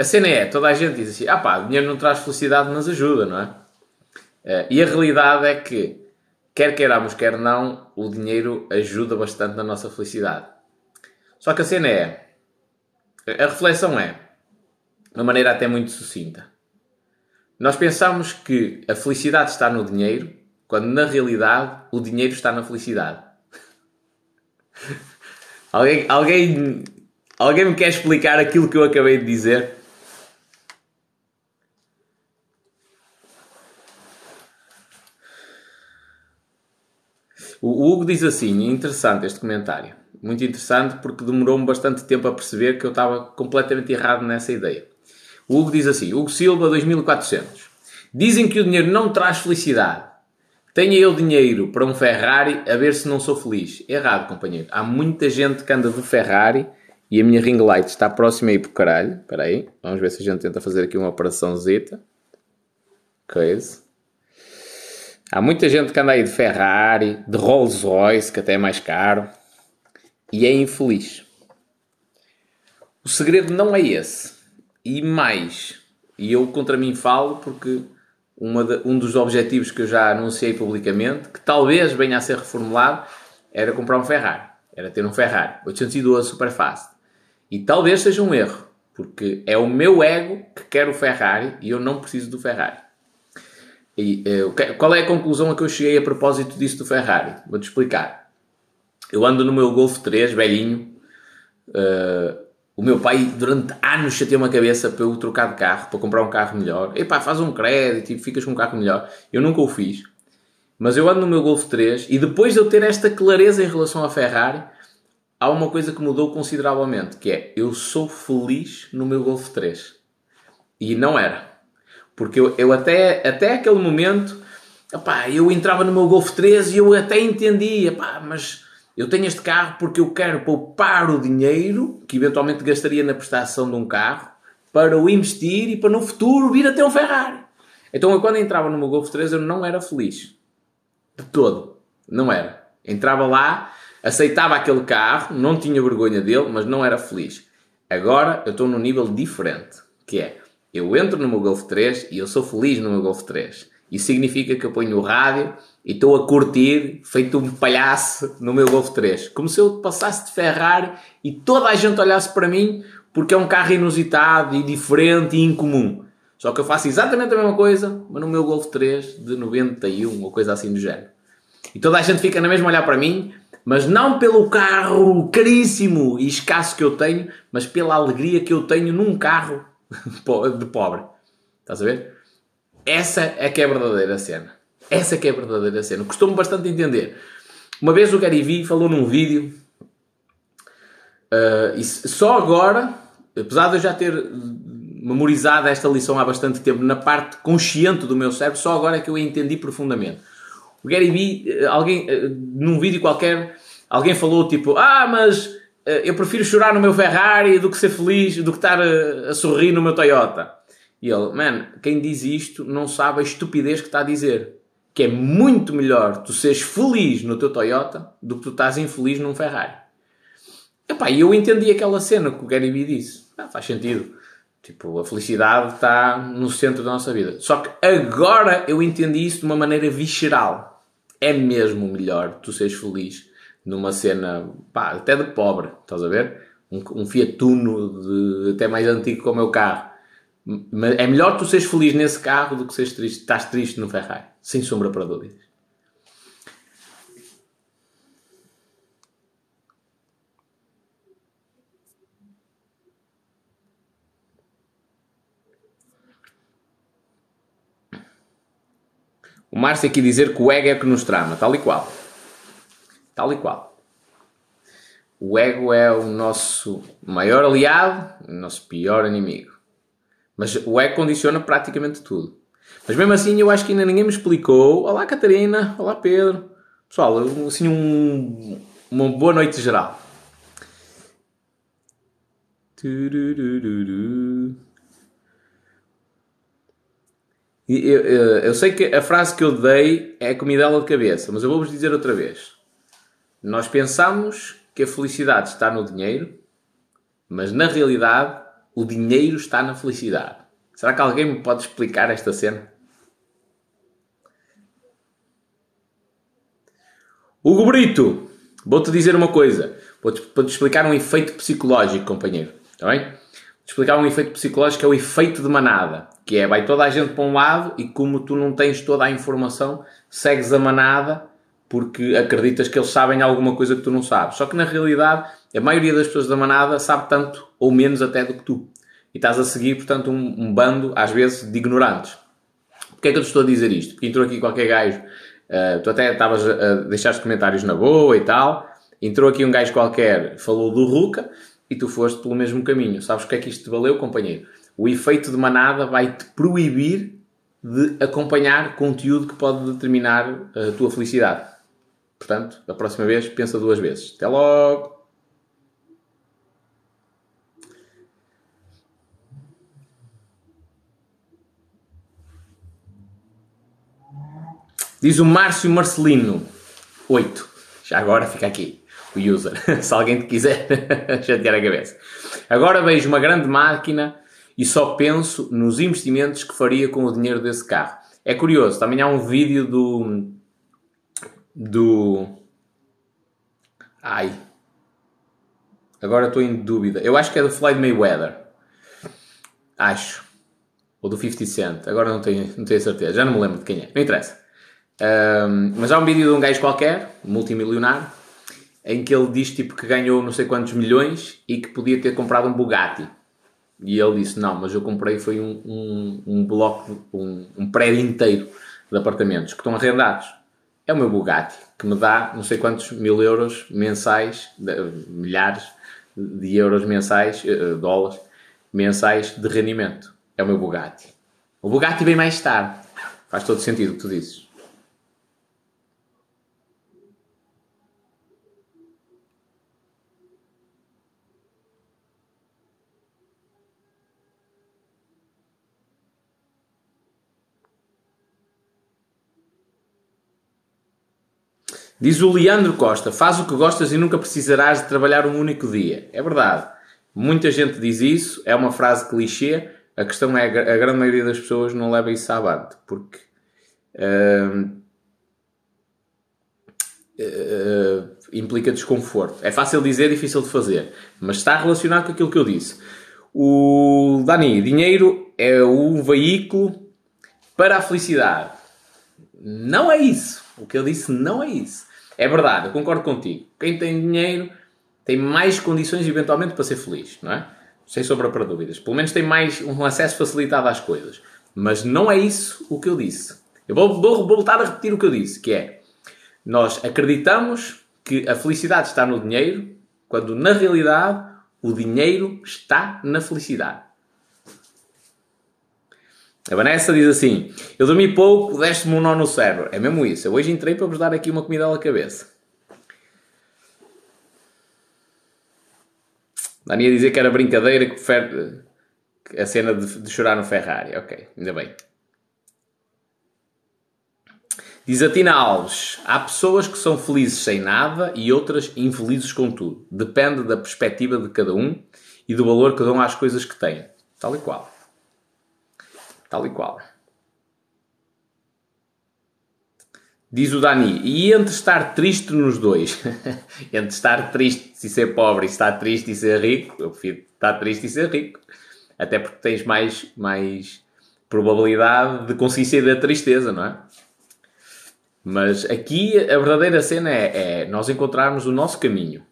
a cena é, toda a gente diz assim, ah pá, dinheiro não traz felicidade, mas ajuda, não é? Uh, e a realidade é que, quer queiramos, quer não, o dinheiro ajuda bastante na nossa felicidade. Só que a cena é, a reflexão é, de uma maneira até muito sucinta. Nós pensamos que a felicidade está no dinheiro, quando na realidade o dinheiro está na felicidade. alguém, alguém, alguém me quer explicar aquilo que eu acabei de dizer? O Hugo diz assim, interessante este comentário. Muito interessante porque demorou-me bastante tempo a perceber que eu estava completamente errado nessa ideia. O Hugo diz assim, Hugo Silva 2400. Dizem que o dinheiro não traz felicidade. Tenha eu dinheiro para um Ferrari a ver se não sou feliz. Errado, companheiro. Há muita gente que anda de Ferrari e a minha ring light está próxima aí por caralho. Espera aí. Vamos ver se a gente tenta fazer aqui uma operação zeta. Coisa. Há muita gente que anda aí de Ferrari, de Rolls Royce, que até é mais caro, e é infeliz. O segredo não é esse. E mais, e eu contra mim falo porque de, um dos objetivos que eu já anunciei publicamente, que talvez venha a ser reformulado, era comprar um Ferrari. Era ter um Ferrari. 812 super fast. E talvez seja um erro, porque é o meu ego que quer o Ferrari e eu não preciso do Ferrari. E, uh, qual é a conclusão a que eu cheguei a propósito disso do Ferrari? Vou-te explicar. Eu ando no meu Golf 3, velhinho. Uh, o meu pai, durante anos, chateou-me a cabeça para eu trocar de carro, para comprar um carro melhor. Epá, faz um crédito e ficas com um carro melhor. Eu nunca o fiz. Mas eu ando no meu Golf 3 e depois de eu ter esta clareza em relação à Ferrari, há uma coisa que mudou consideravelmente, que é eu sou feliz no meu Golf 3. E não era. Porque eu, eu até, até aquele momento, opá, eu entrava no meu Golf 3 e eu até entendia, opá, mas eu tenho este carro porque eu quero poupar o dinheiro que eventualmente gastaria na prestação de um carro para o investir e para no futuro vir a ter um Ferrari. Então eu quando entrava no meu Golf 3 eu não era feliz. De todo. Não era. Entrava lá, aceitava aquele carro, não tinha vergonha dele, mas não era feliz. Agora eu estou num nível diferente, que é eu entro no meu Golf 3 e eu sou feliz no meu Golf 3. Isso significa que eu ponho o rádio e estou a curtir, feito um palhaço no meu Golf 3. Como se eu passasse de Ferrari e toda a gente olhasse para mim porque é um carro inusitado e diferente e incomum. Só que eu faço exatamente a mesma coisa, mas no meu Golf 3 de 91 ou coisa assim do género. E toda a gente fica na mesma olhar para mim, mas não pelo carro caríssimo e escasso que eu tenho, mas pela alegria que eu tenho num carro de pobre. Estás a ver? Essa é que é a verdadeira cena. Essa é que é a verdadeira cena. Costumo bastante entender. Uma vez o Gary Vee falou num vídeo, uh, e só agora, apesar de eu já ter memorizado esta lição há bastante tempo, na parte consciente do meu cérebro, só agora é que eu a entendi profundamente. O Gary Vee, alguém, uh, num vídeo qualquer, alguém falou tipo, ah, mas eh, eu prefiro chorar no meu Ferrari do que ser feliz, do que estar a, a sorrir no meu Toyota. E ele, man, quem diz isto não sabe a estupidez que está a dizer. Que é muito melhor tu seres feliz no teu Toyota do que tu estás infeliz num Ferrari. E eu entendi aquela cena que o Gary Vee disse. Ah, faz sentido. Tipo, a felicidade está no centro da nossa vida. Só que agora eu entendi isso de uma maneira visceral. É mesmo melhor tu seres feliz numa cena, pá, até de pobre, estás a ver? Um, um Fiat Uno de, até mais antigo como o meu carro. Mas é melhor tu seres feliz nesse carro do que seres triste, estás triste no Ferrari, sem sombra para dúvidas. O Márcio aqui dizer que o ego é que nos trama, tal e qual. Tal e qual. O ego é o nosso maior aliado, o nosso pior inimigo. Mas o ego condiciona praticamente tudo. Mas mesmo assim, eu acho que ainda ninguém me explicou. Olá, Catarina. Olá, Pedro. Pessoal, assim, um, uma boa noite geral. Eu, eu, eu, sei que a frase que eu dei é comidela de cabeça, mas eu vou-vos dizer outra vez. Nós pensamos que a felicidade está no dinheiro, mas na realidade o dinheiro está na felicidade. Será que alguém me pode explicar esta cena? Hugo Brito, vou-te dizer uma coisa. Vou-te vou explicar um efeito psicológico, companheiro. Está bem? Vou-te explicar um efeito psicológico que é o efeito de manada. Que é, vai toda a gente para um lado e como tu não tens toda a informação, segues a manada porque acreditas que eles sabem alguma coisa que tu não sabes. Só que na realidade, a maioria das pessoas da manada sabe tanto ou menos até do que tu. E estás a seguir, portanto, um, um bando, às vezes, de ignorantes. Porquê é que eu te estou a dizer isto? Porque entrou aqui qualquer gajo Uh, tu até estavas a deixar os comentários na boa e tal. Entrou aqui um gajo qualquer, falou do Ruka e tu foste pelo mesmo caminho. Sabes o que é que isto te valeu, companheiro? O efeito de manada vai-te proibir de acompanhar conteúdo que pode determinar a tua felicidade. Portanto, da próxima vez, pensa duas vezes. Até logo! Diz o Márcio Marcelino, 8. Já agora fica aqui o user, se alguém te quiser chatear a cabeça. Agora vejo uma grande máquina e só penso nos investimentos que faria com o dinheiro desse carro. É curioso, também há um vídeo do. Do. Ai. Agora estou em dúvida. Eu acho que é do Floyd Mayweather. Acho. Ou do 50 Cent. Agora não tenho, não tenho certeza. Já não me lembro de quem é. Não interessa. Um, mas há um vídeo de um gajo qualquer, multimilionário, em que ele diz tipo que ganhou não sei quantos milhões e que podia ter comprado um Bugatti. E ele disse: Não, mas eu comprei foi um, um, um bloco, um, um prédio inteiro de apartamentos que estão arrendados. É o meu Bugatti, que me dá não sei quantos mil euros mensais, milhares de euros mensais, uh, dólares mensais de rendimento. É o meu Bugatti. O Bugatti vem mais tarde. Faz todo sentido o que tu dizes. Diz o Leandro Costa: faz o que gostas e nunca precisarás de trabalhar um único dia. É verdade. Muita gente diz isso, é uma frase clichê. A questão é a grande maioria das pessoas não leva isso avante, porque uh, uh, implica desconforto. É fácil dizer, difícil de fazer, mas está relacionado com aquilo que eu disse. O Dani, dinheiro é um veículo para a felicidade. Não é isso. O que eu disse não é isso. É verdade, eu concordo contigo. Quem tem dinheiro tem mais condições eventualmente para ser feliz, não é? Sem sombra para dúvidas. Pelo menos tem mais um acesso facilitado às coisas. Mas não é isso o que eu disse. Eu vou, vou voltar a repetir o que eu disse, que é nós acreditamos que a felicidade está no dinheiro, quando na realidade o dinheiro está na felicidade. A Vanessa diz assim: Eu dormi pouco, deste-me um nó no cérebro. É mesmo isso. Eu hoje entrei para vos dar aqui uma comida à cabeça. Dani ia dizer que era brincadeira que fer... a cena de, de, chorar no Ferrari. Ok, ainda bem. Diz a Tina Alves: Há pessoas que são felizes sem nada e outras infelizes com tudo. Depende da perspectiva de cada um e do valor que dão às coisas que têm. Tal e qual. Tal e qual. Diz o Dani, e entre estar triste nos dois, entre estar triste e ser pobre e estar triste e ser rico, eu prefiro estar triste e ser rico. Até porque tens mais, mais probabilidade de conseguir da tristeza, não é? Mas aqui a verdadeira cena é, é nós encontrarmos o nosso caminho.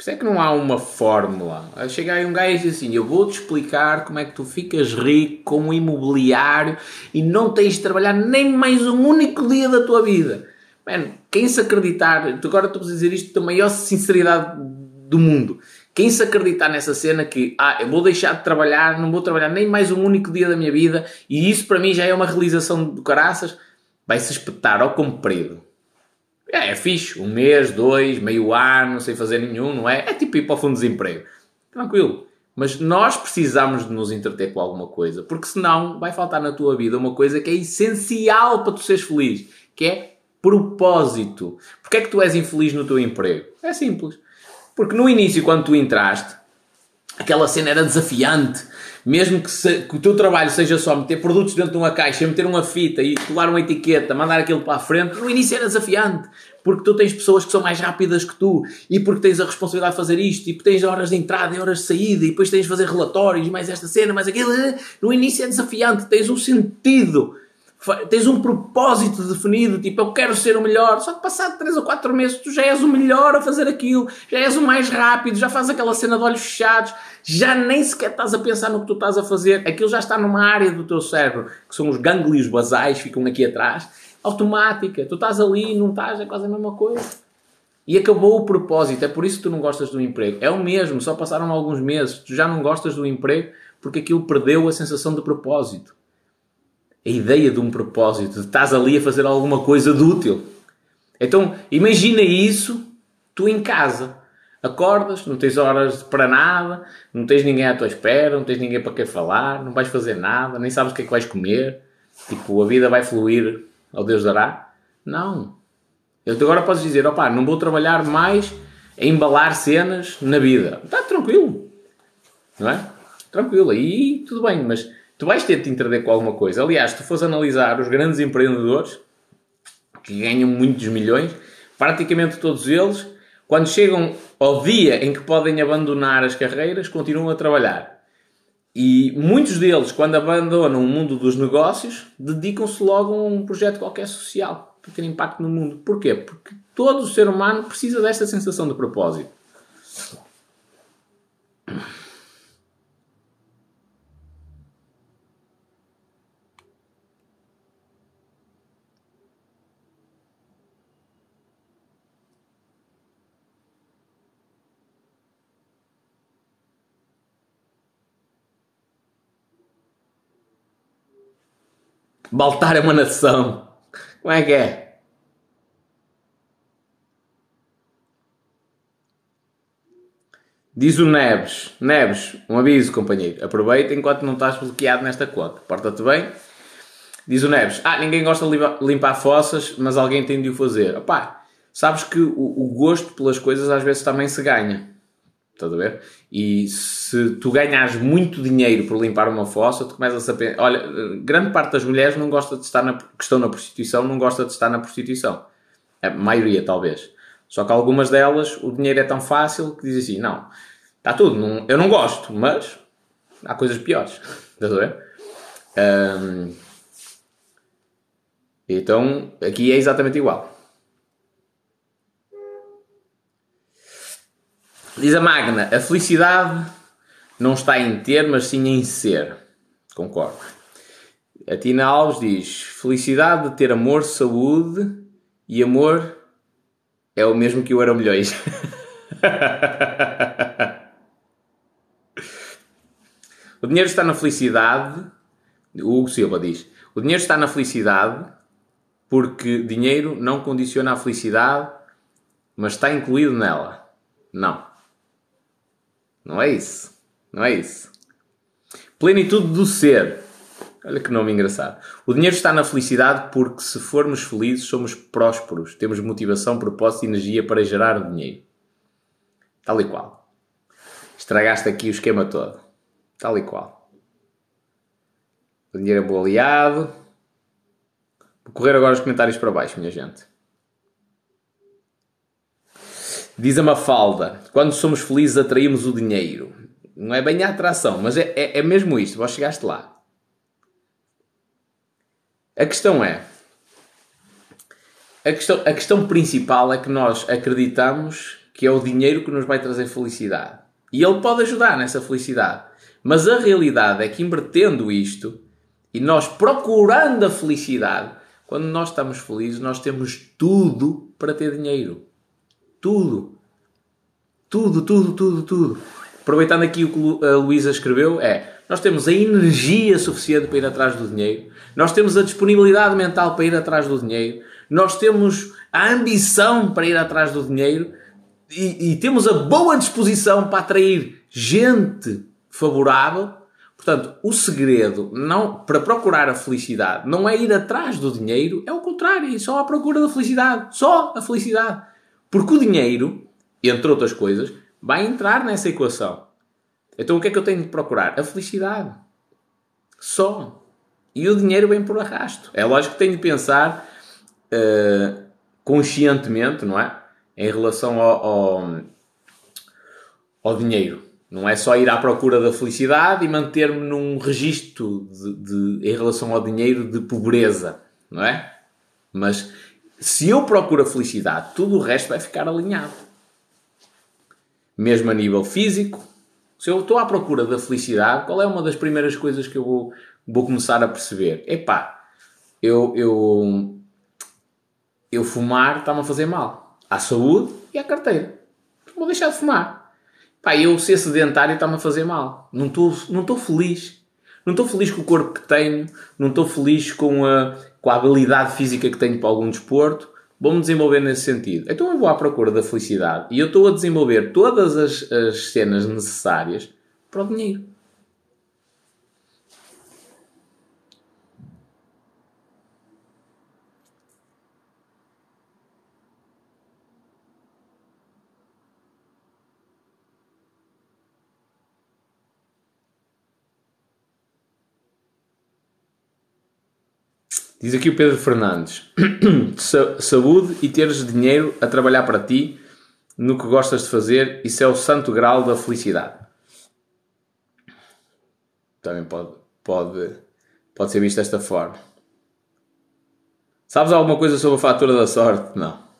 Por isso é que não há uma fórmula. Chega aí um gajo e diz assim: Eu vou-te explicar como é que tu ficas rico com um imobiliário e não tens de trabalhar nem mais um único dia da tua vida. Mano, quem se acreditar, agora estou a dizer isto com a maior sinceridade do mundo. Quem se acreditar nessa cena que, ah, eu vou deixar de trabalhar, não vou trabalhar nem mais um único dia da minha vida e isso para mim já é uma realização do caraças, vai se espetar ao comprido. É, é fixe. Um mês, dois, meio ano, sem fazer nenhum, não é? É tipo ir para o fundo de desemprego. Tranquilo. Mas nós precisamos de nos entreter com alguma coisa, porque senão vai faltar na tua vida uma coisa que é essencial para tu seres feliz, que é propósito. Porquê é que tu és infeliz no teu emprego? É simples. Porque no início, quando tu entraste, aquela cena era desafiante. Mesmo que, se, que, o teu trabalho seja só meter produtos dentro de uma caixa, meter uma fita e colar uma etiqueta, mandar aquilo para a frente, no início era desafiante. Porque tu tens pessoas que são mais rápidas que tu e porque tens a responsabilidade de fazer isto e tens horas de entrada e horas de saída e depois tens de fazer relatórios, mais esta cena, mais aquilo. No início é desafiante, tens um sentido tens um propósito definido, tipo, eu quero ser o melhor, só que passado 3 ou 4 meses tu já és o melhor a fazer aquilo, já és o mais rápido, já fazes aquela cena de olhos fechados, já nem sequer estás a pensar no que tu estás a fazer, aquilo já está numa área do teu cérebro, que são os gânglios basais, ficam aqui atrás, automática, tu estás ali, não estás, é quase a mesma coisa. E acabou o propósito, é por isso que tu não gostas do emprego. É o mesmo, só passaram alguns meses, tu já não gostas do emprego porque aquilo perdeu a sensação de propósito a ideia de um propósito, de estás ali a fazer alguma coisa de útil. Então, imagina isso tu em casa. Acordas, não tens horas para nada, não tens ninguém à tua espera, não tens ninguém para quem falar, não vais fazer nada, nem sabes o que é que vais comer. Tipo, a vida vai fluir ao Deus dará. Não. Eu agora posso dizer, opá, não vou trabalhar mais a embalar cenas na vida. Está tranquilo. Não é? Tranquilo. Aí tudo bem, mas tu vais ter de te entender com alguma coisa. Aliás, se tu fores analisar os grandes empreendedores que ganham muitos milhões, praticamente todos eles, quando chegam ao dia em que podem abandonar as carreiras, continuam a trabalhar. E muitos deles, quando abandonam o mundo dos negócios, dedicam-se logo a um projeto qualquer social para ter impacto no mundo. Porquê? Porque todo o ser humano precisa desta sensação de propósito. Baltar é uma nação. Como é que é? Diz o Neves. Neves, um aviso, companheiro. Aproveita enquanto não estás bloqueado nesta conta. Porta-te bem. Diz o Neves. Ah, ninguém gosta de limpar fossas, mas alguém tem de o fazer. Opá, sabes que o, o gosto pelas coisas às vezes também se ganha. Estás a ver? E se tu ganhas muito dinheiro por limpar uma fossa, tu começas a pensar. Olha, grande parte das mulheres não gosta de estar na, que estão na prostituição, não gosta de estar na prostituição. A maioria, talvez. Só que algumas delas, o dinheiro é tão fácil que dizem assim: não, está tudo, não, eu não gosto, mas há coisas piores. Estás a ver? Um, então, aqui é exatamente igual. Diz a Magna, a felicidade não está em ter, mas sim em ser. Concordo. A Tina Alves diz: felicidade de ter amor, saúde e amor é o mesmo que o Eram Milhões. o dinheiro está na felicidade. O Hugo Silva diz: o dinheiro está na felicidade porque dinheiro não condiciona a felicidade, mas está incluído nela. Não. Não é isso. Não é isso. Plenitude do ser. Olha que nome engraçado. O dinheiro está na felicidade porque, se formos felizes, somos prósperos, temos motivação, propósito e energia para gerar o dinheiro. Tal e qual. Estragaste aqui o esquema todo. Tal e qual. O dinheiro é bom aliado. Vou correr agora os comentários para baixo, minha gente. Diz a Mafalda: quando somos felizes atraímos o dinheiro. Não é bem a atração, mas é, é, é mesmo isto. Vós chegaste lá. A questão é: a questão, a questão principal é que nós acreditamos que é o dinheiro que nos vai trazer felicidade. E ele pode ajudar nessa felicidade. Mas a realidade é que invertendo isto e nós procurando a felicidade, quando nós estamos felizes, nós temos tudo para ter dinheiro. Tudo. Tudo, tudo, tudo, tudo. Aproveitando aqui o que a Luísa escreveu, é: nós temos a energia suficiente para ir atrás do dinheiro, nós temos a disponibilidade mental para ir atrás do dinheiro, nós temos a ambição para ir atrás do dinheiro e, e temos a boa disposição para atrair gente favorável. Portanto, o segredo não, para procurar a felicidade não é ir atrás do dinheiro, é o contrário, é só a procura da felicidade. Só a felicidade. Porque o dinheiro, entre outras coisas, vai entrar nessa equação. Então o que é que eu tenho de procurar? A felicidade. Só. E o dinheiro vem por arrasto. É lógico que tenho de pensar uh, conscientemente, não é? Em relação ao, ao, ao, dinheiro. Não é só ir à procura da felicidade e manter-me num registro de, de, em relação ao dinheiro de pobreza, não é? Mas se eu procuro a felicidade, tudo o resto vai ficar alinhado. Mesmo a nível físico, se eu estou à procura da felicidade, qual é uma das primeiras coisas que eu vou, vou começar a perceber? Epá, eu, eu, eu fumar está-me a fazer mal. À saúde e à carteira. Vou deixar de fumar. Pá, eu ser sedentário está-me a fazer mal. Não estou não feliz. Não estou feliz com o corpo que tenho. Não estou feliz com a, com a habilidade física que tenho para algum desporto. Vou-me desenvolver nesse sentido. Então eu vou à procura da felicidade e eu estou a desenvolver todas as, as cenas necessárias para o dinheiro. Diz aqui o Pedro Fernandes: saúde e teres dinheiro a trabalhar para ti no que gostas de fazer, isso é o santo grau da felicidade. Também pode, pode, pode ser visto desta forma. Sabes alguma coisa sobre a fatura da sorte? Não.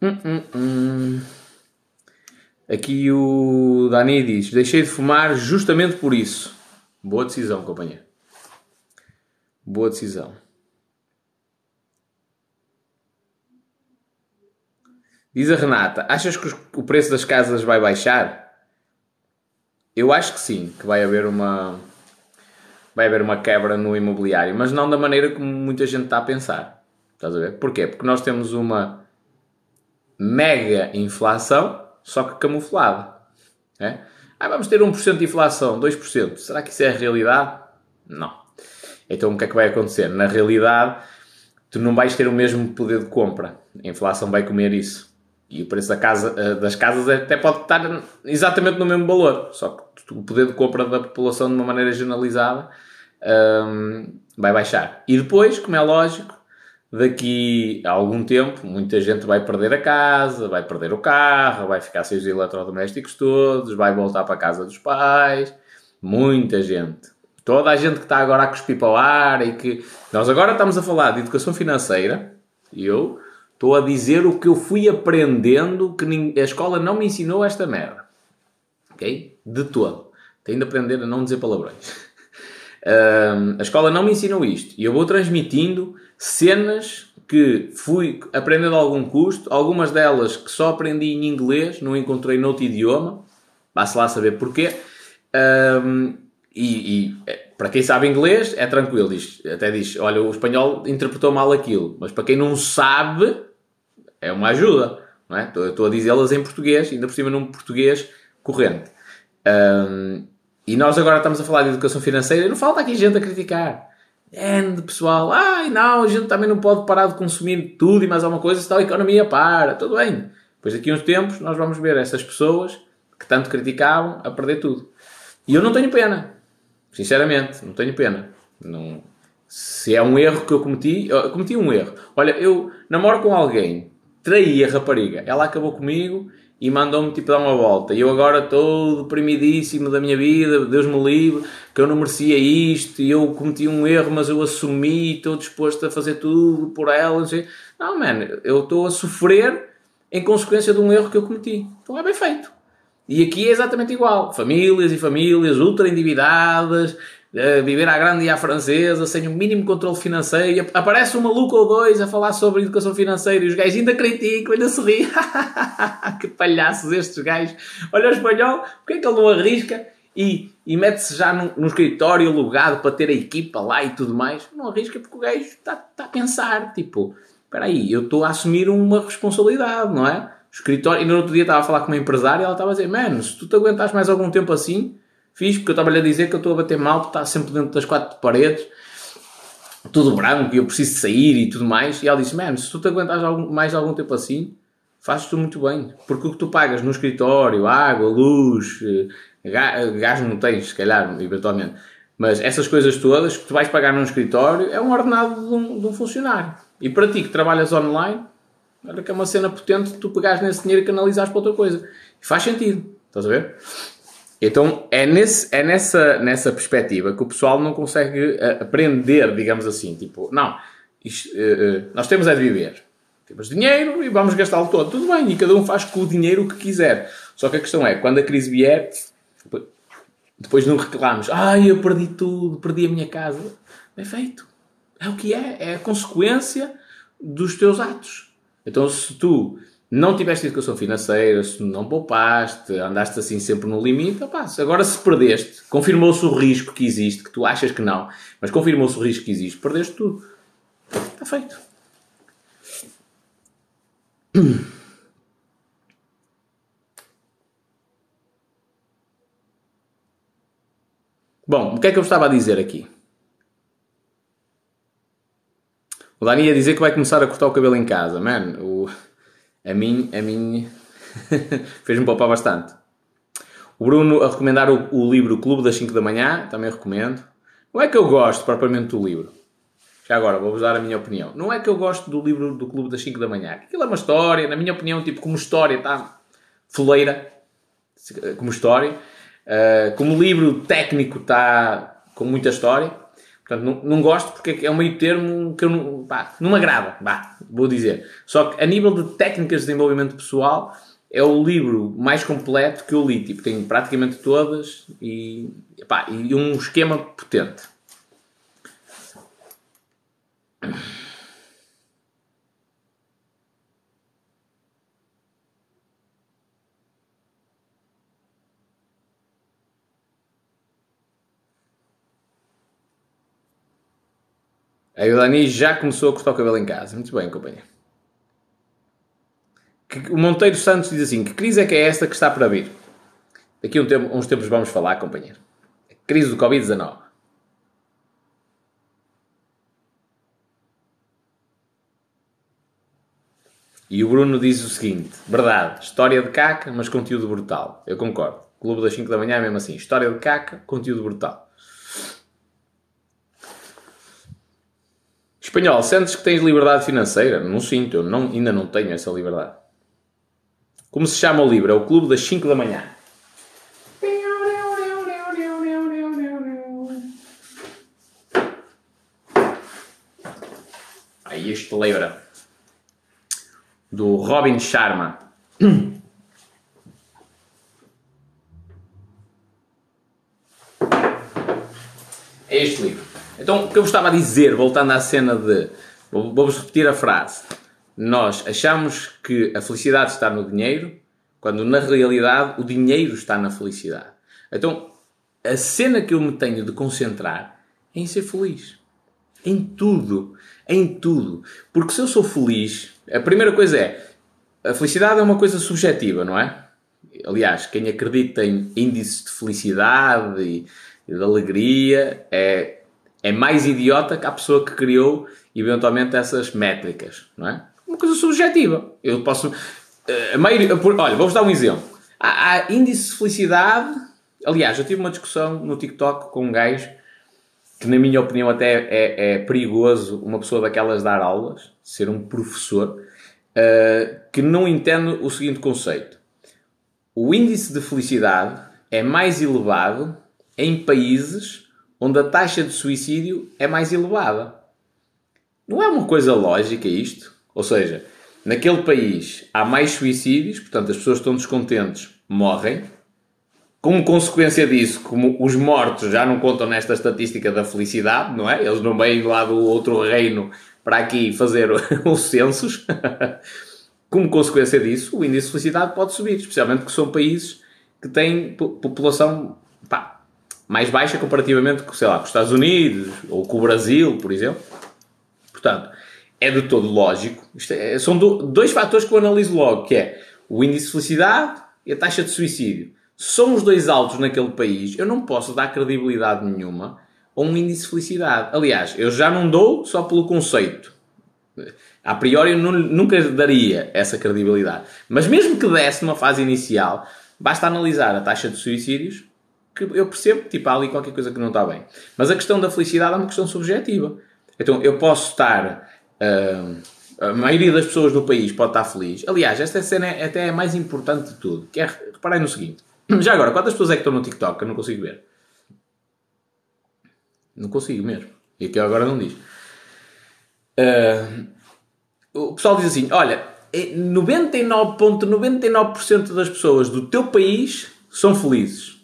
Hum, hum, hum. Aqui o Dani diz: Deixei de fumar justamente por isso. Boa decisão, companheiro. Boa decisão. Diz a Renata: Achas que o preço das casas vai baixar? Eu acho que sim, que vai haver uma vai haver uma quebra no imobiliário, mas não da maneira como muita gente está a pensar. Estás a ver? Porquê? Porque nós temos uma mega inflação só que camuflada. É? Ah, vamos ter 1% de inflação, 2%. Será que isso é a realidade? Não. Então o que é que vai acontecer? Na realidade, tu não vais ter o mesmo poder de compra. A inflação vai comer isso. E o preço da casa, eh, das casas até pode estar exatamente no mesmo valor. Só que o poder de compra da população, de uma maneira generalizada, um, vai baixar. E depois, como é lógico, daqui a algum tempo, muita gente vai perder a casa, vai perder o carro, vai ficar sem os eletrodomésticos todos, vai voltar para a casa dos pais. Muita gente. Toda a gente que está agora a cuspir para o ar e que. Nós agora estamos a falar de educação financeira e eu estou a dizer o que eu fui aprendendo que a escola não me ensinou esta merda. Ok? De todo. Tenho de aprender a não dizer palavrões. A escola não me ensinou isto e eu vou transmitindo cenas que fui aprendendo a algum custo, algumas delas que só aprendi em inglês, não encontrei noutro idioma, basta lá saber porquê. Um, e, e, é, para quem sabe inglês é tranquilo, diz, até diz: olha, o espanhol interpretou mal aquilo, mas para quem não sabe, é uma ajuda. Não é? estou, estou a dizê-las em português, ainda por cima num português corrente. Um, e nós agora estamos a falar de educação financeira e não falta aqui gente a criticar. É, de pessoal, ai não, a gente também não pode parar de consumir tudo e mais alguma coisa, senão a economia para. Tudo bem. Depois daqui a uns tempos nós vamos ver essas pessoas que tanto criticavam a perder tudo. E eu não tenho pena. Sinceramente, não tenho pena. Não... Se é um erro que eu cometi, eu cometi um erro. Olha, eu namoro com alguém, traí a rapariga, ela acabou comigo e mandou-me tipo dar uma volta. E eu agora estou deprimidíssimo da minha vida, Deus me livre, que eu não merecia isto, e eu cometi um erro, mas eu assumi, estou disposto a fazer tudo por ela. Não, sei. não man, eu estou a sofrer em consequência de um erro que eu cometi. Então é bem feito. E aqui é exatamente igual. Famílias e famílias ultra endividadas, viver à grande e à francesa, sem o mínimo controle financeiro, aparece um maluco ou dois a falar sobre educação financeira e os gajos ainda criticam, ainda se riem. que palhaços estes gajos. Olha o espanhol, porque é que ele não arrisca e, e mete-se já no, no, escritório alugado para ter a equipa lá e tudo mais? Não arrisca porque o gajo está, está a pensar, tipo, espera aí, eu estou a assumir uma responsabilidade, não é? Escritório, e no outro dia estava a falar com uma empresária e ela estava a dizer, mano, se tu te aguentas mais algum tempo assim, Fiz, porque eu estava-lhe a dizer que eu estou a bater mal, porque está sempre dentro das quatro paredes. tudo branco e eu preciso sair e tudo mais. E ela disse: Mano, se tu te aguentas mais algum tempo assim, fazes tu muito bem. Porque o que tu pagas no escritório, água, luz, eh, gás não tens, se calhar, eventualmente. Mas essas coisas todas que tu vais pagar num escritório é um ordenado de um, de um funcionário. E para ti que trabalhas online, olha que é uma cena potente tu pegares nesse dinheiro e canalizares para outra coisa. E faz sentido. Estás a ver? Então é, nesse, é nessa, nessa perspectiva que o pessoal não consegue uh, aprender, digamos assim. Tipo, não, isto, uh, nós temos é de viver. Temos dinheiro e vamos gastá-lo todo. Tudo bem, e cada um faz com o dinheiro o que quiser. Só que a questão é, quando a crise vier, depois não reclamamos. Ai, eu perdi tudo, perdi a minha casa. Bem feito. É o que é. É a consequência dos teus atos. Então, se tu não tiveste educação financeira, se não poupaste, andaste assim sempre no limite, opa, agora se perdeste, confirmou-se o risco que existe, que tu achas que não, mas confirmou-se o risco que existe, perdeste tudo. Está feito. Bom, o que é que eu estava a dizer aqui? O Dani ia dizer que vai começar a cortar o cabelo em casa. Man, o... a mim, a mim fez-me poupar bastante. O Bruno a recomendar o, o livro Clube das 5 da Manhã, também recomendo. Não é que eu gosto propriamente do livro. Já agora, vou-vos dar a minha opinião. Não é que eu gosto do livro do Clube das 5 da Manhã. Aquilo é uma história, na minha opinião, tipo, como história, está foleira. Como história. Uh, como livro técnico, está com muita história. Portanto, não, não, gosto porque é um meio termo que eu não, pá, não me agrada, pá, vou dizer. Só que a nível de técnicas de desenvolvimento pessoal, é o livro mais completo que eu li. Tipo, tenho praticamente todas e, pá, e um esquema potente. Aí o Dani já começou a cortar o cabelo em casa. Muito bem, companheiro. O Monteiro Santos diz assim: Que crise é que é esta que está para vir? Daqui a um tempo, uns tempos vamos falar, companheiro. A crise do Covid-19. E o Bruno diz o seguinte: Verdade, história de caca, mas conteúdo brutal. Eu concordo. Clube das 5 da manhã é mesmo assim: história de caca, conteúdo brutal. Espanhol, sentes que tens liberdade financeira? Não sinto, eu não, ainda não tenho essa liberdade. Como se chama o livro? É o Clube das 5 da manhã. Aí este livro do Robin Sharma. É este livro. Então, o que eu estava a dizer, voltando à cena de. Vamos repetir a frase. Nós achamos que a felicidade está no dinheiro, quando na realidade o dinheiro está na felicidade. Então, a cena que eu me tenho de concentrar é em ser feliz. Em tudo. Em tudo. Porque se eu sou feliz, a primeira coisa é. A felicidade é uma coisa subjetiva, não é? Aliás, quem acredita em índices de felicidade e de alegria é é mais idiota que a pessoa que criou eventualmente essas métricas, não é? Uma coisa subjetiva. Eu posso. Eh, a maioria, olha, vou-vos dar um exemplo. Há, há índice de felicidade. Aliás, eu tive uma discussão no TikTok com um gajo que, na minha opinião, até é, é perigoso uma pessoa daquelas dar aulas, ser um professor, uh, que não entende o seguinte conceito. O índice de felicidade é mais elevado em países onde a taxa de suicídio é mais elevada. Não é uma coisa lógica isto? Ou seja, naquele país há mais suicídios, portanto as pessoas estão descontentes, morrem. Como consequência disso, como os mortos já não contam nesta estatística da felicidade, não é? Eles não vêm lá do outro reino para aqui fazer os censos. Como consequência disso, o índice de felicidade pode subir, especialmente porque são países que têm população pá, mais baixa comparativamente com, sei lá, com os Estados Unidos ou com o Brasil, por exemplo. Portanto, é de todo lógico. É, são do, dois fatores que eu analiso logo, que é o índice de felicidade e a taxa de suicídio. São os dois altos naquele país, eu não posso dar credibilidade nenhuma ou um índice de felicidade. Aliás, eu já não dou só pelo conceito. A priori eu nunca daria essa credibilidade. Mas mesmo que desse numa fase inicial, basta analisar a taxa de suicídios que eu percebo, tipo, há ali qualquer coisa que não está bem. Mas a questão da felicidade é uma questão subjetiva. Então, eu posso estar... Uh, a maioria das pessoas do país pode estar feliz. Aliás, esta cena é até é mais importante de tudo. Que é, reparem no seguinte. Já agora, quantas pessoas é que estão no TikTok? Eu não consigo ver. Não consigo mesmo. E aqui agora não diz. Uh, o pessoal diz assim: olha, 99,99% é das pessoas do teu país são felizes.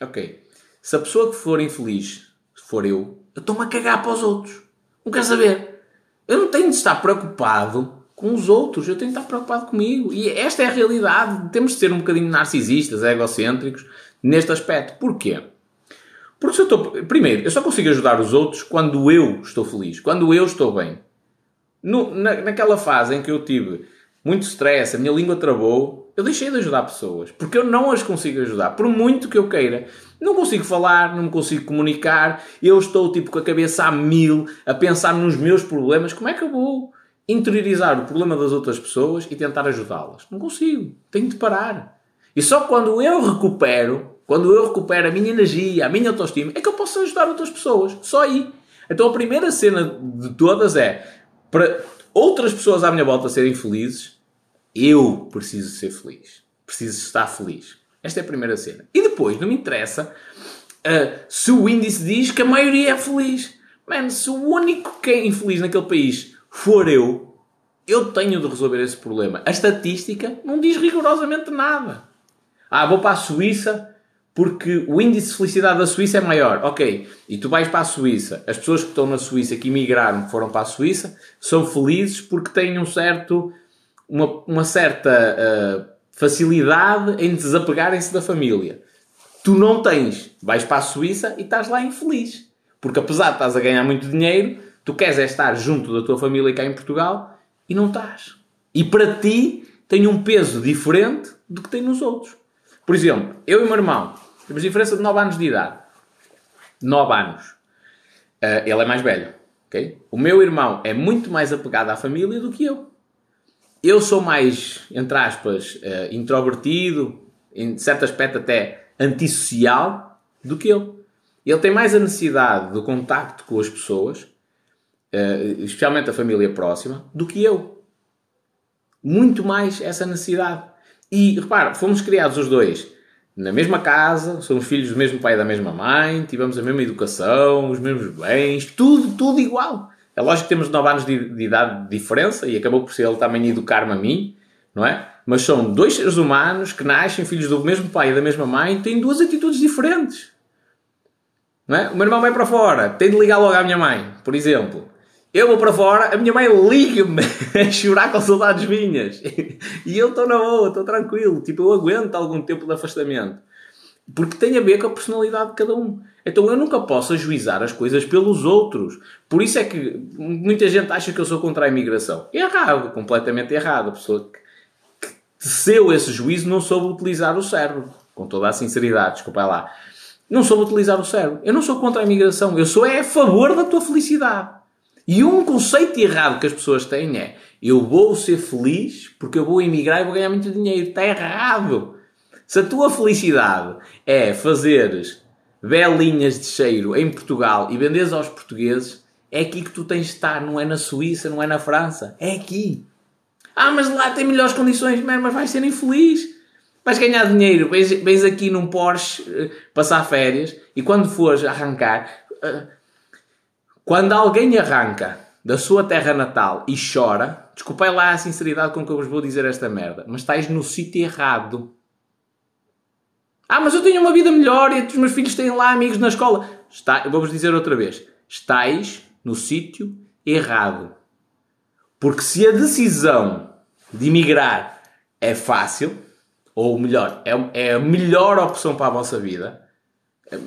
Ok. Se a pessoa que for infeliz for eu, eu estou-me a cagar para os outros. Não quero saber. Eu não tenho de estar preocupado com os outros, eu tenho de estar preocupado comigo. E esta é a realidade. Temos de ser um bocadinho narcisistas, egocêntricos neste aspecto. Porquê? Porque se eu estou. Primeiro, eu só consigo ajudar os outros quando eu estou feliz, quando eu estou bem. No, na, naquela fase em que eu tive muito stress, a minha língua travou, eu deixei de ajudar pessoas. Porque eu não as consigo ajudar. Por muito que eu queira. Não consigo falar, não me consigo comunicar. Eu estou tipo com a cabeça a mil, a pensar nos meus problemas. Como é que eu vou interiorizar o problema das outras pessoas e tentar ajudá-las? Não consigo. Tenho de parar. E só quando eu recupero, quando eu recupero a minha energia, a minha autoestima, é que eu posso ajudar outras pessoas. Só aí. Então a primeira cena de todas é para outras pessoas à minha volta serem felizes, eu preciso ser feliz. Preciso estar feliz. Esta é a primeira cena. E depois, não me interessa uh, se o índice diz que a maioria é feliz. Mano, se o único que é infeliz naquele país for eu, eu tenho de resolver esse problema. A estatística não diz rigorosamente nada. Ah, vou para a Suíça porque o índice de felicidade da Suíça é maior. Ok, e tu vais para a Suíça. As pessoas que estão na Suíça, que emigraram, que foram para a Suíça, são felizes porque têm um certo, uma, uma certa uh, facilidade em desapegarem-se da família. Tu não tens. Vais para a Suíça e estás lá infeliz. Porque apesar de estás a ganhar muito dinheiro, tu queres é estar junto da tua família cá em Portugal e não estás. E para ti tem um peso diferente do que tem nos outros. Por exemplo, eu e meu irmão temos diferença de 9 anos de idade. 9 anos. Uh, ele é mais velho. Okay? O meu irmão é muito mais apegado à família do que eu. Eu sou mais, entre aspas, uh, introvertido, em certo aspecto até antissocial, do que ele. Ele tem mais a necessidade do contacto com as pessoas, uh, especialmente a família próxima, do que eu. Muito mais essa necessidade. E repara, fomos criados os dois na mesma casa, somos filhos do mesmo pai e da mesma mãe, tivemos a mesma educação, os mesmos bens, tudo, tudo igual. É lógico que temos 9 anos de, de idade de diferença e acabou por ser ele também educar-me a mim, não é? Mas são dois seres humanos que nascem filhos do mesmo pai e da mesma mãe, têm duas atitudes diferentes. Não é? O meu irmão vai para fora, tem de ligar logo à minha mãe, por exemplo. Eu vou para fora, a minha mãe liga-me a chorar com saudades minhas. E eu estou na boa, estou tranquilo. Tipo, eu aguento algum tempo de afastamento. Porque tem a ver com a personalidade de cada um. Então eu nunca posso ajuizar as coisas pelos outros. Por isso é que muita gente acha que eu sou contra a imigração. É errado, completamente errado. A pessoa que teceu esse juízo não soube utilizar o cérebro. Com toda a sinceridade, desculpa lá. Não soube utilizar o cérebro. Eu não sou contra a imigração. Eu sou é a favor da tua felicidade. E um conceito errado que as pessoas têm é eu vou ser feliz porque eu vou emigrar e vou ganhar muito dinheiro. Está errado. Se a tua felicidade é fazeres velinhas de cheiro em Portugal e venderes aos portugueses, é aqui que tu tens de estar, não é na Suíça, não é na França, é aqui. Ah, mas lá tem melhores condições, mas vais ser infeliz. Vais ganhar dinheiro, vens, vens aqui num Porsche uh, passar férias e quando fores arrancar, uh, quando alguém arranca da sua terra natal e chora, desculpem lá a sinceridade com que eu vos vou dizer esta merda, mas estáis no sítio errado. Ah, mas eu tenho uma vida melhor e os meus filhos têm lá amigos na escola. Está, vou-vos dizer outra vez. Estáis no sítio errado. Porque se a decisão de emigrar é fácil, ou melhor, é, é a melhor opção para a vossa vida,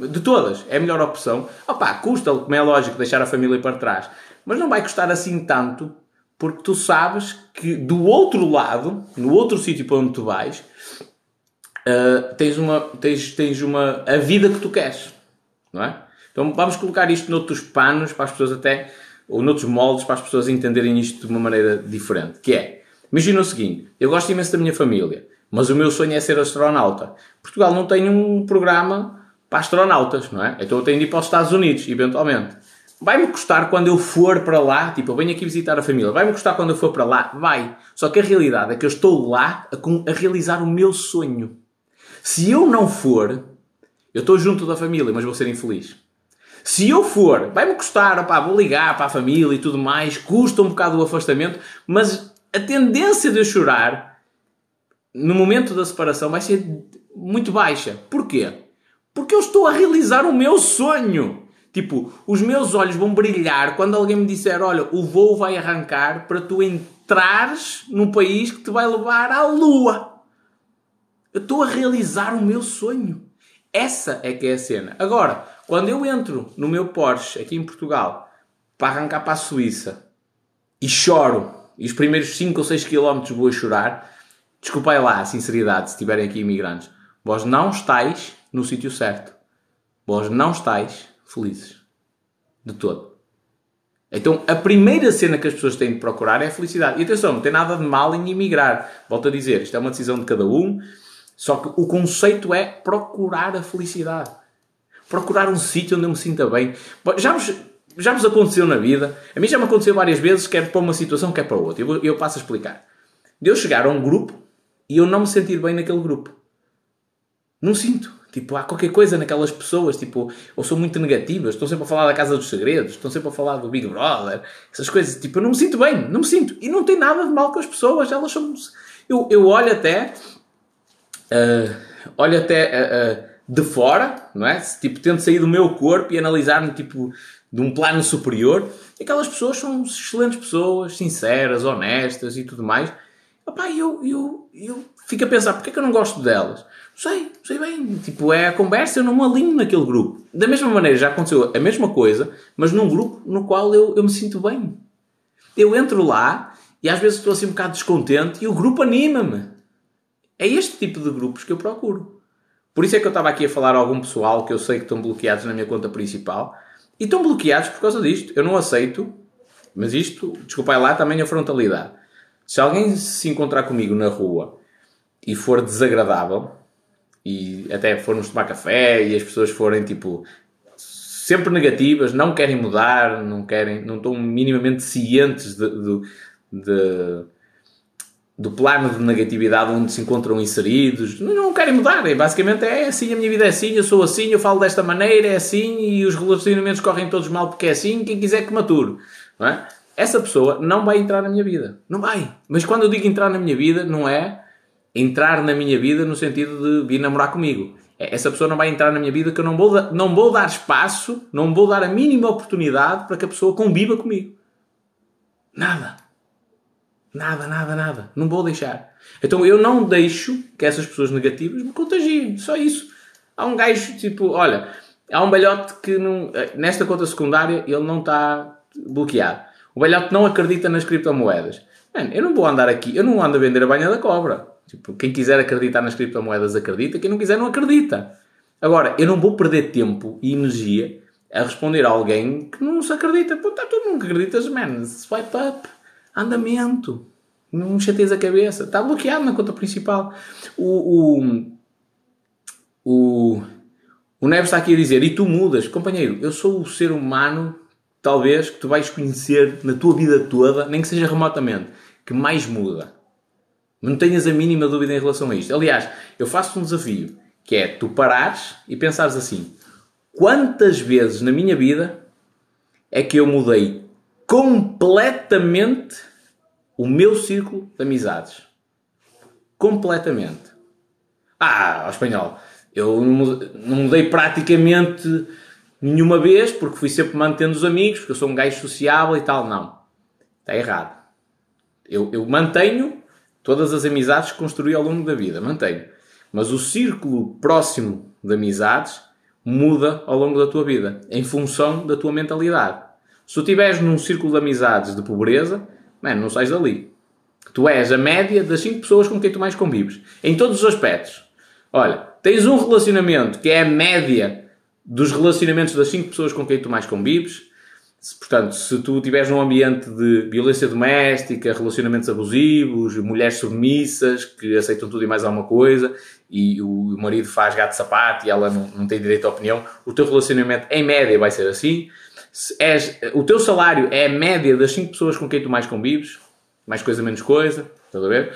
de todas, é a melhor opção. Opá, custa, como é lógico, deixar a família para trás. Mas não vai custar assim tanto, porque tu sabes que do outro lado, no outro sítio para onde tu vais, uh, tens, uma, tens, tens uma, a vida que tu queres. Não é? Então vamos colocar isto noutros panos para as pessoas até, ou noutros moldes para as pessoas entenderem isto de uma maneira diferente. Que é, imagina o seguinte, eu gosto imenso da minha família, mas o meu sonho é ser astronauta. Portugal não tem um programa para astronautas, não é? Então eu tenho de ir para os Estados Unidos, eventualmente. Vai-me custar quando eu for para lá, tipo, eu venho aqui visitar a família, vai-me custar quando eu for para lá? Vai. Só que a realidade é que eu estou lá a, a realizar o meu sonho. Se eu não for, eu estou junto da família, mas vou ser infeliz. Se eu for, vai-me custar, opá, vou ligar para a família e tudo mais, custa um bocado o afastamento, mas a tendência de eu chorar no momento da separação vai ser muito baixa. Porquê? Porque eu estou a realizar o meu sonho. Tipo, os meus olhos vão brilhar quando alguém me disser: Olha, o voo vai arrancar para tu entrares num país que te vai levar à Lua. Eu estou a realizar o meu sonho. Essa é que é a cena. Agora, quando eu entro no meu Porsche aqui em Portugal para arrancar para a Suíça e choro, e os primeiros 5 ou 6 km vou a chorar, desculpai lá a sinceridade se estiverem aqui imigrantes, vós não estáis no sítio certo. Vós não estáis felizes. De todo. Então, a primeira cena que as pessoas têm de procurar é a felicidade. E atenção, não tem nada de mal em imigrar. Volto a dizer, isto é uma decisão de cada um. Só que o conceito é procurar a felicidade. Procurar um sítio onde eu me sinta bem. Já vos, já vos aconteceu na vida. A mim já me aconteceu várias vezes, quer para uma situação, quer para outra. Eu, eu passo a explicar. De eu chegar a um grupo e eu não me sentir bem naquele grupo. Não sinto. Tipo, há qualquer coisa naquelas pessoas, tipo, ou são muito negativas, estão sempre a falar da Casa dos Segredos, estão sempre a falar do Big Brother, essas coisas, tipo, eu não me sinto bem, não me sinto. E não tem nada de mal com as pessoas, elas são. Eu, eu olho até. Uh, olho até uh, uh, de fora, não é? Tipo, tento sair do meu corpo e analisar-me, tipo, de um plano superior. Aquelas pessoas são excelentes pessoas, sinceras, honestas e tudo mais. Epá, eu, eu, eu fico a pensar, porque é que eu não gosto delas? sei, sei bem. Tipo, é a conversa, eu não me alinho naquele grupo. Da mesma maneira, já aconteceu a mesma coisa, mas num grupo no qual eu, eu me sinto bem. Eu entro lá e às vezes estou assim um bocado descontente e o grupo anima-me. É este tipo de grupos que eu procuro. Por isso é que eu estava aqui a falar a algum pessoal que eu sei que estão bloqueados na minha conta principal e estão bloqueados por causa disto. Eu não aceito, mas isto, desculpai lá, também a frontalidade. Se alguém se encontrar comigo na rua e for desagradável, e até formos tomar café e as pessoas forem tipo sempre negativas, não querem mudar, não querem, não estão minimamente cientes de, de, de, do plano de negatividade onde se encontram inseridos, não querem mudar, é, basicamente é assim, a minha vida é assim, eu sou assim, eu falo desta maneira, é assim, e os relacionamentos correm todos mal porque é assim, quem quiser que mature, não é? Essa pessoa não vai entrar na minha vida, não vai. Mas quando eu digo entrar na minha vida, não é entrar na minha vida no sentido de vir namorar comigo. É, essa pessoa não vai entrar na minha vida que eu não vou, não vou dar espaço, não vou dar a mínima oportunidade para que a pessoa conviva comigo. Nada. Nada, nada, nada. Não vou deixar. Então eu não deixo que essas pessoas negativas me contagiem. Só isso. Há um gajo tipo, olha, há um balhote que não, nesta conta secundária ele não está bloqueado. O balhote não acredita nas criptomoedas. Mano, eu não vou andar aqui, eu não ando a vender a banha da cobra. Tipo, quem quiser acreditar nas criptomoedas acredita, quem não quiser não acredita. Agora, eu não vou perder tempo e energia a responder a alguém que não se acredita. Pô, tá, tu não acreditas, man. Swipe up. Andamento. Não chateias a cabeça. Está bloqueado na conta principal. O, o, o, o Neves está aqui a dizer, e tu mudas. Companheiro, eu sou o ser humano, talvez, que tu vais conhecer na tua vida toda, nem que seja remotamente, que mais muda. Não tenhas a mínima dúvida em relação a isto. Aliás, eu faço um desafio, que é tu parares e pensares assim: quantas vezes na minha vida é que eu mudei completamente o meu círculo de amizades? Completamente. Ah, ao espanhol, eu não mudei praticamente nenhuma vez, porque fui sempre mantendo os amigos, porque eu sou um gajo sociável e tal. Não. Está errado. Eu, eu mantenho Todas as amizades que construí ao longo da vida, mantenho. Mas o círculo próximo de amizades muda ao longo da tua vida, em função da tua mentalidade. Se tu estiveres num círculo de amizades de pobreza, mano, não sais dali. Tu és a média das 5 pessoas com quem tu mais convives. Em todos os aspectos. Olha, tens um relacionamento que é a média dos relacionamentos das 5 pessoas com quem tu mais convives. Portanto, se tu estiveres num ambiente de violência doméstica, relacionamentos abusivos, mulheres submissas que aceitam tudo e mais alguma coisa, e o marido faz gato sapato e ela não, não tem direito à opinião, o teu relacionamento, em média, vai ser assim. És, o teu salário é a média das 5 pessoas com quem tu mais convives, mais coisa, menos coisa, estás a ver?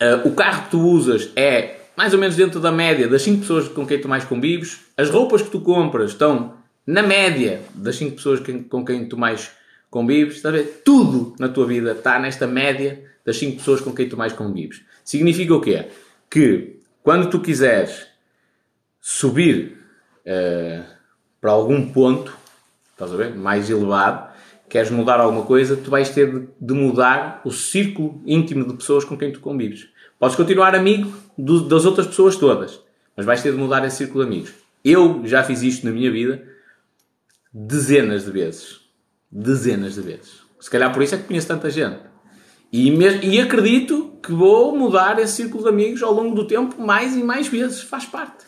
Uh, o carro que tu usas é mais ou menos dentro da média das 5 pessoas com quem tu mais convives. As roupas que tu compras estão na média das 5 pessoas com quem tu mais convives. Estás a ver? Tudo na tua vida está nesta média das 5 pessoas com quem tu mais convives. Significa o quê? Que quando tu quiseres subir uh, para algum ponto, estás a ver? Mais elevado, queres mudar alguma coisa, tu vais ter de, mudar o círculo íntimo de pessoas com quem tu convives. Podes continuar amigo do, das outras pessoas todas, mas vais ter de mudar esse círculo de amigos. Eu já fiz isto na minha vida dezenas de vezes. Dezenas de vezes. Se calhar por isso é que conheço tanta gente. E, e acredito que vou mudar esse círculo de amigos ao longo do tempo mais e mais vezes. Faz parte.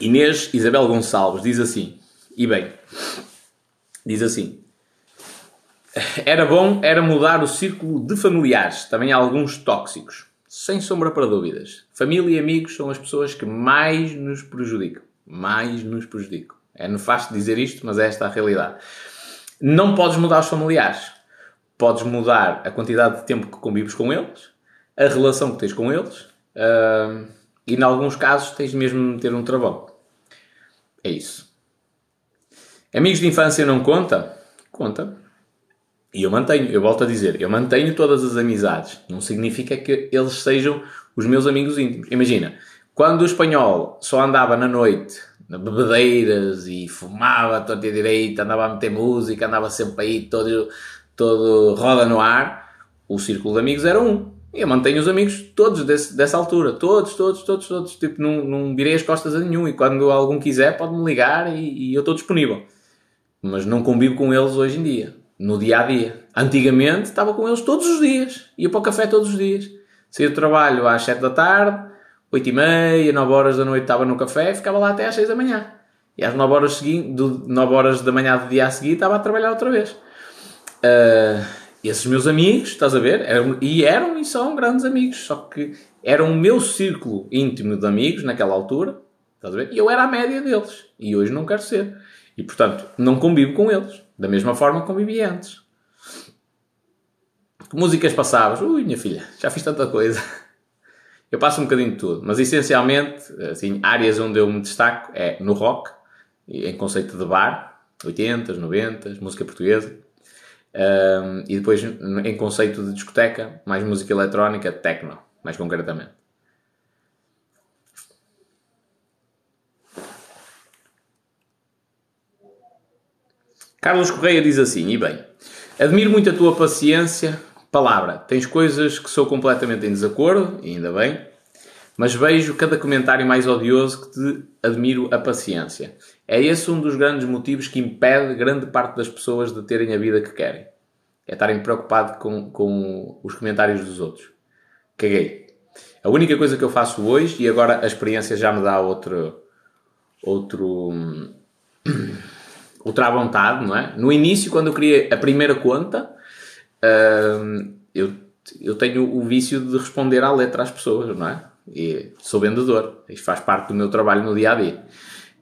Inês Isabel Gonçalves diz assim, e bem, diz assim: Era bom era mudar o círculo de familiares, também há alguns tóxicos, sem sombra para dúvidas. Família e amigos são as pessoas que mais nos prejudicam, mais nos prejudicam. É nefasto dizer isto, mas é esta a realidade. Não podes mudar os familiares, podes mudar a quantidade de tempo que convives com eles, a relação que tens com eles. Uh, e, em alguns casos, tens mesmo de meter um travão. É isso. Amigos de infância não conta? Conta. E eu mantenho, eu volto a dizer, eu mantenho todas as amizades. Não significa que eles sejam os meus amigos íntimos. Imagina, quando o espanhol só andava na noite, na bebedeiras e fumava toda a direita, andava a meter música, andava sempre aí todo, todo roda no ar, o círculo de amigos era um. E eu mantenho os amigos todos desse, dessa altura. Todos, todos, todos, todos. Tipo, não, não virei as costas a nenhum. E quando algum quiser, pode-me ligar e, e eu estou disponível. Mas não convivo com eles hoje em dia. No dia a dia. Antigamente estava com eles todos os dias. Ia para o café todos os dias. Saía do trabalho às 7 da tarde, 8 e meia, 9 horas da noite estava no café, ficava lá até às 6 da manhã. E às 9 horas, segui 9 horas da manhã do dia a seguir estava a trabalhar outra vez. Uh, esses meus amigos, estás a ver? Eram, e eram e são grandes amigos, só que eram o meu círculo íntimo de amigos naquela altura, estás a ver? E eu era a média deles. E hoje não quero ser. E portanto, não convivo com eles. Da mesma forma que convivi antes. Que músicas passavas? Ui, minha filha, já fiz tanta coisa. Eu passo um bocadinho de tudo, mas essencialmente, assim, áreas onde eu me destaco é no rock, em conceito de bar, 80s, 90s, música portuguesa um, e depois, em conceito de discoteca, mais música eletrónica, techno, mais concretamente. Carlos Correia diz assim, e bem, admiro muito a tua paciência, palavra, tens coisas que sou completamente em desacordo, e ainda bem, mas vejo cada comentário mais odioso que te admiro a paciência. É esse um dos grandes motivos que impede grande parte das pessoas de terem a vida que querem. É estarem preocupados com, com os comentários dos outros. Caguei. A única coisa que eu faço hoje, e agora a experiência já me dá outro. outro. outra vontade, não é? No início, quando eu criei a primeira conta, hum, eu, eu tenho o vício de responder à letra às pessoas, não é? E sou vendedor. Isto faz parte do meu trabalho no dia a dia.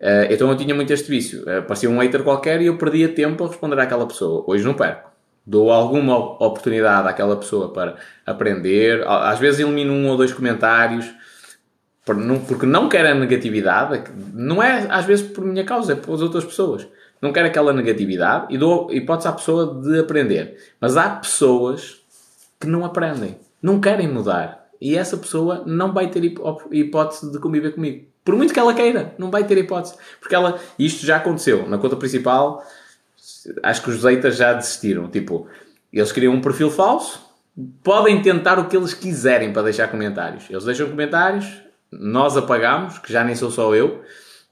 Uh, então eu tinha muito este vício. Uh, aparecia um hater qualquer e eu perdia tempo a responder àquela pessoa. Hoje não perco. Dou alguma oportunidade àquela pessoa para aprender. Às vezes elimino um ou dois comentários porque não quero a negatividade. Não é às vezes por minha causa, é pelas outras pessoas. Não quero aquela negatividade e dou hipótese à pessoa de aprender. Mas há pessoas que não aprendem, não querem mudar. E essa pessoa não vai ter hipótese de conviver comigo. Por muito que ela queira, não vai ter hipótese. Porque ela, isto já aconteceu. Na conta principal, acho que os haters já desistiram. Tipo, eles criam um perfil falso, podem tentar o que eles quiserem para deixar comentários. Eles deixam comentários, nós apagamos, que já nem sou só eu,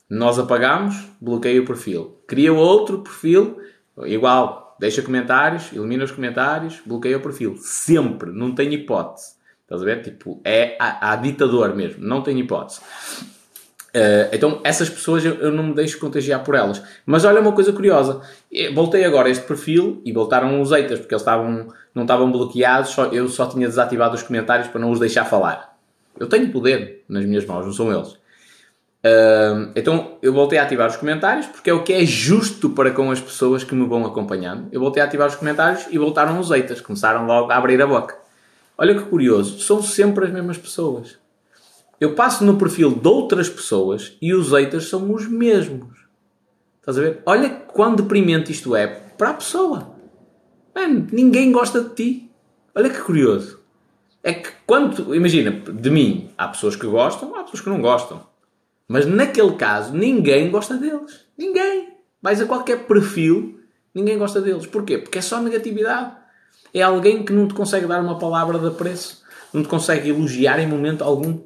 Nós apagamos, bloqueia o perfil. Cria outro perfil, igual, deixa comentários, elimina os comentários, bloqueia o perfil. Sempre, não tem hipótese. Estás a ver? Tipo, é a, a ditador mesmo, não tem hipótese. Uh, então, essas pessoas eu, eu, não me deixo contagiar por elas. Mas olha uma coisa curiosa. Voltei agora a este perfil e voltaram os haters, porque eles estavam, não estavam bloqueados, só, eu só tinha desativado os comentários para não os deixar falar. Eu tenho poder nas minhas mãos, não são eles. Uh, então, eu voltei a ativar os comentários, porque é o que é justo para com as pessoas que me vão acompanhando. Eu voltei a ativar os comentários e voltaram os haters. Começaram logo a abrir a boca. Olha que curioso, são sempre as mesmas pessoas eu passo no perfil de outras pessoas e os haters são os mesmos. Estás a ver? Olha quão deprimente isto é para a pessoa. Ninguém gosta de ti. Olha que curioso. É que quando, imagina, de mim há pessoas que gostam, há pessoas que não gostam. Mas naquele caso, ninguém gosta deles. Ninguém. Vais a qualquer perfil, ninguém gosta deles. Porquê? Porque é só negatividade. É alguém que não te consegue dar uma palavra de apreço, não te consegue elogiar em momento algum.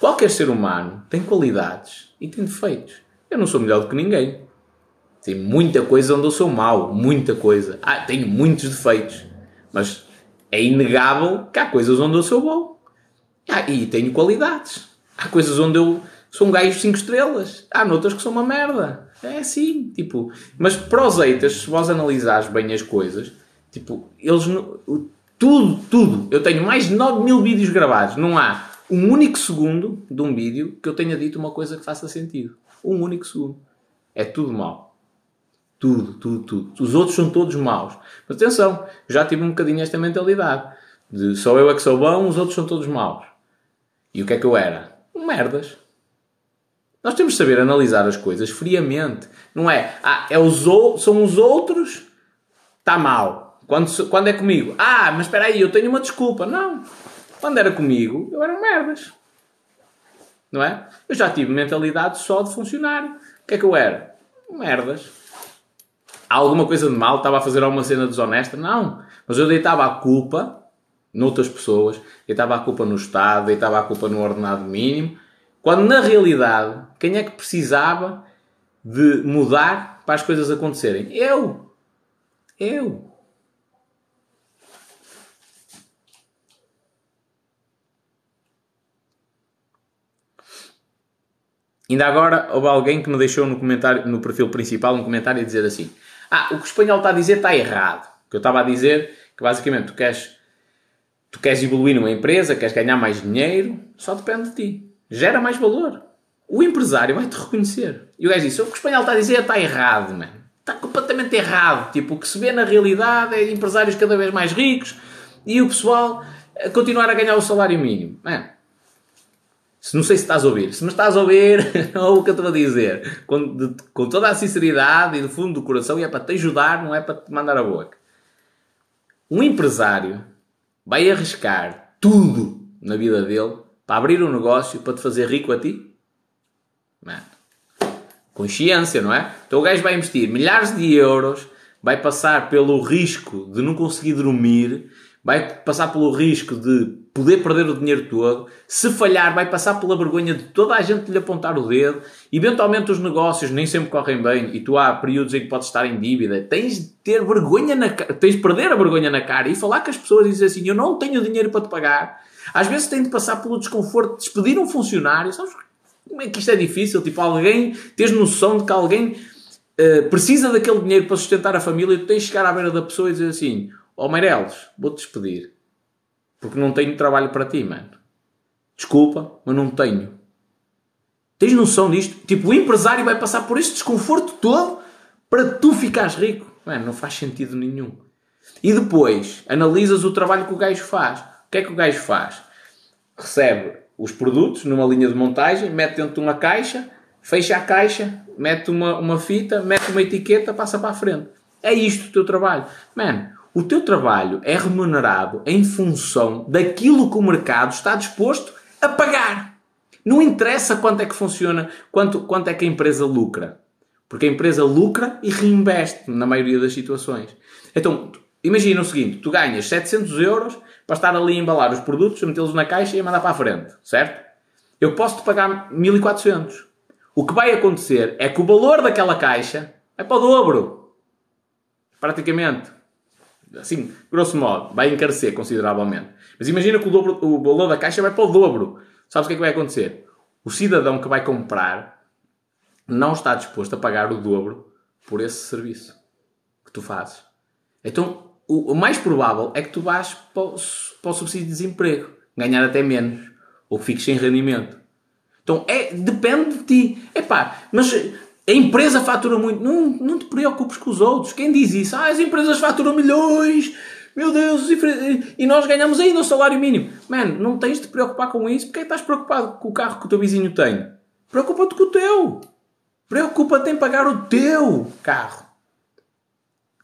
Qualquer ser humano tem qualidades e tem defeitos. Eu não sou melhor do que ninguém. Tem muita coisa onde eu sou mau, muita coisa. Ah, tenho muitos defeitos, mas é inegável que há coisas onde eu sou bom. Ah, e tenho qualidades. Há coisas onde eu sou um gajo 5 estrelas. Há noutras que sou uma merda. É assim, tipo. Mas para os haters, se vós analisares bem as coisas, tipo, eles. Tudo, tudo. Eu tenho mais de 9 mil vídeos gravados. Não há um único segundo de um vídeo que eu tenha dito uma coisa que faça sentido. Um único segundo. É tudo mau. Tudo, tudo, tudo. Os outros são todos maus. Mas atenção, já tive um bocadinho esta mentalidade. De só eu é que sou bom, os outros são todos maus. E o que é que eu era? Um merdas. Nós temos de saber analisar as coisas friamente. Não é, ah, é os, são os outros, está mal. Quando, quando é comigo, ah, mas espera aí, eu tenho uma desculpa. Não. Quando era comigo, eu era um merdas. Não é? Eu já tive mentalidade só de funcionário. O que é que eu era? Merdas. Há alguma coisa de mal? Estava a fazer alguma cena desonesta? Não. Mas eu deitava a culpa noutras pessoas, deitava a culpa no Estado, deitava a culpa no ordenado mínimo, quando na realidade, quem é que precisava de mudar para as coisas acontecerem? Eu. Eu. Ainda agora houve alguém que me deixou no, comentário, no perfil principal um comentário a dizer assim: Ah, o que o espanhol está a dizer está errado. Que eu estava a dizer que basicamente tu queres, tu queres evoluir numa empresa, queres ganhar mais dinheiro, só depende de ti. Gera mais valor. O empresário vai-te reconhecer. E o gajo disse: O que o espanhol está a dizer está errado, mano. Está completamente errado. Tipo, o que se vê na realidade é empresários cada vez mais ricos e o pessoal continuar a ganhar o salário mínimo. Mano, se não sei se estás a ouvir, se me estás a ouvir, ou o que eu estou a dizer, com, de, com toda a sinceridade e do fundo do coração, e é para te ajudar, não é para te mandar a boca. Um empresário vai arriscar tudo na vida dele para abrir um negócio para te fazer rico a ti? Mano, consciência, não é? Então o gajo vai investir milhares de euros, vai passar pelo risco de não conseguir dormir, vai passar pelo risco de poder perder o dinheiro todo. Se falhar, vai passar pela vergonha de toda a gente lhe apontar o dedo. Eventualmente, os negócios nem sempre correm bem e tu há períodos em que podes estar em dívida. Tens de ter vergonha na tens de perder a vergonha na cara e falar com as pessoas e dizer assim: Eu não tenho dinheiro para te pagar. Às vezes, tem de passar pelo desconforto de despedir um funcionário. Sabes como é que isto é difícil? Tipo, alguém, tens noção de que alguém. Uh, precisa daquele dinheiro para sustentar a família e tu tens de chegar à beira da pessoa e dizer assim: Ó oh, vou-te despedir. Porque não tenho trabalho para ti, mano. Desculpa, mas não tenho. Tens noção disto? Tipo, o empresário vai passar por este desconforto todo para tu ficares rico. Mano, não faz sentido nenhum. E depois, analisas o trabalho que o gajo faz. O que é que o gajo faz? Recebe os produtos numa linha de montagem, mete dentro de uma caixa, fecha a caixa, mete uma, uma fita, mete uma etiqueta, passa para a frente. É isto o teu trabalho. Mano, o teu trabalho é remunerado em função daquilo que o mercado está disposto a pagar. Não interessa quanto é que funciona, quanto, quanto é que a empresa lucra. Porque a empresa lucra e reinveste na maioria das situações. Então, imagina o seguinte: tu ganhas 700 euros para estar ali a embalar os produtos, metê-los na caixa e a mandar para a frente, certo? Eu posso te pagar 1400. o que vai acontecer é que o valor daquela caixa vai para o dobro. Praticamente. Assim, grosso modo, vai encarecer consideravelmente. Mas imagina que o, dobro, o valor da caixa vai para o dobro. Sabes o que é que vai acontecer? O cidadão que vai comprar não está disposto a pagar o dobro por esse serviço que tu fazes. Então, o, o mais provável é que tu vás para o, para o subsídio de desemprego, ganhar até menos, ou que fiques sem rendimento. Então, é, depende de ti. Epá, mas a empresa fatura muito. Não, não te preocupes com os outros. Quem diz isso? Ah, as empresas faturam milhões. Meu Deus, e nós ganhamos ainda o salário mínimo. Mano, não tens de te preocupar com isso. Porque estás preocupado com o carro que o teu vizinho tem? Preocupa-te com o teu. Preocupa-te em pagar o teu carro.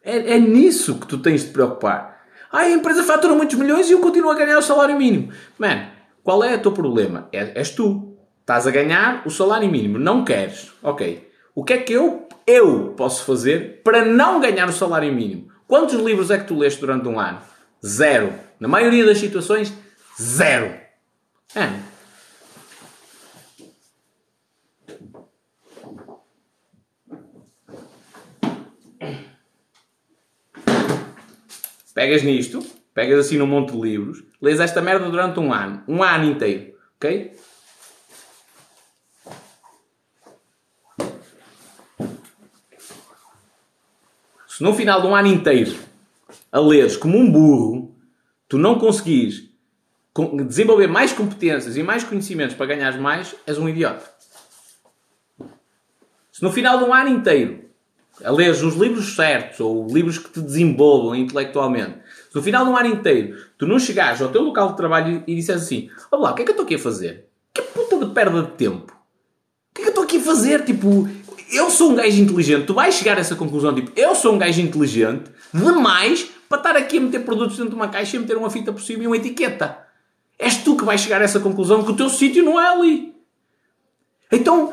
É, é nisso que tu tens de te preocupar. Ah, a empresa fatura muitos milhões e eu continuo a ganhar o salário mínimo. Mano, qual é o teu problema? É, és tu. Estás a ganhar o salário mínimo. Não queres. Ok. O que é que eu, eu posso fazer para não ganhar o salário mínimo? Quantos livros é que tu leste durante um ano? Zero. Na maioria das situações, zero. É. Pegas nisto, pegas assim num monte de livros, lês esta merda durante um ano. Um ano inteiro. Ok? Se no final de um ano inteiro a leres como um burro, tu não conseguires desenvolver mais competências e mais conhecimentos para ganhar mais, és um idiota. Se no final de um ano inteiro a leres os livros certos ou livros que te desenvolvam intelectualmente, se no final de um ano inteiro tu não chegares ao teu local de trabalho e disseres assim: Olá, o que é que eu estou aqui a fazer? Que puta de perda de tempo! O que é que eu estou aqui a fazer? Tipo, eu sou um gajo inteligente, tu vais chegar a essa conclusão, tipo, eu sou um gajo inteligente demais para estar aqui a meter produtos dentro de uma caixa e meter uma fita por cima e uma etiqueta. És tu que vais chegar a essa conclusão que o teu sítio não é ali. Então,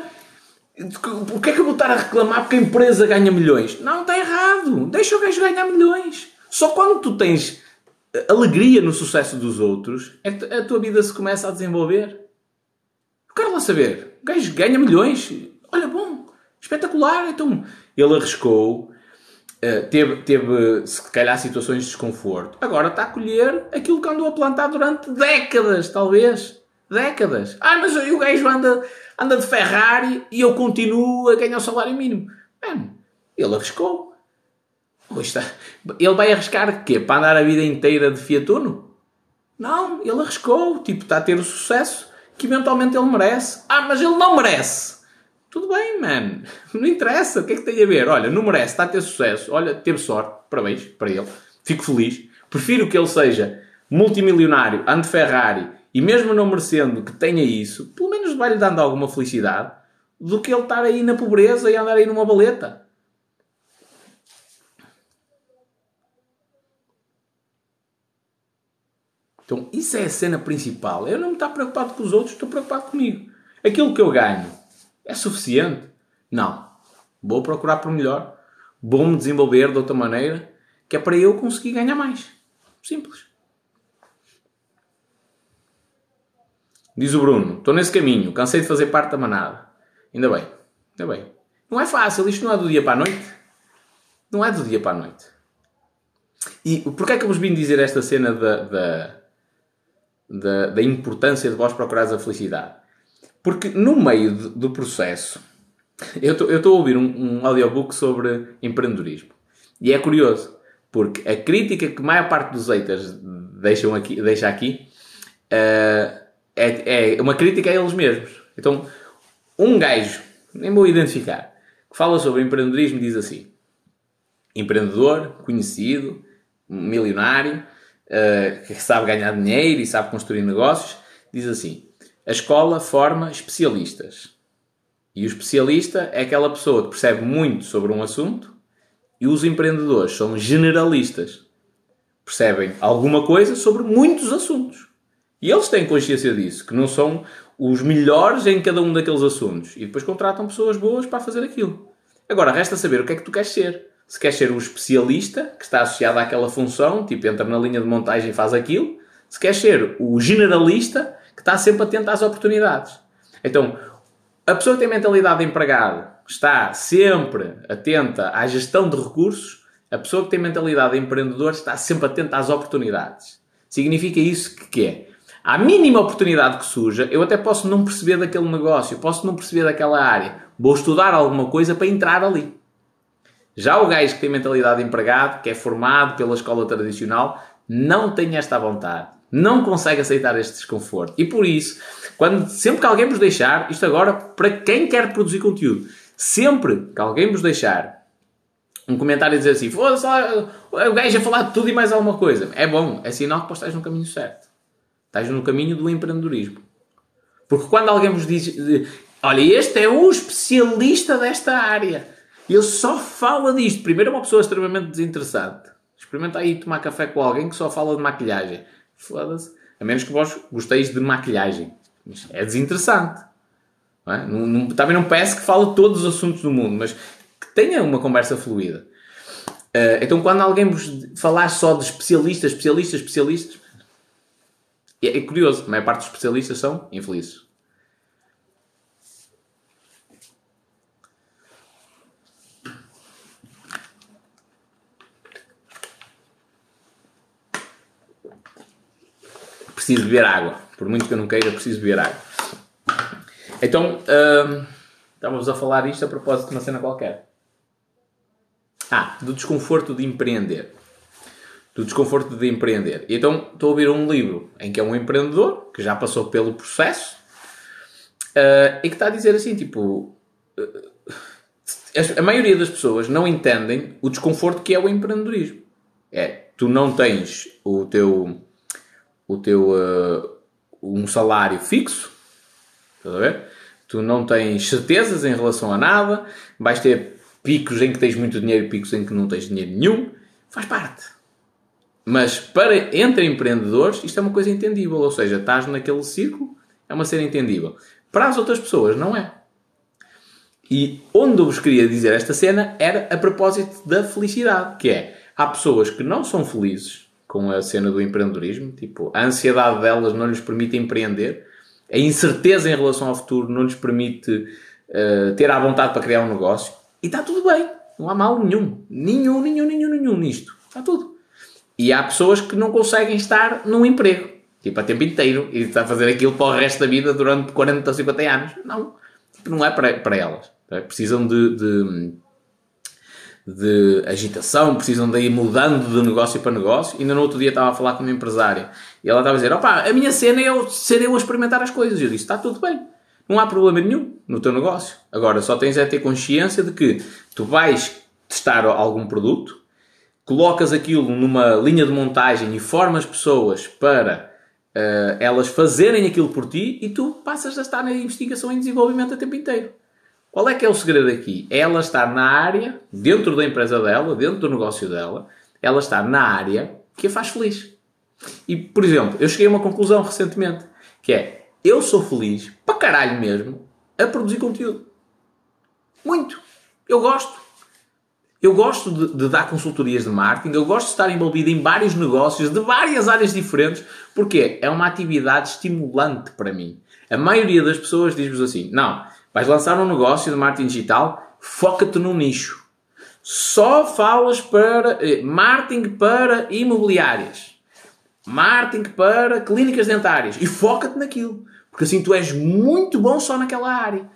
o que é que eu vou estar a reclamar porque a empresa ganha milhões? Não, está errado. Deixa o gajo ganhar milhões. Só quando tu tens alegria no sucesso dos outros é que a tua vida se começa a desenvolver. Eu quero lá saber. O gajo ganha milhões. Olha, bom, Espetacular! Então, ele arriscou, eh, teve, teve, se calhar, situações de desconforto. Agora está a colher aquilo que andou a plantar durante décadas, talvez. Décadas. Ah, mas o gajo anda, anda de Ferrari e eu continuo a ganhar o salário mínimo. Ele arriscou. Está. Ele vai arriscar quê? Para andar a vida inteira de Fiat Uno? Não, ele arriscou. Tipo, está a ter o sucesso que eventualmente ele merece. Ah, mas ele não merece. Tudo bem, man. Não interessa. O que é que tem a ver? Olha, não merece, está a ter sucesso. Olha, teve sorte. Parabéns para ele. Fico feliz. Prefiro que ele seja multimilionário, ande Ferrari e mesmo não merecendo que tenha isso, pelo menos vai-lhe dando alguma felicidade do que ele estar aí na pobreza e andar aí numa baleta. Então, isso é a cena principal. Eu não me estou preocupado com os outros, estou preocupado comigo. Aquilo que eu ganho é suficiente? Não. Vou procurar por melhor. Vou-me desenvolver de outra maneira que é para eu conseguir ganhar mais. Simples. Diz o Bruno: Estou nesse caminho, cansei de fazer parte da manada. Ainda bem, ainda bem. Não é fácil, isto não é do dia para a noite. Não é do dia para a noite. E porquê é que eu vos vim dizer esta cena da, da, da, da importância de vós procurares a felicidade? Porque no meio do processo, eu estou a ouvir um, um audiobook sobre empreendedorismo. E é curioso, porque a crítica que a maior parte dos haters deixam aqui, deixa aqui uh, é, é uma crítica a eles mesmos. Então, um gajo, nem vou identificar, que fala sobre empreendedorismo diz assim: empreendedor, conhecido, milionário, uh, que sabe ganhar dinheiro e sabe construir negócios, diz assim: a escola forma especialistas. E o especialista é aquela pessoa que percebe muito sobre um assunto e os empreendedores são generalistas. Percebem alguma coisa sobre muitos assuntos. E eles têm consciência disso, que não são os melhores em cada um daqueles assuntos. E depois contratam pessoas boas para fazer aquilo. Agora, resta saber o que é que tu queres ser. Se queres ser o especialista, que está associado àquela função, tipo entra na linha de montagem e faz aquilo. Se queres ser o generalista, que está sempre atento às oportunidades. Então, a pessoa que tem mentalidade de empregado está sempre atenta à gestão de recursos, a pessoa que tem mentalidade de empreendedor está sempre atenta às oportunidades. Significa isso que, é? À mínima oportunidade que surja, eu até posso não perceber daquele negócio, posso não perceber daquela área. Vou estudar alguma coisa para entrar ali. Já o gajo que tem mentalidade de empregado, que é formado pela escola tradicional, não tem esta vontade. Não consegue aceitar este desconforto. E por isso, quando, sempre que alguém vos deixar, isto agora para quem quer produzir conteúdo, sempre que alguém vos deixar um comentário a dizer assim, foda-se, o gajo a falar de tudo e mais alguma coisa, é bom, é sinal que estás no caminho certo. Estás no caminho do empreendedorismo. Porque quando alguém vos diz, olha, este é o especialista desta área, ele só fala disto. Primeiro, é uma pessoa extremamente desinteressante. Experimenta aí tomar café com alguém que só fala de maquilhagem. Foda-se. A menos que vós gosteis de maquilhagem. É desinteressante. Não é? não, não, também não parece que fala todos os assuntos do mundo, mas que tenha uma conversa fluida. Uh, então, quando alguém vos falar só de especialistas, especialistas, especialistas, é, é curioso, a maior parte dos especialistas são infelizes. Preciso beber água. Por muito que eu não queira, preciso beber água. Então, hum, estávamos a falar isto a propósito de uma cena qualquer. Ah, do desconforto de empreender do desconforto de empreender. Então estou a ouvir um livro em que é um empreendedor que já passou pelo processo uh, e que está a dizer assim, tipo, uh, a maioria das pessoas não entendem o desconforto que é o empreendedorismo. É, tu não tens o teu, o teu uh, um salário fixo, estás a ver? Tu não tens certezas em relação a nada, vais ter picos em que tens muito dinheiro e picos em que não tens dinheiro nenhum. Faz parte. Mas para entre empreendedores, isto é uma coisa entendível. Ou seja, estás naquele círculo, é uma cena entendível. Para as outras pessoas, não é. E onde eu vos queria dizer esta cena era a propósito da felicidade, que é, há pessoas que não são felizes com a cena do empreendedorismo, tipo, a ansiedade delas não lhes permite empreender, a incerteza em relação ao futuro não lhes permite uh, ter à vontade para criar um negócio, e está tudo bem, não há mal nenhum, nenhum, nenhum, nenhum, nenhum nisto, está tudo. E há pessoas que não conseguem estar num emprego, tipo a tempo inteiro, e está a fazer aquilo para o resto da vida durante 40 ou 50 anos. Não, tipo, não é para, para elas. É? Precisam de, de, de, agitação, precisam de ir mudando de negócio para negócio. Ainda no outro dia estava a falar com uma empresária e ela estava a dizer: opá, a minha cena é eu ser eu a experimentar as coisas. Eu disse: está tudo bem. Não há problema nenhum no teu negócio. Agora, só tens é ter consciência de que tu vais testar algum produto, colocas aquilo numa linha de montagem e formas pessoas para uh, elas fazerem aquilo por ti e tu passas a estar na investigação e desenvolvimento o tempo inteiro. Qual é que é o segredo aqui? Ela estar na área, dentro da empresa dela, dentro do negócio dela, ela estar na área que a faz feliz. E, por exemplo, eu cheguei a uma conclusão recentemente, que é, eu sou feliz, para caralho mesmo, a produzir conteúdo. Muito. Eu gosto. Eu gosto de, de, dar consultorias de marketing, eu gosto de estar envolvido em vários negócios de várias áreas diferentes, porque é uma atividade estimulante para mim. A maioria das pessoas diz-vos assim: não, vais lançar um negócio de marketing digital, foca-te no nicho. Só falas para eh, marketing para imobiliárias, marketing para clínicas dentárias e foca-te naquilo, porque assim tu és muito bom só naquela área.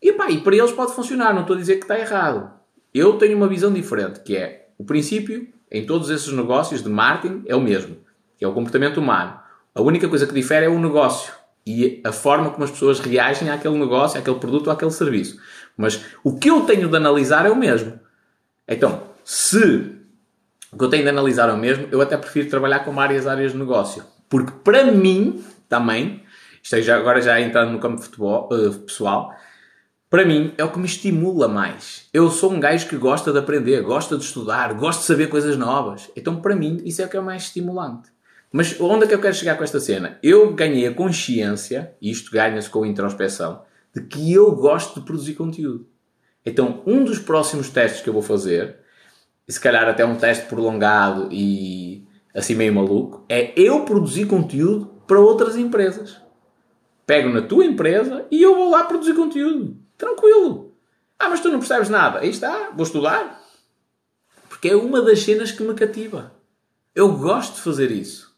E, pá, e para eles pode funcionar, não estou a dizer que está errado. Eu tenho uma visão diferente, que é o princípio em todos esses negócios de marketing é o mesmo, que é o comportamento humano. A única coisa que difere é o negócio e a forma como as pessoas reagem àquele negócio, àquele produto ou àquele serviço. Mas o que eu tenho de analisar é o mesmo. Então, se o que eu tenho de analisar é o mesmo, eu até prefiro trabalhar com várias áreas de negócio. Porque para mim, também, isto já, agora já entrando no campo futebol, uh, pessoal, para mim, é o que me estimula mais. Eu sou um gajo que gosta de aprender, gosta de estudar, gosta de saber coisas novas. Então, para mim, isso é o que é mais estimulante. Mas onde é que eu quero chegar com esta cena? Eu ganhei a consciência, e isto ganha-se com a introspeção, de que eu gosto de produzir conteúdo. Então, um dos próximos testes que eu vou fazer, e se calhar até um teste prolongado e assim meio maluco, é eu produzir conteúdo para outras empresas. pego na tua empresa e eu vou lá produzir conteúdo. Tranquilo. Ah, mas tu não percebes nada. Aí está, vou estudar. Porque é uma das cenas que me cativa. Eu gosto de fazer isso.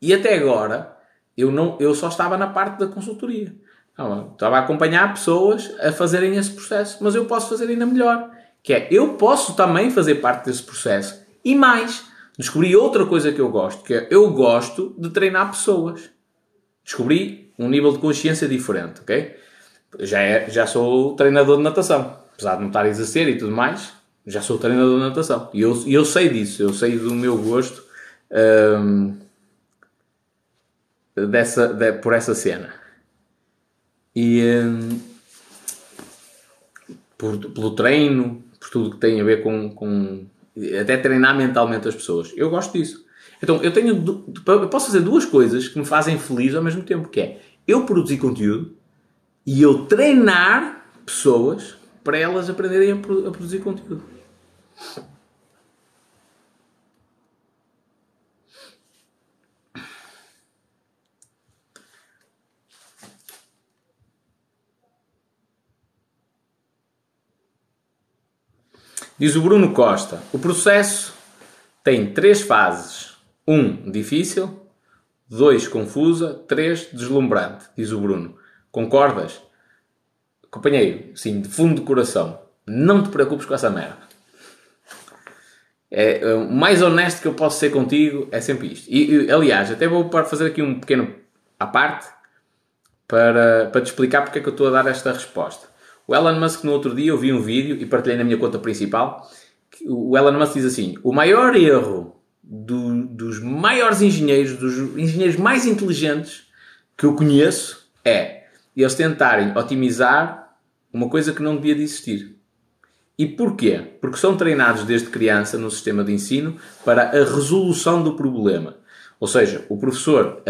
E até agora, eu, não, eu só estava na parte da consultoria. Não, estava a acompanhar pessoas a fazerem esse processo. Mas eu posso fazer ainda melhor. Que é, eu posso também fazer parte desse processo. E mais, descobri outra coisa que eu gosto. Que é, eu gosto de treinar pessoas. Descobri um nível de consciência diferente, ok? Já, é, já sou treinador de natação. Apesar de não estar a exercer e tudo mais, já sou treinador de natação. E eu, eu sei disso. Eu sei do meu gosto hum, dessa, de, por essa cena. E hum, por, pelo treino, por tudo que tem a ver com, com até treinar mentalmente as pessoas. Eu gosto disso. Então, eu tenho eu posso fazer duas coisas que me fazem feliz ao mesmo tempo, que é eu produzir conteúdo e eu treinar pessoas para elas aprenderem a, produzir conteúdo. Diz o Bruno Costa: o processo tem três fases. Um, difícil. Dois, confusa. Três, deslumbrante. Diz o Bruno. Concordas? Companheiro, sim, de fundo de coração, não te preocupes com essa merda. É, é, o mais honesto que eu posso ser contigo é sempre isto. E, e aliás, até vou fazer aqui um pequeno à parte para, para te explicar porque é que eu estou a dar esta resposta. O Elon Musk, no outro dia, eu vi um vídeo e partilhei na minha conta principal. o Elon Musk diz assim: o maior erro do, dos maiores engenheiros, dos engenheiros mais inteligentes que eu conheço, é eles tentarem otimizar uma coisa que não devia de existir. E porquê? Porque são treinados desde criança no sistema de ensino para a resolução do problema. Ou seja, o professor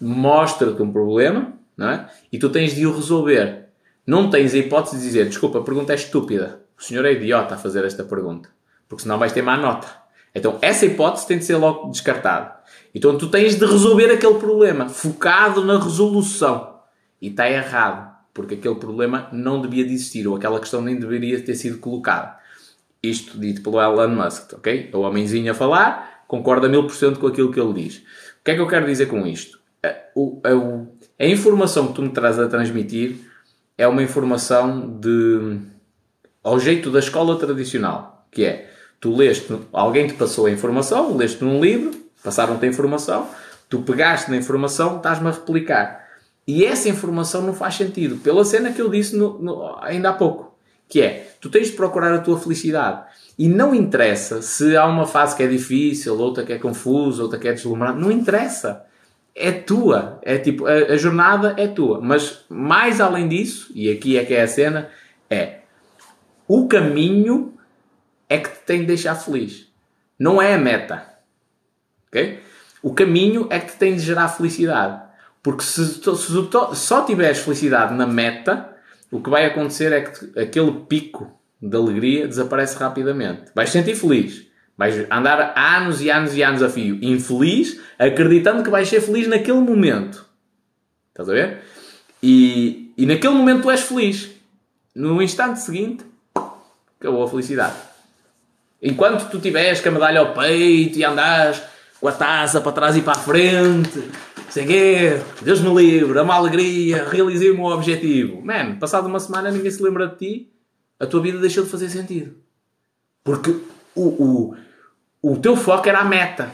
mostra-te um problema não é? e tu tens de o resolver. Não tens a hipótese de dizer, desculpa, a pergunta é estúpida. O senhor é idiota a fazer esta pergunta. Porque senão vais ter má nota. Então, essa hipótese tem de ser logo descartada. Então, tu tens de resolver aquele problema, focado na resolução. E está errado, porque aquele problema não devia de existir, ou aquela questão nem deveria ter sido colocada. Isto dito pelo Elon Musk, ok? O homenzinho a falar, concorda mil por cento com aquilo que ele diz. O que é que eu quero dizer com isto? A, a, a informação que tu me traz a transmitir é uma informação de ao jeito da escola tradicional, que é tu leste, alguém te passou a informação, leste num livro, passaram-te a informação, tu pegaste na informação, estás-me a replicar. E essa informação não faz sentido, pela cena que eu disse no, no, ainda há pouco, que é, tu tens de procurar a tua felicidade. E não interessa se há uma fase que é difícil, outra que é confusa, outra que é deslumbrante, não interessa é tua. É tipo, a, a, jornada é tua. Mas mais além disso, e aqui é que é a cena, é o caminho é que te tem de deixar feliz. Não é a meta. Ok? O caminho é que te tem de gerar felicidade. Porque se, se só tiveres felicidade na meta, o que vai acontecer é que aquele pico de alegria desaparece rapidamente. Vais sentir feliz. Vais andar anos e anos e anos a fio infeliz, acreditando que vais ser feliz naquele momento. Estás a ver? E, e naquele momento tu és feliz. No instante seguinte, acabou a felicidade. Enquanto tu tiveres com a medalha ao peito e andares com a taça para trás e para a frente, sem quê, Deus me livre, uma alegria, realizei o meu objetivo. Man, passado uma semana ninguém se lembra de ti, a tua vida deixou de fazer sentido. Porque o, o, o teu foco era a meta.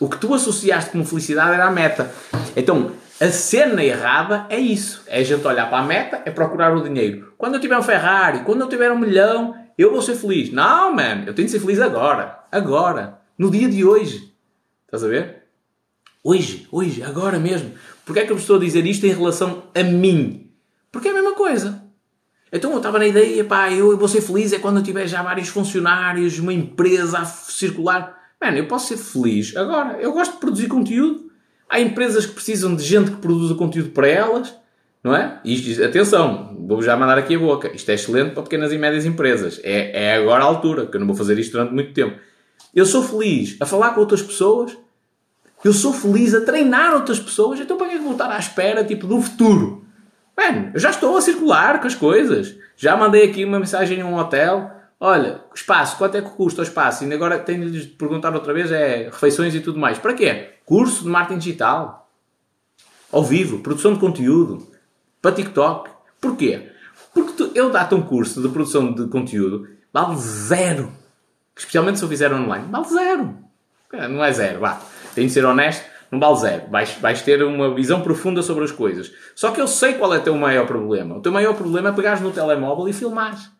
O que tu associaste como felicidade era a meta. Então, a cena errada é isso. É a gente olhar para a meta, é procurar o dinheiro. Quando eu tiver um Ferrari, quando eu tiver um milhão, eu vou ser feliz. Não, man, eu tenho de ser feliz agora. Agora. No dia de hoje. Estás a ver? Hoje, hoje, agora mesmo. Porquê é que eu estou a dizer isto em relação a mim? Porque é a mesma coisa. Então eu estava na ideia, pá, eu vou ser feliz é quando eu tiver já vários funcionários, uma empresa a circular. Mano, eu posso ser feliz agora. Eu gosto de produzir conteúdo. Há empresas que precisam de gente que produza conteúdo para elas, não é? Isto, atenção, vou já mandar aqui a boca. Isto é excelente para pequenas e médias empresas. É, é agora a altura, que eu não vou fazer isto durante muito tempo. Eu sou feliz a falar com outras pessoas. Eu sou feliz a treinar outras pessoas. Então para que é que vou estar à espera, tipo, do futuro? Mano, eu já estou a circular com as coisas. Já mandei aqui uma mensagem em um hotel. Olha, espaço, quanto é que custa o espaço? E agora tenho de perguntar outra vez, é refeições e tudo mais. Para quê? Curso de marketing digital. Ao vivo, produção de conteúdo. Para TikTok. Porquê? Porque tu, eu dar-te um curso de produção de conteúdo vale zero. Especialmente se eu fizer online. Vale zero. Não é zero, vá. Tenho de ser honesto não vale zero. Vais, vais ter uma visão profunda sobre as coisas. Só que eu sei qual é o teu maior problema. O teu maior problema é pegares no telemóvel e filmares.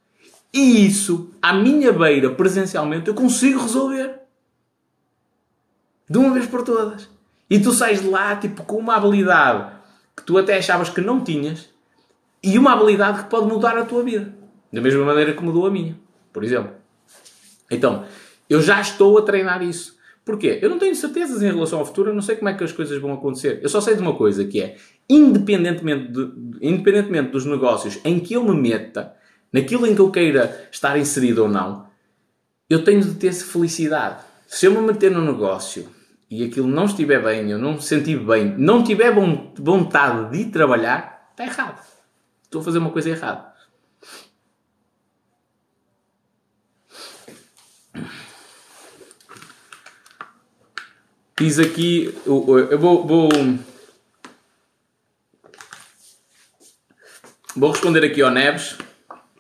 E isso, à minha beira, presencialmente, eu consigo resolver. De uma vez por todas. E tu sais de lá, tipo, com uma habilidade que tu até achavas que não tinhas e uma habilidade que pode mudar a tua vida. Da mesma maneira que mudou a minha, por exemplo. Então, eu já estou a treinar isso. Porquê? Eu não tenho certezas em relação ao futuro, eu não sei como é que as coisas vão acontecer. Eu só sei de uma coisa, que é, independentemente, de, independentemente dos negócios em que eu me meta, naquilo em que eu queira estar inserido ou não, eu tenho de ter felicidade. Se eu me meter no negócio e aquilo não estiver bem, eu não me sentir bem, não tiver vontade de trabalhar, está errado. Estou a fazer uma coisa errada. Diz aqui, eu vou, vou, vou responder aqui ao Neves.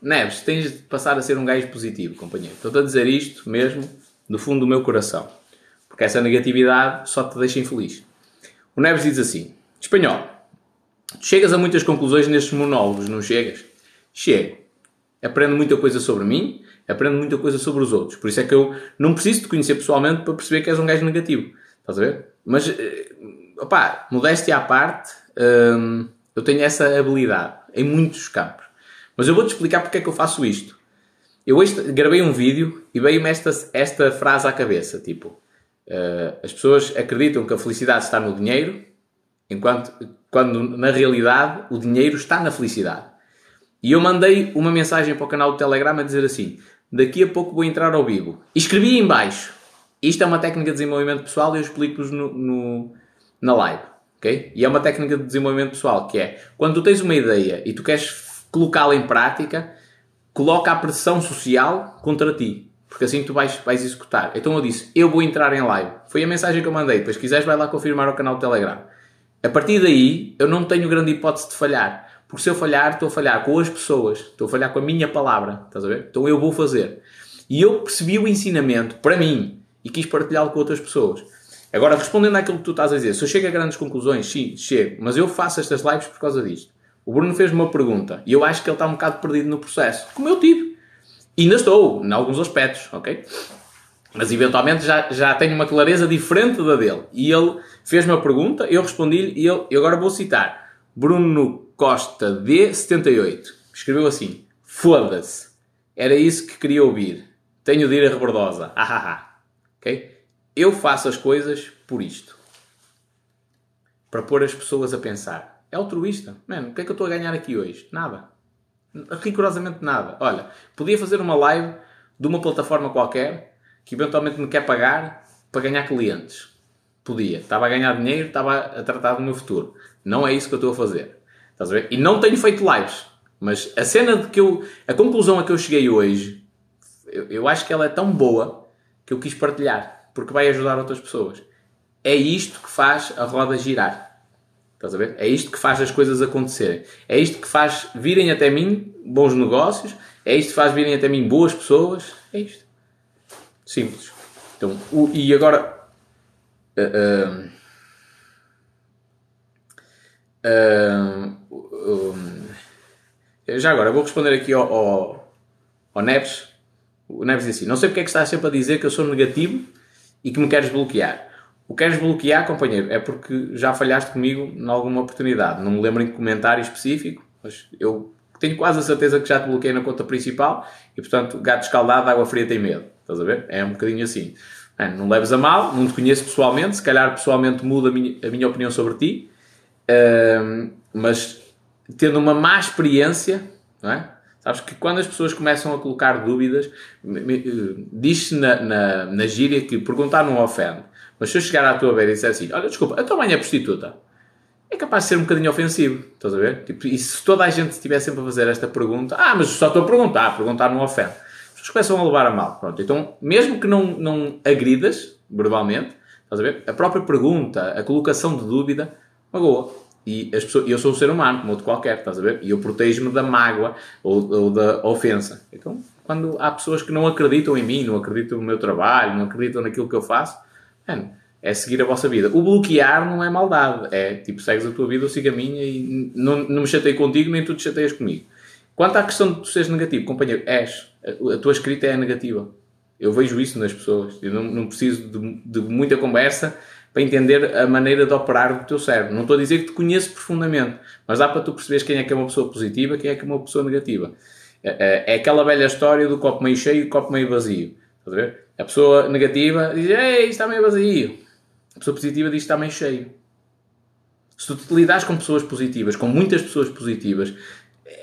Neves, tens de passar a ser um gajo positivo, companheiro. Estou a dizer isto mesmo do fundo do meu coração. Porque essa negatividade só te deixa infeliz. O Neves diz assim: Espanhol, chegas a muitas conclusões nestes monólogos, não chegas? Chego. Aprendo muita coisa sobre mim, aprendo muita coisa sobre os outros. Por isso é que eu não preciso te conhecer pessoalmente para perceber que és um gajo negativo. Estás a ver? Mas, eh, opá, modéstia à parte, hum, eu tenho essa habilidade em muitos campos. Mas eu vou-te explicar porque é que eu faço isto. Eu gravei um vídeo e veio-me esta, esta frase à cabeça, tipo, uh, as pessoas acreditam que a felicidade está no dinheiro, enquanto quando na realidade o dinheiro está na felicidade. E eu mandei uma mensagem para o canal do Telegram a dizer assim, daqui a pouco vou entrar ao vivo. E escrevi em baixo, isto é uma técnica de desenvolvimento pessoal e eu explico-vos no, no, na live. Okay? E é uma técnica de desenvolvimento pessoal que é quando tu tens uma ideia e tu queres colocá-la em prática, coloca a pressão social contra ti. Porque assim tu vais, vais executar. Então eu disse, eu vou entrar em live. Foi a mensagem que eu mandei. Depois, se quiseres, vai lá confirmar o canal do Telegram. A partir daí, eu não tenho grande hipótese de falhar. Porque se eu falhar, estou a falhar com as pessoas. Estou a falhar com a minha palavra. Estás a ver? Então eu vou fazer. E eu percebi o ensinamento, para mim, e quis partilhá-lo com outras pessoas. Agora, respondendo àquilo que tu estás a dizer, se eu chego a grandes conclusões, sim, chego, mas eu faço estas lives por causa disto. O Bruno fez-me uma pergunta e eu acho que ele está um bocado perdido no processo, como eu tive. E ainda estou, em alguns aspectos, ok? Mas eventualmente já, já tenho uma clareza diferente da dele. E ele fez-me a pergunta, eu respondi-lhe e eu, eu agora vou citar. Bruno Costa D78 escreveu assim: Foda-se, era isso que queria ouvir. Tenho de ir a rebordosa. Ahaha. Eu faço as coisas por isto. Para pôr as pessoas a pensar. É altruísta. Mano, o que é que eu estou a ganhar aqui hoje? Nada. Rigorosamente nada. Olha, podia fazer uma live de uma plataforma qualquer que eventualmente me quer pagar para ganhar clientes. Podia. Estava a ganhar dinheiro, estava a tratar do meu futuro. Não é isso que eu estou a fazer. Estás a ver? E não tenho feito lives. Mas a cena de que eu. A conclusão a que eu cheguei hoje, eu, eu acho que ela é tão boa que eu quis partilhar, porque vai ajudar outras pessoas. É isto que faz a roda girar. Estás a ver? É isto que faz as coisas acontecerem. É isto que faz virem até mim bons negócios. É isto que faz virem até mim boas pessoas. É isto. Simples. Então, o, e agora. Uh, uh, já agora, vou responder aqui ao, ao, ao Neves o Neves diz assim: Não sei porque é que estás sempre a dizer que eu sou negativo e que me queres bloquear. O queres bloquear, companheiro, é porque já falhaste comigo em alguma oportunidade. Não me lembro em que comentário específico, mas eu tenho quase a certeza que já te bloqueei na conta principal e, portanto, gato escaldado, água fria tem medo. Estás a ver? É um bocadinho assim. não leves a mal, não te conheço pessoalmente, se calhar pessoalmente muda a minha, a minha opinião sobre ti, uh, mas tendo uma má experiência, não é? Sabes que quando as pessoas começam a colocar dúvidas, diz-se na, na, na gíria que perguntar não ofende. Mas se eu chegar à tua beira e disser assim, olha, desculpa, a tua mãe é prostituta. é capaz de ser um bocadinho ofensivo. Estás a ver? Tipo, e se toda a gente estivesse sempre a fazer esta pergunta, ah, mas só estou a perguntar, perguntar não ofende. As pessoas começam a levar a mal. Pronto, então, mesmo que não, não agridas verbalmente, estás a ver? A própria pergunta, a colocação de dúvida, magoa. E as pessoas, eu sou um ser humano, como outro qualquer, estás a ver? E eu protejo-me da mágoa ou, ou, da ofensa. Então, quando há pessoas que não acreditam em mim, não acreditam no meu trabalho, não acreditam naquilo que eu faço, mano, é seguir a vossa vida. O bloquear não é maldade. É tipo, segues a tua vida, eu sigo a minha e não, não me chatei contigo, nem tu te chateias comigo. Quanto à questão de tu seres negativo, companheiro, és. A tua escrita é negativa. Eu vejo isso nas pessoas. Eu não, não preciso de, de, muita conversa para entender a maneira de operar do teu cérebro. Não estou a dizer que te conheço profundamente, mas dá para tu perceberes quem é que é uma pessoa positiva, quem é que é uma pessoa negativa. É, é, é aquela velha história do copo meio cheio e copo meio vazio. A? A pessoa negativa diz: Ei, está meio vazio. A pessoa positiva diz está meio cheio. Se tu te lidares com pessoas positivas, com muitas pessoas positivas,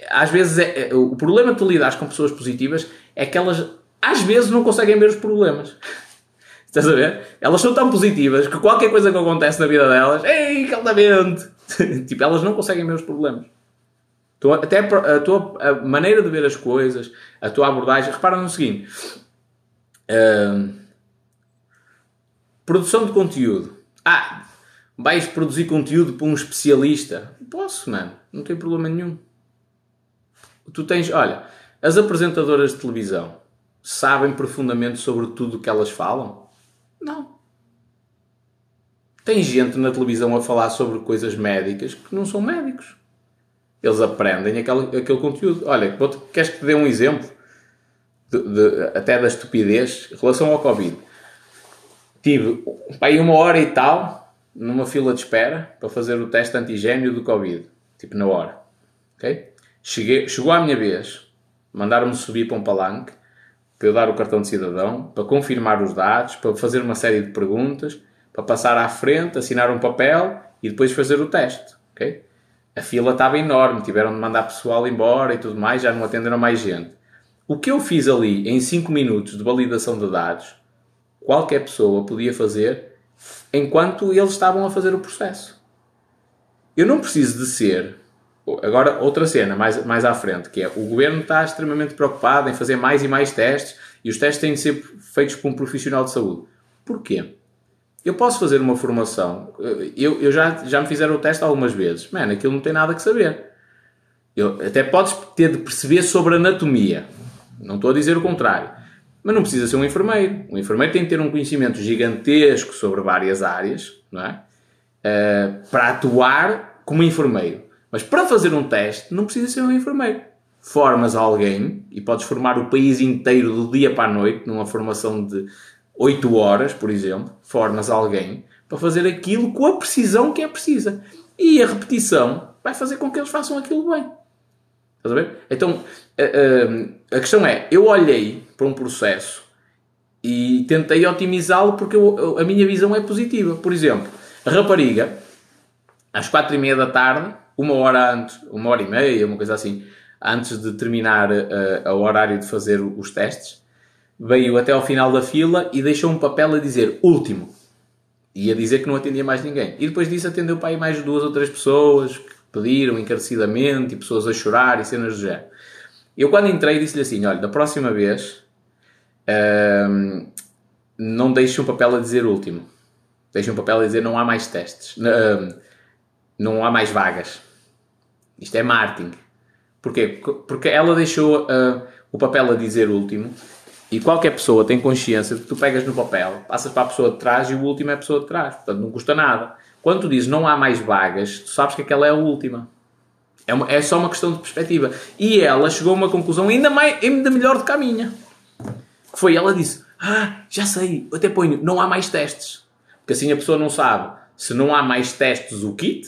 às vezes é, é, o problema de tu lidares com pessoas positivas é que elas às vezes não conseguem ver os problemas. Estás a ver? Elas são tão positivas que qualquer coisa que acontece na vida delas, ei, caldamente! tipo, elas não conseguem ver os problemas. Tu, até a tua a maneira de ver as coisas, a tua abordagem. Repara no seguinte: uh, produção de conteúdo. Ah, vais produzir conteúdo para um especialista? Posso, mano, não tem problema nenhum. Tu tens, olha, as apresentadoras de televisão sabem profundamente sobre tudo o que elas falam? Não. Tem gente na televisão a falar sobre coisas médicas que não são médicos. Eles aprendem aquele, aquele conteúdo. Olha, queres que te dê um exemplo? De, de, até da estupidez em relação ao Covid. Tive aí uma hora e tal numa fila de espera para fazer o teste antigênio do Covid. Tipo, na hora. Ok? Cheguei, chegou a minha vez. Mandaram-me subir para um palanque para eu dar o cartão de cidadão, para confirmar os dados, para fazer uma série de perguntas, para passar à frente, assinar um papel e depois fazer o teste. ok? A fila estava enorme, tiveram de mandar pessoal embora e tudo mais, já não atenderam mais gente. O que eu fiz ali em 5 minutos de validação de dados, qualquer pessoa podia fazer enquanto eles estavam a fazer o processo. Eu não preciso de ser Agora, outra cena mais, mais à frente, que é o governo está extremamente preocupado em fazer mais e mais testes e os testes têm de ser feitos por um profissional de saúde. Porquê? Eu posso fazer uma formação, eu, eu já, já me fizeram o teste algumas vezes, mano, aquilo não tem nada que saber. Eu, até podes ter de perceber sobre anatomia, não estou a dizer o contrário, mas não precisa ser um enfermeiro. Um enfermeiro tem que ter um conhecimento gigantesco sobre várias áreas, não é? Uh, para atuar como enfermeiro. Mas para fazer um teste não precisa ser um enfermeiro. Formas alguém e podes formar o país inteiro do dia para a noite, numa formação de 8 horas, por exemplo. Formas alguém para fazer aquilo com a precisão que é precisa. E a repetição vai fazer com que eles façam aquilo bem. Estás a ver? Então, a, a, a questão é: eu olhei para um processo e tentei otimizá-lo porque eu, a minha visão é positiva. Por exemplo, a rapariga, às quatro e meia da tarde, uma hora antes, uma hora e meia, uma coisa assim, antes de terminar uh, o horário de fazer os testes, veio até ao final da fila e deixou um papel a dizer último. E a dizer que não atendia mais ninguém. E depois disso atendeu para aí mais duas ou três pessoas que pediram encarecidamente e pessoas a chorar e cenas do género. Eu quando entrei disse-lhe assim, olha, da próxima vez uh, não deixe um papel a dizer último. Deixe um papel a dizer não há mais testes. Uh, não há mais vagas. Isto é marketing. Porquê? Porque ela deixou uh, o papel a dizer último e qualquer pessoa tem consciência de que tu pegas no papel, passas para a pessoa de trás e o último é a pessoa de trás. Portanto, não custa nada. Quando tu dizes não há mais vagas, tu sabes que aquela é a última. É, uma, é só uma questão de perspectiva. E ela chegou a uma conclusão ainda, mais, ainda melhor do que a minha. Foi, ela disse, ah, já sei, eu até ponho, não há mais testes. Porque assim a pessoa não sabe se não há mais testes o kit,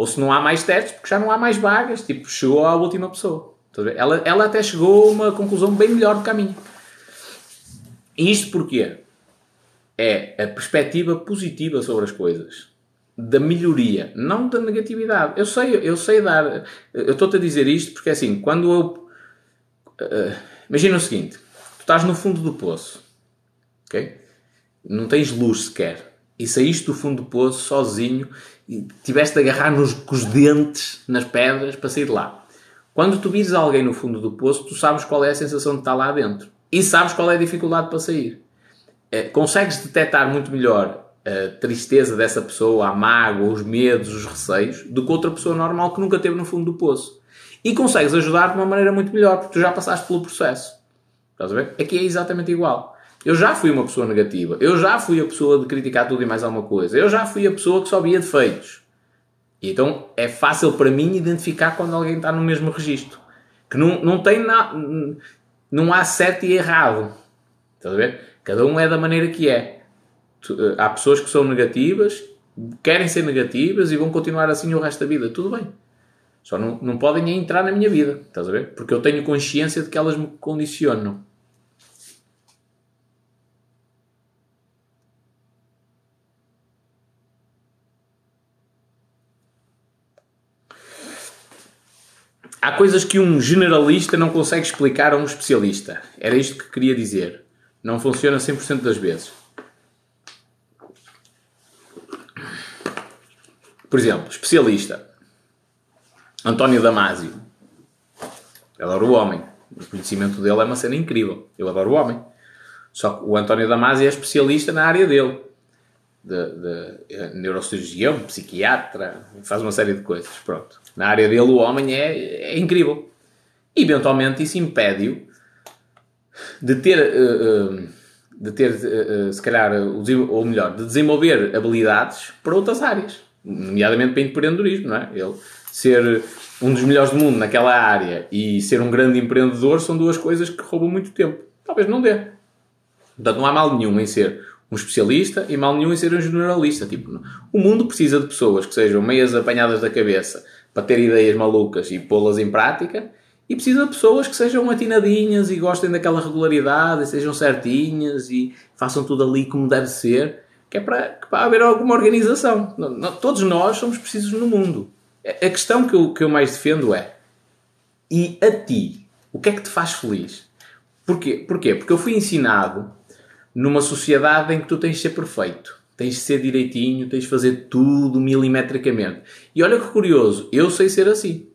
ou se não há mais testes, porque já não há mais vagas, tipo, chegou à última pessoa. Ela, ela até chegou a uma conclusão bem melhor do que a minha. E isto porquê? É a perspectiva positiva sobre as coisas. Da melhoria, não da negatividade. Eu sei, eu sei dar. Eu estou-te a dizer isto porque assim, quando eu. Uh, imagina o seguinte: tu estás no fundo do poço, ok? Não tens luz sequer e saíste do fundo do poço sozinho e tiveste de agarrar nos, com os dentes nas pedras para sair de lá. Quando tu vires alguém no fundo do poço, tu sabes qual é a sensação de estar lá dentro e sabes qual é a dificuldade para sair. É, consegues detectar muito melhor a tristeza dessa pessoa, a mágoa, os medos, os receios, do que outra pessoa normal que nunca esteve no fundo do poço. E consegues ajudar de uma maneira muito melhor, porque tu já passaste pelo processo. Estás a ver? Aqui é exatamente igual. Eu já fui uma pessoa negativa. Eu já fui a pessoa de criticar tudo e mais alguma coisa. Eu já fui a pessoa que só via defeitos. E então é fácil para mim identificar quando alguém está no mesmo registro. Que não, não tem nada. Não há certo e errado. Estás a ver? Cada um é da maneira que é. Eh, há pessoas que são negativas, querem ser negativas e vão continuar assim o resto da vida. Tudo bem. Só não, não podem entrar na minha vida. Estás a ver? Porque eu tenho consciência de que elas me condicionam. Há coisas que um generalista não consegue explicar a um especialista. Era isto que queria dizer. Não funciona 100% das vezes. Por exemplo, especialista. António Damasio. Adoro o homem. O conhecimento dele é uma cena incrível. Eu adoro o homem. Só que o António Damasio é especialista na área dele de, de eh, neurocirurgião, psiquiatra, faz uma série de coisas. Pronto. Na área dele, o homem é, é incrível. Eventualmente, isso impede-o de ter, uh, uh, de ter uh, se calhar, ou melhor, de desenvolver habilidades para outras áreas, nomeadamente para empreendedorismo, não é? Ele ser um dos melhores do mundo naquela área e ser um grande empreendedor são duas coisas que roubam muito tempo. Talvez não dê. Portanto, não há mal nenhum em ser um especialista e mal nenhum em ser um generalista. Tipo, o mundo precisa de pessoas que sejam meias apanhadas da cabeça para ter ideias malucas e pô-las em prática e precisa de pessoas que sejam atinadinhas e gostem daquela regularidade e sejam certinhas e façam tudo ali como deve ser, que é para, para haver alguma organização. Todos nós somos precisos no mundo. A questão que eu, que eu mais defendo é e a ti, o que é que te faz feliz? Porquê? Porquê? Porque eu fui ensinado numa sociedade em que tu tens de ser perfeito, tens de ser direitinho, tens de fazer tudo milimetricamente. E olha que curioso, eu sei ser assim.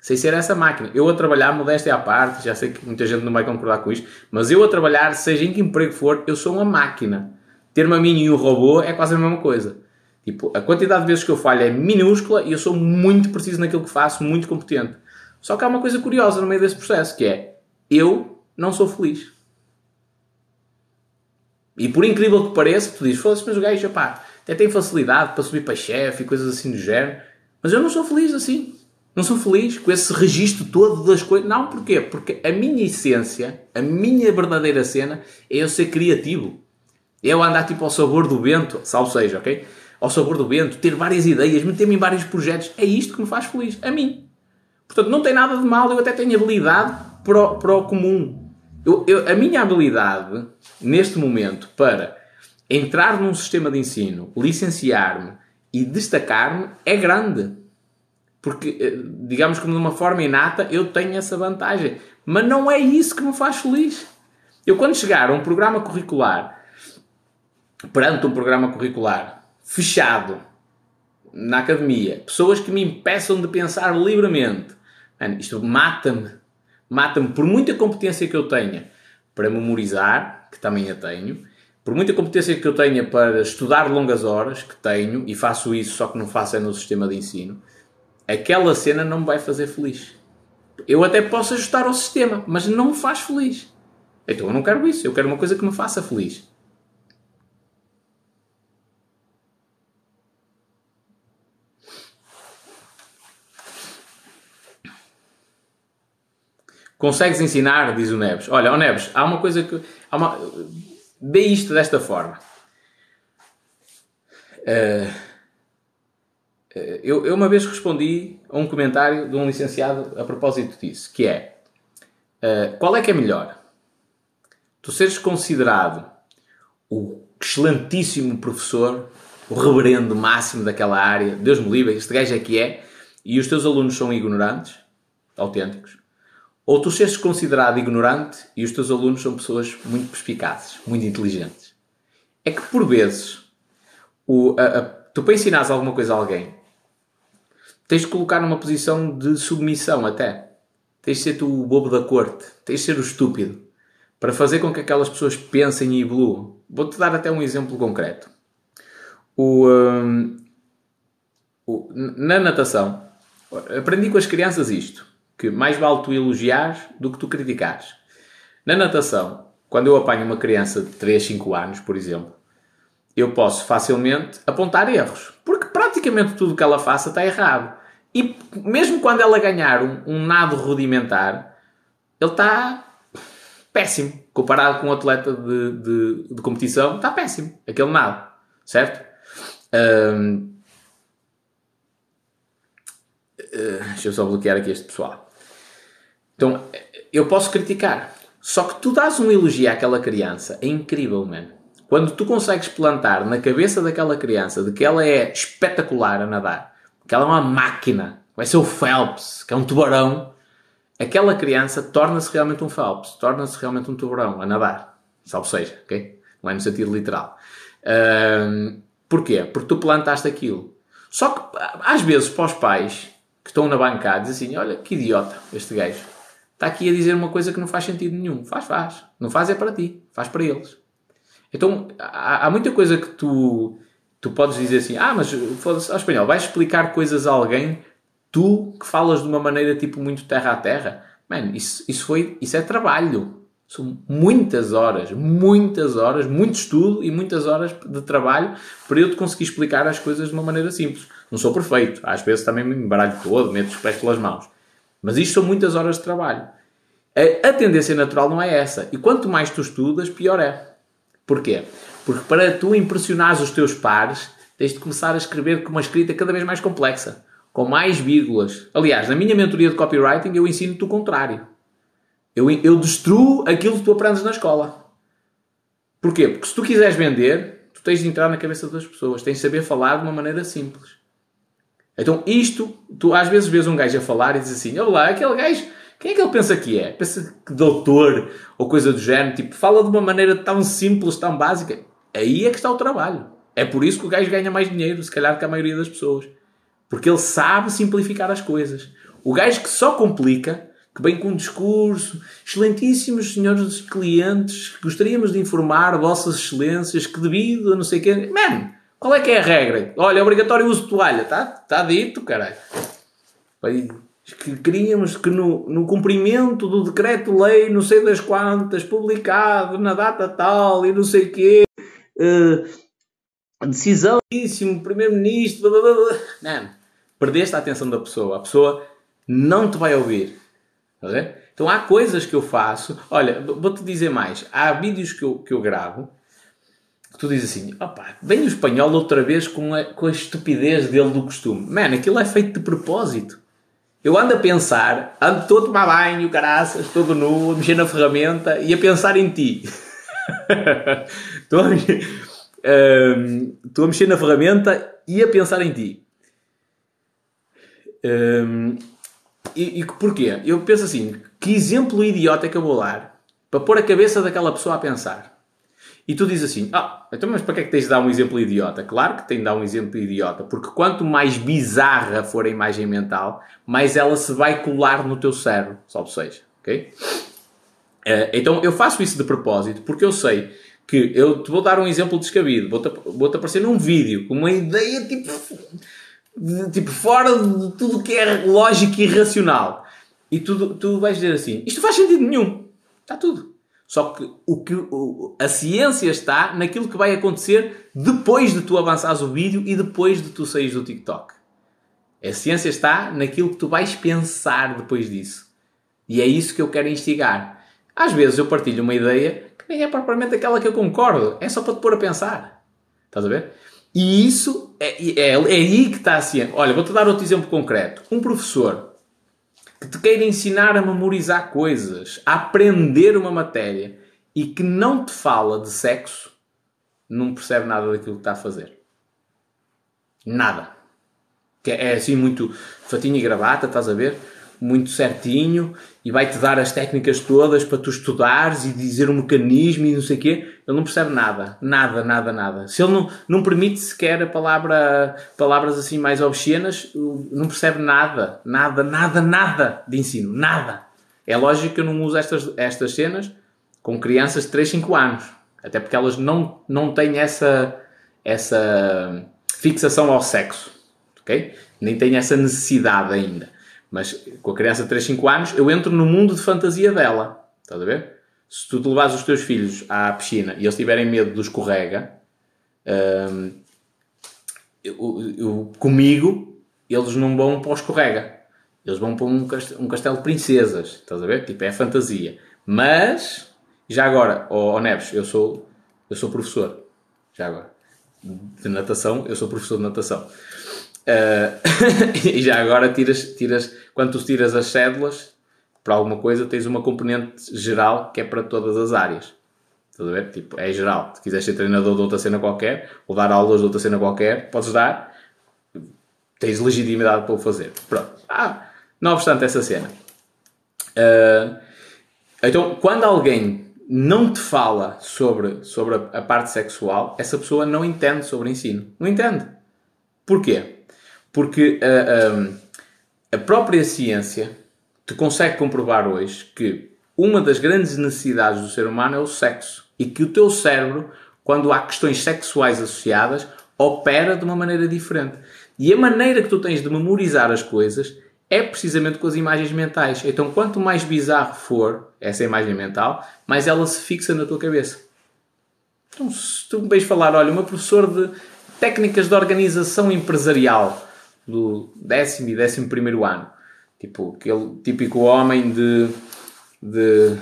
Sei ser essa máquina. Eu a trabalhar, modéstia à parte, já sei que muita gente não vai concordar com isto, mas eu a trabalhar, seja em que emprego for, eu sou uma máquina. Ter-me a mim e o robô é quase a mesma coisa. Tipo, a quantidade de vezes que eu falho é minúscula e eu sou muito preciso naquilo que faço, muito competente. Só que há uma coisa curiosa no meio desse processo, que é, eu não sou feliz. E por incrível que pareça, tu dizes, foda-se, mas o gajo, pá, até tem facilidade para subir para chefe e coisas assim do género. Mas eu não sou feliz assim. Não sou feliz com esse registro todo das coisas. Não, porquê? Porque a minha essência, a minha verdadeira cena, é eu ser criativo. É eu andar tipo ao sabor do vento, salvo seja, ok? Ao sabor do vento, ter várias ideias, meter-me em vários projetos. É isto que me faz feliz. A mim. Portanto, não tem nada de mal. Eu até tenho habilidade para o, para o comum. Eu, eu, a minha habilidade, neste momento, para entrar num sistema de ensino, licenciar-me e destacar-me é grande. Porque, eh, digamos que de uma forma inata, eu tenho essa vantagem. Mas não é isso que me faz feliz. Eu, quando chegar a um programa curricular, perante um programa curricular fechado na academia, pessoas que me impeçam de pensar livremente, isto mata-me mata-me por muita competência que eu tenha para memorizar, que também a tenho, por muita competência que eu tenha para estudar longas horas, que tenho, e faço isso, só que não faço é no sistema de ensino, aquela cena não me vai fazer feliz. Eu até posso ajustar ao sistema, mas não me faz feliz. Então eu não quero isso, eu quero uma coisa que me faça feliz. Consegues ensinar? Diz o Neves. Olha, o Neves, há uma coisa que. Há uma, dê isto desta forma. Uh, eu, eu, uma vez respondi a um comentário de um licenciado a propósito disso, que é uh, qual é que é melhor? Tu seres considerado o excelentíssimo professor, o reverendo máximo daquela área, Deus me livre, este gajo é que é, e os teus alunos são ignorantes, autênticos, ou tu seres considerado ignorante e os teus alunos são pessoas muito perspicazes, muito inteligentes. É que por vezes o, a, a, tu para ensinares alguma coisa a alguém, tens de colocar numa posição de submissão até. Tens de ser tu o bobo da corte, tens de ser o estúpido, para fazer com que aquelas pessoas pensem e evoluam. Vou-te dar até um exemplo concreto. O, um, o, na natação, aprendi com as crianças isto, que mais vale tu elogiares do que tu criticares. Na natação, quando eu apanho uma criança de 3, 5 anos, por exemplo, eu posso facilmente apontar erros. Porque praticamente tudo o que ela faça está errado. E mesmo quando ela ganhar um, um nado rudimentar, ele está péssimo. Comparado com um atleta de, de, de competição, está péssimo. Aquele nado. Certo? Um, uh, deixa eu só bloquear aqui este pessoal. Então, eu posso criticar. Só que tu dás um elogio àquela criança. É incrível, mano. Quando tu consegues plantar na cabeça daquela criança de que ela é espetacular a nadar, que ela é uma máquina, vai ser o Phelps, que é um tubarão, aquela criança torna-se realmente um Phelps, torna-se realmente um tubarão a nadar. Salve seja, ok? Não é no sentido literal. Um, porquê? Porque tu plantaste aquilo. Só que às vezes para os pais que estão na bancada dizem assim: olha que idiota este gajo. Está aqui a dizer uma coisa que não faz sentido nenhum. Faz, faz. Não faz é para ti, faz para eles. Então, há, há muita coisa que tu, tu podes dizer assim, ah, mas ao espanhol, vais explicar coisas a alguém, tu que falas de uma maneira tipo muito terra a terra. Mano, isso, isso, foi, isso é trabalho. São muitas horas, muitas horas, muito estudo e muitas horas de trabalho para eu te conseguir explicar as coisas de uma maneira simples. Não sou perfeito, às vezes também me embaralho todo, meto os pés pelas mãos. Mas isto são muitas horas de trabalho. A, a tendência natural não é essa. E quanto mais tu estudas, pior é. Porquê? Porque para tu impressionares os teus pares, tens de começar a escrever com uma escrita cada vez mais complexa, com mais vírgulas. Aliás, na minha mentoria de copywriting eu ensino-te o contrário. Eu, eu destruo aquilo que tu aprendes na escola. Porquê? Porque se tu quiseres vender, tu tens de entrar na cabeça das pessoas, tens de saber falar de uma maneira simples. Então, isto, tu às vezes vês um gajo a falar e dizes assim: Olá, aquele gajo quem é que ele pensa que é? Pensa que doutor ou coisa do género, tipo, fala de uma maneira tão simples, tão básica. Aí é que está o trabalho. É por isso que o gajo ganha mais dinheiro, se calhar, que a maioria das pessoas. Porque ele sabe simplificar as coisas. O gajo que só complica, que vem com um discurso, excelentíssimos senhores clientes, gostaríamos de informar vossas excelências que devido a não sei o quê... Qual é que é a regra? Olha, é obrigatório o uso de toalha. Está tá dito, caralho que queríamos que no, no cumprimento do decreto-lei, não sei das quantas, publicado na data tal e não sei quê, uh, decisão, primeiro-ministro, não, perdeste a atenção da pessoa, a pessoa não te vai ouvir. Então há coisas que eu faço, olha, vou-te dizer mais, há vídeos que eu, que eu gravo que tu dizes assim, opa, vem o espanhol outra vez com a, com a estupidez dele do costume. Man, aquilo é feito de propósito. Eu ando a pensar, ando todo a tomar banho, caraças, todo nu, a mexer na ferramenta e a pensar em ti. estou, a, um, estou a mexer na ferramenta e a pensar em ti. Um, e, e porquê? Eu penso assim, que exemplo idiota é que eu vou dar para pôr a cabeça daquela pessoa a pensar? E tu dizes assim, ah, então mas para que é que tens de dar um exemplo idiota? Claro que tem de dar um exemplo idiota, porque quanto mais bizarra for a imagem mental, mais ela se vai colar no teu cérebro, salvo seja, ok? Uh, então eu faço isso de propósito, porque eu sei que eu te vou dar um exemplo descabido, vou-te vou -te aparecer num vídeo com uma ideia tipo, de, tipo fora de tudo que é lógico e racional. E tu, tu vais dizer assim, isto faz sentido nenhum. Está tudo. Só que, o que o, a ciência está naquilo que vai acontecer depois de tu avançares o vídeo e depois de tu saís do TikTok. A ciência está naquilo que tu vais pensar depois disso. E é isso que eu quero instigar. Às vezes eu partilho uma ideia que nem é propriamente aquela que eu concordo, é só para te pôr a pensar. Estás a ver? E isso é, é, é aí que está a ciência. Olha, vou-te dar outro exemplo concreto. Um professor que te queira ensinar a memorizar coisas, a aprender uma matéria e que não te fala de sexo, não percebe nada daquilo que está a fazer. Nada. Que é assim muito fatinho e gravata, estás a ver? muito certinho e vai-te dar as técnicas todas para tu estudares e dizer o mecanismo e não sei o quê, ele não percebe nada. Nada, nada, nada. Se ele não, não permite sequer a palavra, palavras assim mais obscenas, não percebe nada. Nada, nada, nada de ensino. Nada. É lógico que eu não uso estas, estas cenas com crianças de 3, 5 anos. Até porque elas não, não têm essa, essa fixação ao sexo. Ok? Nem têm essa necessidade ainda. Mas com a criança de 3, 5 anos, eu entro no mundo de fantasia dela. Estás a ver? Se tu te levares os teus filhos à piscina e eles tiverem medo do escorrega, hum, eu, eu, comigo, eles não vão para o escorrega. Eles vão para um castelo, um castelo de princesas. Estás a ver? Tipo, é fantasia. Mas, já agora, ó oh, oh Neves, eu sou, eu sou professor. Já agora. De natação, eu sou professor de natação. Uh, e já agora tiras, tiras, quando tu tiras as cédulas para alguma coisa, tens uma componente geral que é para todas as áreas. Estás a ver? Tipo, é geral. Se quiseres ser treinador de outra cena qualquer, ou dar aulas de outra cena qualquer, podes dar. Tens legitimidade para o fazer. Pronto. Ah, não obstante essa cena. Uh, então, quando alguém não te fala sobre, sobre a, a parte sexual, essa pessoa não entende sobre ensino. Não entende. Porquê? Porque a, a própria ciência te consegue comprovar hoje que uma das grandes necessidades do ser humano é o sexo. E que o teu cérebro, quando há questões sexuais associadas, opera de uma maneira diferente. E a maneira que tu tens de memorizar as coisas é precisamente com as imagens mentais. Então, quanto mais bizarro for essa imagem mental, mais ela se fixa na tua cabeça. Então, se tu me vais falar, olha, uma professora de técnicas de organização empresarial do décimo e décimo primeiro ano. Tipo, aquele típico homem de, de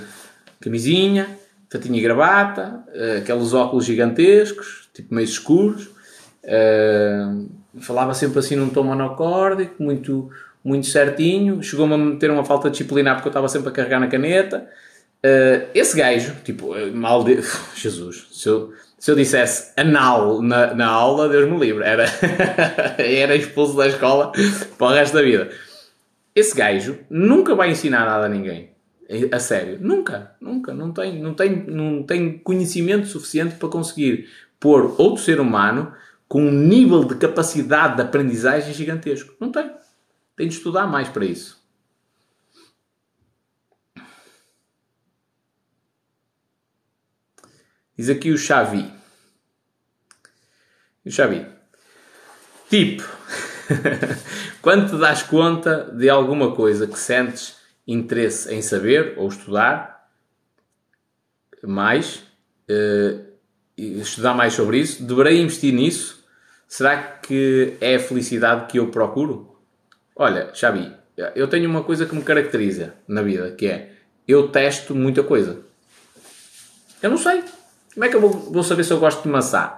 camisinha, fatinha e gravata, uh, aqueles óculos gigantescos, tipo meio escuros. Uh, falava sempre assim num tom monocórdico, muito, muito certinho. Chegou-me a meter uma falta disciplinar porque eu estava sempre a carregar na caneta. Uh, esse gajo, tipo, mal de... Jesus, se eu, se eu dissesse anal na, na aula, Deus me livre, era, era expulso da escola para o resto da vida. Esse gajo nunca vai ensinar nada a ninguém. A sério. Nunca. Nunca. Não tem, não tem, não tem conhecimento suficiente para conseguir pôr outro ser humano com um nível de capacidade de aprendizagem gigantesco. Não tem. Tem de estudar mais para isso. Diz aqui o Xavi. O Xavi. Tipo, quando te das conta de alguma coisa que sentes interesse em saber ou estudar mais, uh, estudar mais sobre isso, deverei investir nisso? Será que é a felicidade que eu procuro? Olha, Xavi, eu tenho uma coisa que me caracteriza na vida, que é eu testo muita coisa. Eu não sei. Como é que eu vou, vou saber se eu gosto de maçã?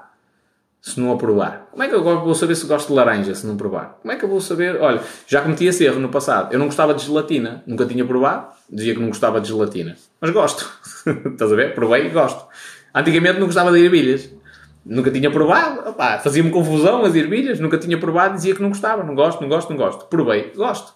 Se não a provar. Como é que eu vou saber se gosto de laranja se não provar? Como é que eu vou saber? Olha, já cometi esse erro no passado. Eu não gostava de gelatina. Nunca tinha provado. Dizia que não gostava de gelatina. Mas gosto. Estás a ver? Provei e gosto. Antigamente não gostava de ervilhas. Nunca tinha provado. Fazia-me confusão as ervilhas. Nunca tinha provado. Dizia que não gostava. Não gosto, não gosto, não gosto. Provei. Gosto.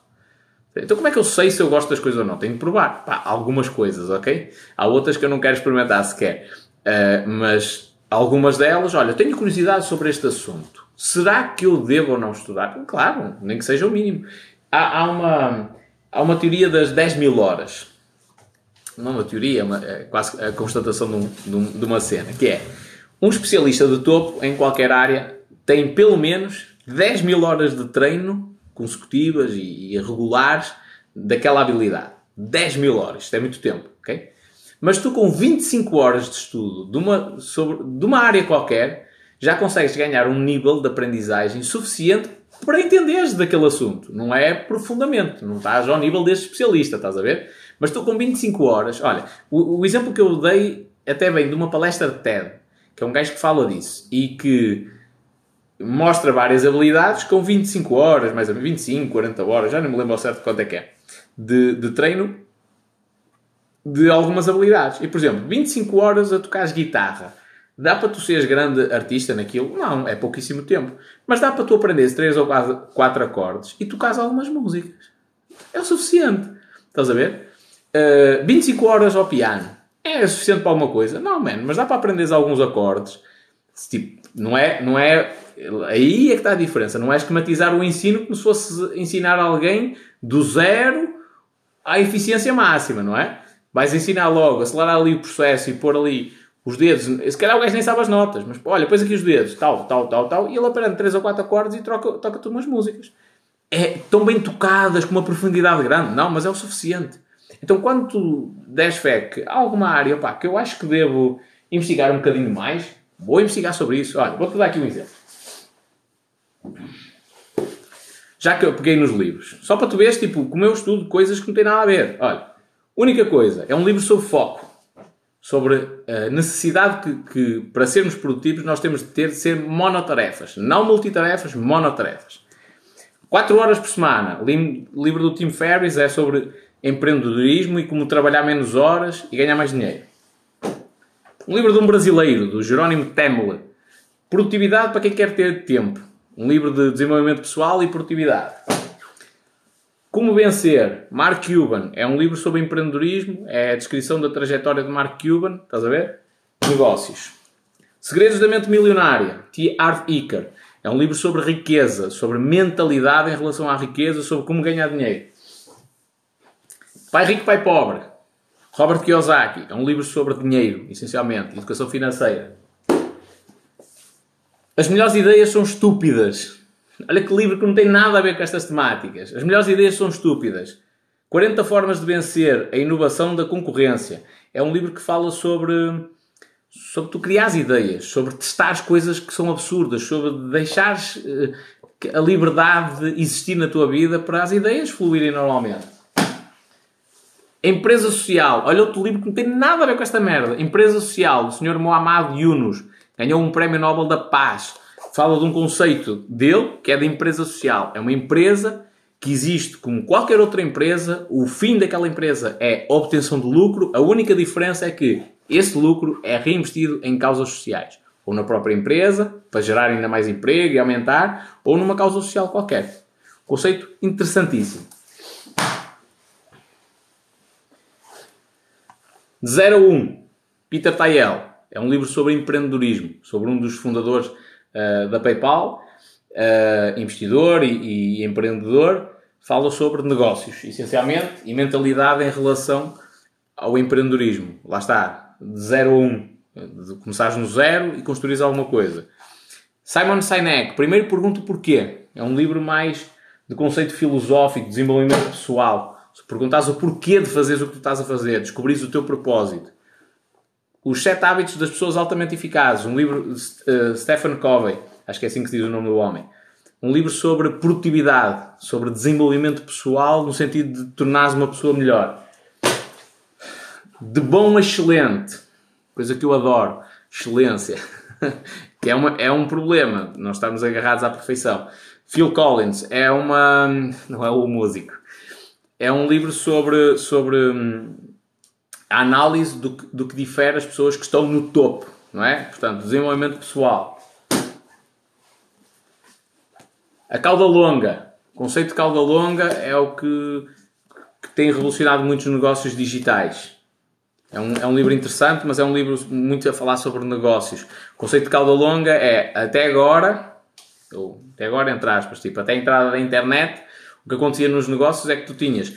Então como é que eu sei se eu gosto das coisas ou não? Tenho de provar. Pá, algumas coisas, ok? Há outras que eu não quero experimentar sequer. Uh, mas algumas delas, olha, tenho curiosidade sobre este assunto. Será que eu devo ou não estudar? Claro, nem que seja o mínimo. Há, há uma, há uma teoria das 10 mil horas. Não uma teoria, é quase a constatação de, um, de uma cena, que é um especialista de topo em qualquer área tem pelo menos 10 mil horas de treino consecutivas e, e regulares daquela habilidade. 10 mil horas, isto é muito tempo, ok? Mas tu, com 25 horas de estudo de uma, sobre, de uma área qualquer, já consegues ganhar um nível de aprendizagem suficiente para entenderes daquele assunto. Não é profundamente, não estás ao nível deste especialista, estás a ver? Mas tu, com 25 horas, olha, o, o exemplo que eu dei até vem de uma palestra de TED, que é um gajo que fala disso e que mostra várias habilidades com 25 horas, mais ou menos 25, 40 horas, já não me lembro ao certo quanto é que é, de, de treino de algumas habilidades. E, por exemplo, 25 horas a tocar guitarra. Dá para tu seres grande artista naquilo? Não, é pouquíssimo tempo. Mas dá para tu aprenderes 3 ou 4 acordes e tocares algumas músicas. É o suficiente. Estás a ver? Uh, 25 horas ao piano. É suficiente para alguma coisa? Não, mano, mas dá para aprender alguns acordes. Tipo, não é, não é. Aí é que está a diferença. Não é esquematizar o ensino como se fosse ensinar alguém do zero à eficiência máxima, não é? Vais ensinar logo, acelerar ali o processo e pôr ali os dedos. Se calhar o gajo nem sabe as notas, mas olha, pões aqui os dedos, tal, tal, tal, tal, e ele aprende 3 ou 4 acordes e troca, toca-te umas músicas. É tão bem tocadas, com uma profundidade grande. Não, mas é o suficiente. Então, quando tu des que há alguma área pá, que eu acho que devo investigar um bocadinho mais, vou investigar sobre isso. Olha, vou-te dar aqui um exemplo. Já que eu peguei nos livros. Só para tu veres, tipo, como eu estudo coisas que não têm nada a ver. Olha, única coisa, é um livro sobre foco. Sobre a necessidade que, que para sermos produtivos, nós temos de ter de ser monotarefas. Não multitarefas, monotarefas. 4 horas por semana. Livro do Tim Ferriss é sobre empreendedorismo e como trabalhar menos horas e ganhar mais dinheiro. Um livro de um brasileiro, do Jerónimo Temle. Produtividade para quem quer ter tempo. Um livro de desenvolvimento pessoal e produtividade. Como vencer? Mark Cuban. É um livro sobre empreendedorismo. É a descrição da trajetória de Mark Cuban. Estás a ver? Negócios. Segredos da Mente Milionária. T. Art Iker. É um livro sobre riqueza, sobre mentalidade em relação à riqueza, sobre como ganhar dinheiro. Pai Rico, Pai Pobre. Robert Kiyosaki. É um livro sobre dinheiro, essencialmente, educação financeira. As melhores ideias são estúpidas. Olha que livro que não tem nada a ver com estas temáticas. As melhores ideias são estúpidas. 40 formas de vencer a inovação da concorrência. É um livro que fala sobre sobre tu criar ideias, sobre testar coisas que são absurdas, sobre deixares uh, a liberdade de existir na tua vida para as ideias fluírem normalmente. Empresa Social. Olha outro livro que não tem nada a ver com esta merda. Empresa Social, do Sr. Muhammad Yunus. Ganhou um Prémio Nobel da Paz. Fala de um conceito dele que é da empresa social. É uma empresa que existe como qualquer outra empresa. O fim daquela empresa é obtenção de lucro. A única diferença é que esse lucro é reinvestido em causas sociais. Ou na própria empresa, para gerar ainda mais emprego e aumentar, ou numa causa social qualquer. Conceito interessantíssimo. De 0 a 1, Peter Tayel. É um livro sobre empreendedorismo, sobre um dos fundadores uh, da PayPal, uh, investidor e, e, empreendedor. Fala sobre negócios, essencialmente, e mentalidade em relação ao empreendedorismo. Lá está, de 0 a 1. De começares no zero e construires alguma coisa. Simon Sinek, primeiro pergunto porquê. É um livro mais de conceito filosófico, desenvolvimento pessoal. Se perguntares o porquê de fazeres o que tu estás a fazer, descobrires o teu propósito. Os Sete Hábitos das Pessoas Altamente Eficazes, um livro de uh, Stephen Covey, acho que é assim que se diz o nome do homem. Um livro sobre produtividade, sobre desenvolvimento pessoal, no sentido de tornares uma pessoa melhor. De bom a excelente, coisa que eu adoro, excelência, que é, uma, é um problema, nós estamos agarrados à perfeição. Phil Collins é uma. não é o músico, é um livro sobre, sobre hum, a análise do, do que difere as pessoas que estão no topo, não é? Portanto, desenvolvimento pessoal. A cauda longa. O conceito de cauda longa é o que, que tem revolucionado muitos negócios digitais. É um, é um livro interessante, mas é um livro muito a falar sobre negócios. O conceito de cauda longa é, até agora, ou até agora entre aspas, tipo, até a entrada da internet, o que acontecia nos negócios é que tu tinhas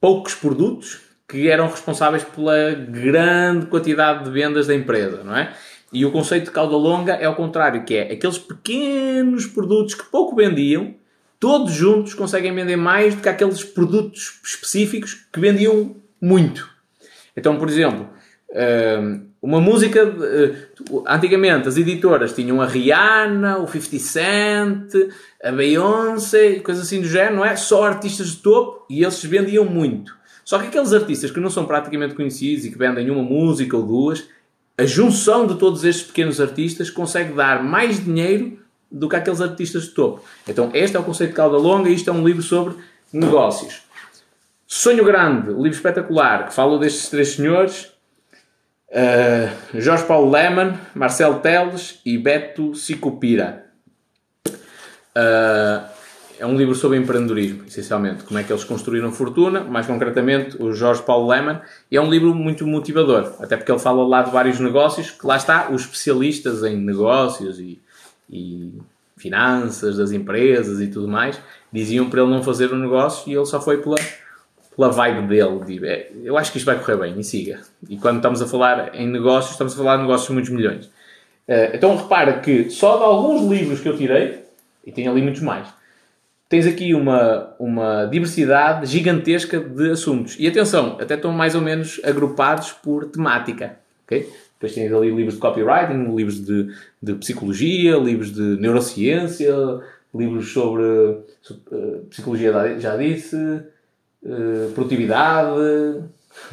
poucos produtos que eram responsáveis pela grande quantidade de vendas da empresa, não é? E o conceito de cauda longa é ao contrário, que é aqueles pequenos produtos que pouco vendiam, todos juntos conseguem vender mais do que aqueles produtos específicos que vendiam muito. Então, por exemplo, hum, uma música. Uh, antigamente as editoras tinham a Rihanna, o 50 Cent, a Beyoncé, coisas assim do género, não é? Só artistas de topo e eles vendiam muito. Só que aqueles artistas que não são praticamente conhecidos e que vendem uma música ou duas, a junção de todos estes pequenos artistas consegue dar mais dinheiro do que aqueles artistas de topo. Então, este é o conceito de cauda longa e isto é um livro sobre negócios. Sonho Grande, livro espetacular, que fala destes três senhores Uh, Jorge Paulo Leman, Marcelo Teles e Beto Sicupira. Uh, é um livro sobre empreendedorismo, essencialmente. Como é que eles construíram fortuna, mais concretamente o Jorge Paulo Leman. E é um livro muito motivador, até porque ele fala lá de vários negócios, que lá está, os especialistas em negócios e, e finanças das empresas e tudo mais, diziam para ele não fazer o um negócio e ele só foi pela, pela vibe dele. De, é, eu acho que isto vai correr bem e siga. E quando estamos a falar em negócios, estamos a falar de negócios de muitos milhões. Uh, então repara que só de alguns livros que eu tirei, e tem ali muitos mais, tens aqui uma, uma diversidade gigantesca de assuntos. E atenção, até estão mais ou menos agrupados por temática. Okay? Depois tens ali livros de copywriting, livros de, de psicologia, livros de neurociência, livros sobre, sobre uh, psicologia, já disse, uh, produtividade.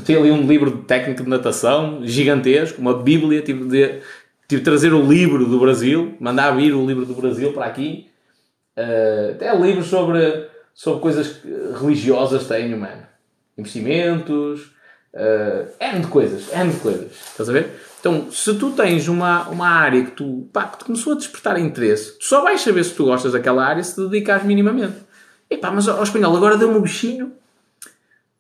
Tem ali um livro de técnica de natação gigantesco, uma bíblia. Tive de, tive de trazer o livro do Brasil, mandar vir o livro do Brasil para aqui Uh, até livros sobre, sobre coisas religiosas tenho, mano. Investimentos, uh, N de coisas, N de coisas. Estás a ver? Então, se tu tens uma, uma área que tu, pá, que começou a despertar interesse, tu só vais saber se tu gostas daquela área se te dedicares minimamente. E pá, mas ao espanhol agora deu-me um bichinho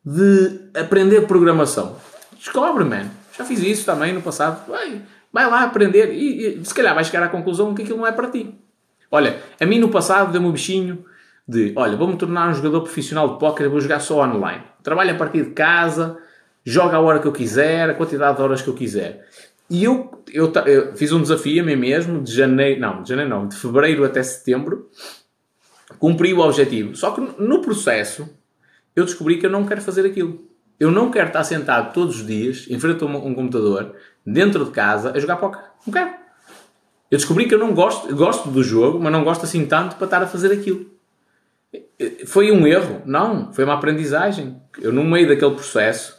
de aprender programação. Descobre, mano. Já fiz isso também no passado. Vai, vai lá aprender e, e se calhar vais chegar à conclusão que aquilo não é para ti. Olha, a mim no passado deu-me o bichinho de, olha, vou-me tornar um jogador profissional de póquer, vou jogar só online. Trabalho a partir de casa, jogo a hora que eu quiser, a quantidade de horas que eu quiser. E eu, eu, eu fiz um desafio a mim mesmo, de janeiro, não, de janeiro não, de fevereiro até setembro, cumpri o objetivo. Só que no processo, eu descobri que eu não quero fazer aquilo. Eu não quero estar sentado todos os dias, em frente a um, um computador, dentro de casa, a jogar póquer. Não quero. Eu descobri que eu não gosto, gosto do jogo, mas não gosto assim tanto para estar a fazer aquilo. Foi um erro? Não, foi uma aprendizagem. Eu, no meio daquele processo,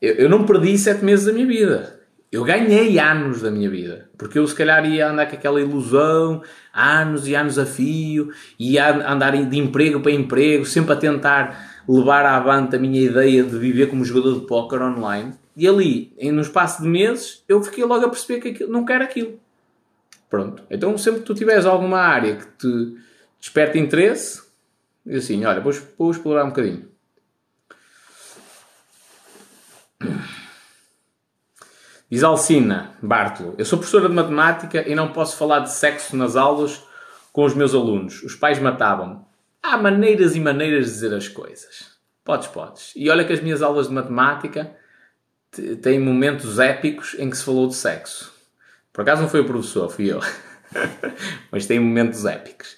eu, eu não perdi sete meses da minha vida. Eu ganhei anos da minha vida. Porque eu, se calhar, ia andar com aquela ilusão, anos e anos a fio, ia andar de emprego para emprego, sempre a tentar levar avante a minha ideia de viver como jogador de póquer online. E ali, no espaço de meses, eu fiquei logo a perceber que aquilo, não quero aquilo. Pronto. Então, sempre que tu tiveres alguma área que te desperte interesse, diz assim: olha, vou, vou explorar um bocadinho. Diz Alcina Bartolo: Eu sou professora de matemática e não posso falar de sexo nas aulas com os meus alunos. Os pais matavam-me. Há maneiras e maneiras de dizer as coisas. Podes, podes. E olha que as minhas aulas de matemática têm momentos épicos em que se falou de sexo. Por acaso não foi o professor, fui eu. Mas tem momentos épicos.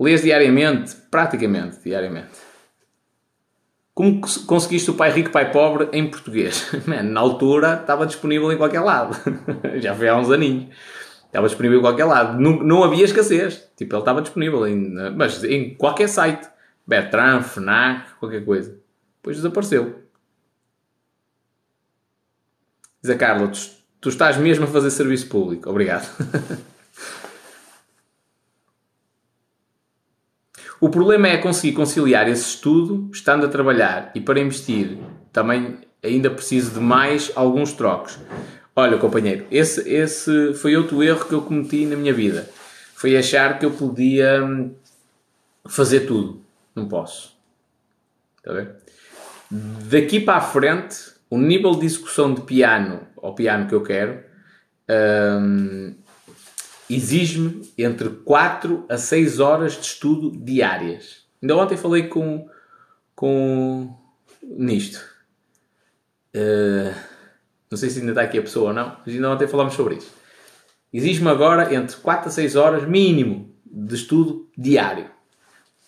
Lês diariamente? Praticamente diariamente. Como conseguiste o Pai Rico, Pai Pobre em português? Man, na altura estava disponível em qualquer lado. Já foi há uns aninhos. Estava disponível em qualquer lado. Não, não havia escassez. Tipo, ele estava disponível em, mas em qualquer site. Bertrand, FNAC, qualquer coisa. Depois desapareceu. Diz a Carla, tu, tu estás mesmo a fazer serviço público. Obrigado. o problema é conseguir conciliar esse estudo estando a trabalhar e para investir também ainda preciso de mais alguns trocos. Olha, companheiro, esse, esse foi outro erro que eu cometi na minha vida. Foi achar que eu podia hum, fazer tudo. Não posso. Está ver? Daqui para a frente, o nível de execução de piano, ao piano que eu quero, um, exige-me entre 4 a 6 horas de estudo diárias. Ainda ontem falei com, com nisto. Uh, não sei se ainda está aqui a pessoa ou não, mas ainda ontem falámos sobre isso. Exige-me agora entre 4 a 6 horas mínimo de estudo diário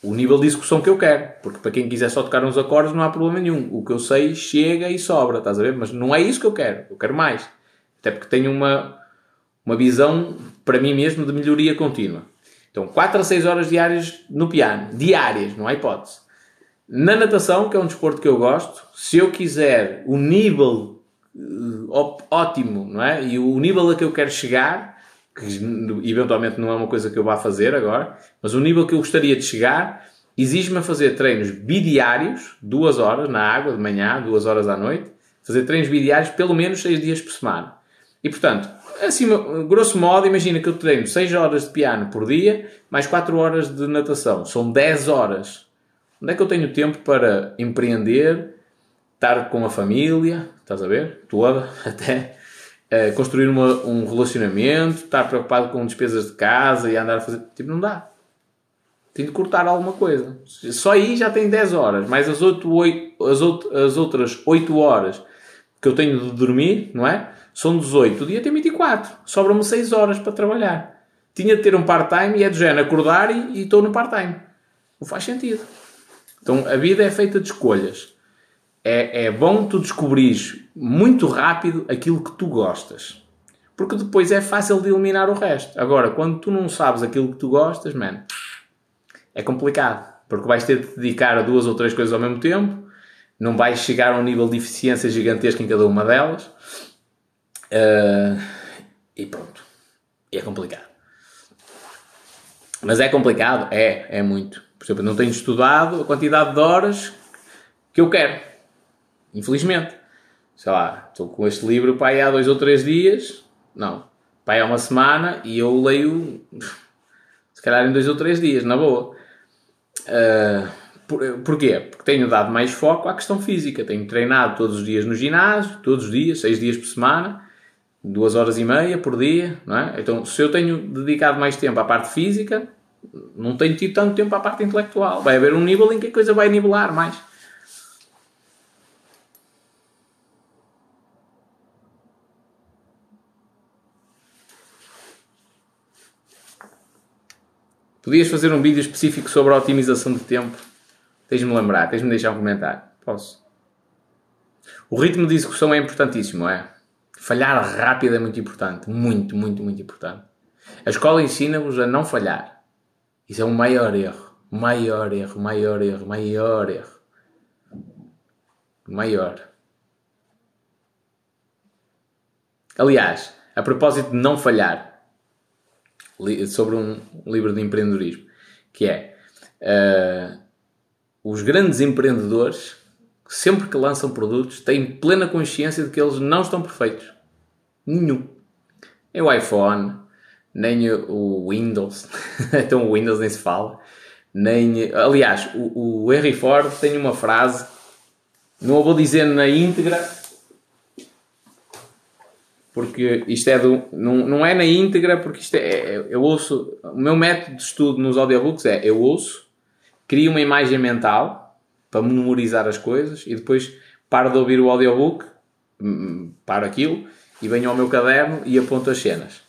o nível de execução que eu quero. Porque para quem quiser só tocar uns acordes não há problema nenhum. O que eu sei chega e sobra, estás a ver? Mas não é isso que eu quero. Eu quero mais. Até porque tenho uma, uma visão para mim mesmo de melhoria contínua. Então, 4 a 6 horas diárias no piano. Diárias, não há hipótese. Na natação, que é um desporto que eu gosto, se eu quiser o nível uh, ótimo, não é? E o nível a que eu quero chegar, que eventualmente não é uma coisa que eu vá fazer agora, mas o nível que eu gostaria de chegar exige-me a fazer treinos bidiários, duas horas na água de manhã, duas horas à noite, fazer treinos bidiários pelo menos seis dias por semana. E portanto, assim, grosso modo, imagina que eu treino 6 horas de piano por dia, mais 4 horas de natação. São 10 horas. Onde é que eu tenho tempo para empreender, estar com a família, estás a ver? Toda, até. Uh, construir uma, um relacionamento, estar preocupado com despesas de casa e andar a fazer. Tipo, não dá. Tenho de cortar alguma coisa. Só aí já tem 10 horas, mais as, 8, 8, as, 8, as outras 8 horas que eu tenho de dormir, não é? São 18. O dia tem 24. Sobram-me 6 horas para trabalhar. Tinha de ter um part-time e é do género acordar e estou no part-time. Não faz sentido. Então a vida é feita de escolhas. É, é bom tu descobrires muito rápido aquilo que tu gostas. Porque depois é fácil de eliminar o resto. Agora, quando tu não sabes aquilo que tu gostas, man, é complicado. Porque vais ter de dedicar a duas ou três coisas ao mesmo tempo. Não vais chegar a um nível de eficiência gigantesco em cada uma delas. Uh, e pronto. E é complicado. Mas é complicado? É, é muito. Por exemplo, não tenho estudado a quantidade de horas que eu quero. Infelizmente. Sei lá, estou com este livro aí há dois ou três dias. Não. Aí há uma semana e eu leio se calhar em dois ou três dias, na boa. Uh, por, porquê? Porque tenho dado mais foco à questão física. Tenho treinado todos os dias no ginásio, todos os dias, seis dias por semana duas horas e meia por dia, não é? Então, se eu tenho dedicado mais tempo à parte física, não tenho tido tanto tempo à parte intelectual. Vai haver um nível em que a coisa vai nivelar mais. Podias fazer um vídeo específico sobre a otimização de tempo? Tens-me lembrar, tens-me deixar um comentário. Posso? O ritmo de execução é importantíssimo, é? Falhar rápido é muito importante. Muito, muito, muito importante. A escola ensina-vos a não falhar. Isso é o maior erro. Maior erro, maior erro, maior erro. Maior. Aliás, a propósito de não falhar, sobre um livro de empreendedorismo, que é uh, os grandes empreendedores, sempre que lançam produtos, têm plena consciência de que eles não estão perfeitos. Nenhum. Nem o iPhone, nem o Windows, então o Windows nem se fala, nem. Aliás, o, o Henry Ford tem uma frase, não a vou dizer na íntegra, porque isto é do. Não, não é na íntegra, porque isto é, é. Eu ouço. O meu método de estudo nos audiobooks é eu ouço, crio uma imagem mental para memorizar as coisas e depois paro de ouvir o audiobook, hum, hum, paro aquilo e venho ao meu caderno e aponto as cenas.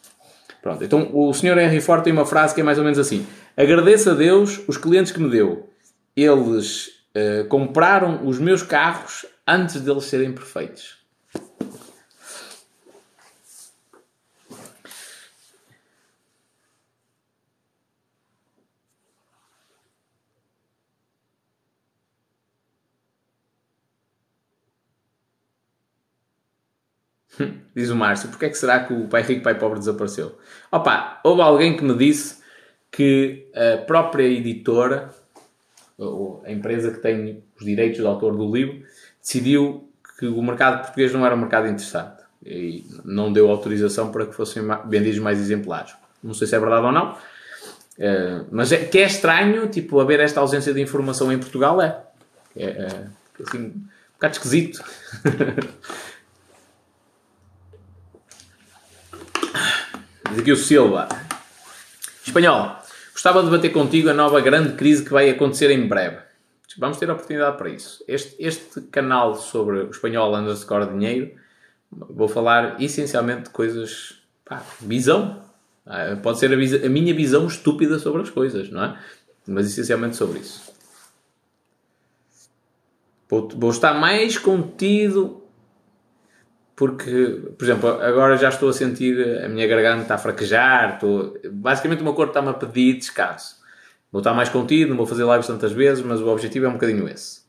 Pronto, então o Sr. Henry Ford tem uma frase que é mais ou menos assim: Agradeço a Deus os clientes que me deu. Eles uh, compraram os meus carros antes deles serem perfeitos. Diz o Márcio, porque é que será que o Pai Rico, Pai Pobre desapareceu? Opa, houve alguém que me disse que a própria editora, ou a empresa que tem os direitos do autor do livro, decidiu que o mercado português não era um mercado interessante e não deu autorização para que fossem vendidos mais exemplares. Não sei se é verdade ou não, eh, mas é, que é estranho, tipo, haver esta ausência de informação em Portugal é. É, é assim, um bocado esquisito. Diz aqui o Silva. Espanhol. Gostava de debater contigo a nova grande crise que vai acontecer em breve. Vamos ter a oportunidade para isso. Este, este canal sobre o espanhol underscore dinheiro, vou falar essencialmente de coisas. Pá, visão. Ah, pode ser a, a minha visão estúpida sobre as coisas, não é? Mas essencialmente sobre isso. Vou, vou estar mais contido porque, por exemplo, agora já estou a sentir a minha garganta a fraquejar, estou... basicamente o meu corpo está-me a pedir descanso. Vou estar mais contido, não vou fazer lives tantas vezes, mas o objetivo é um bocadinho esse.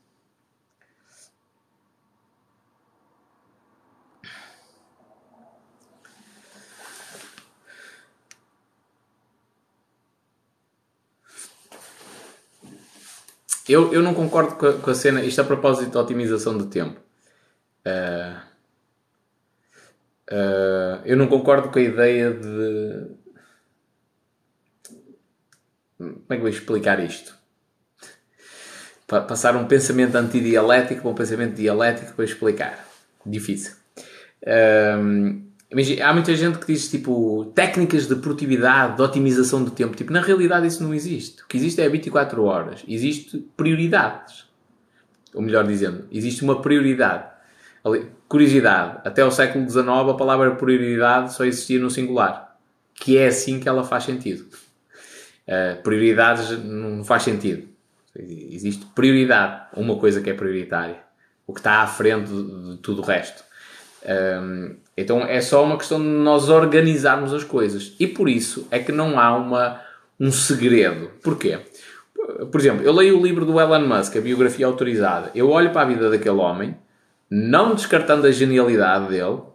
Eu, eu não concordo com a, com a cena, isto a propósito de otimização de tempo. Uh, Uh, eu não concordo com a ideia de. Como é que vou explicar isto? Passar um pensamento antidialético para um pensamento dialético para explicar. Difícil. Um, há muita gente que diz tipo técnicas de produtividade, de otimização do tempo. Tipo, na realidade isso não existe. O que existe é 24 horas. Existe prioridades. Ou melhor dizendo, existe uma prioridade. Curiosidade. Até o século XIX a palavra prioridade só existia no singular. Que é assim que ela faz sentido. Uh, prioridades não faz sentido. Existe prioridade. Uma coisa que é prioritária. O que está à frente de, de tudo o resto. Um, então é só uma questão de nós organizarmos as coisas. E por isso é que não há uma, um segredo. Porquê? Por exemplo, eu leio o livro do Elon Musk, a biografia autorizada. Eu olho para a vida daquele homem, não descartando a genialidade dele, uh,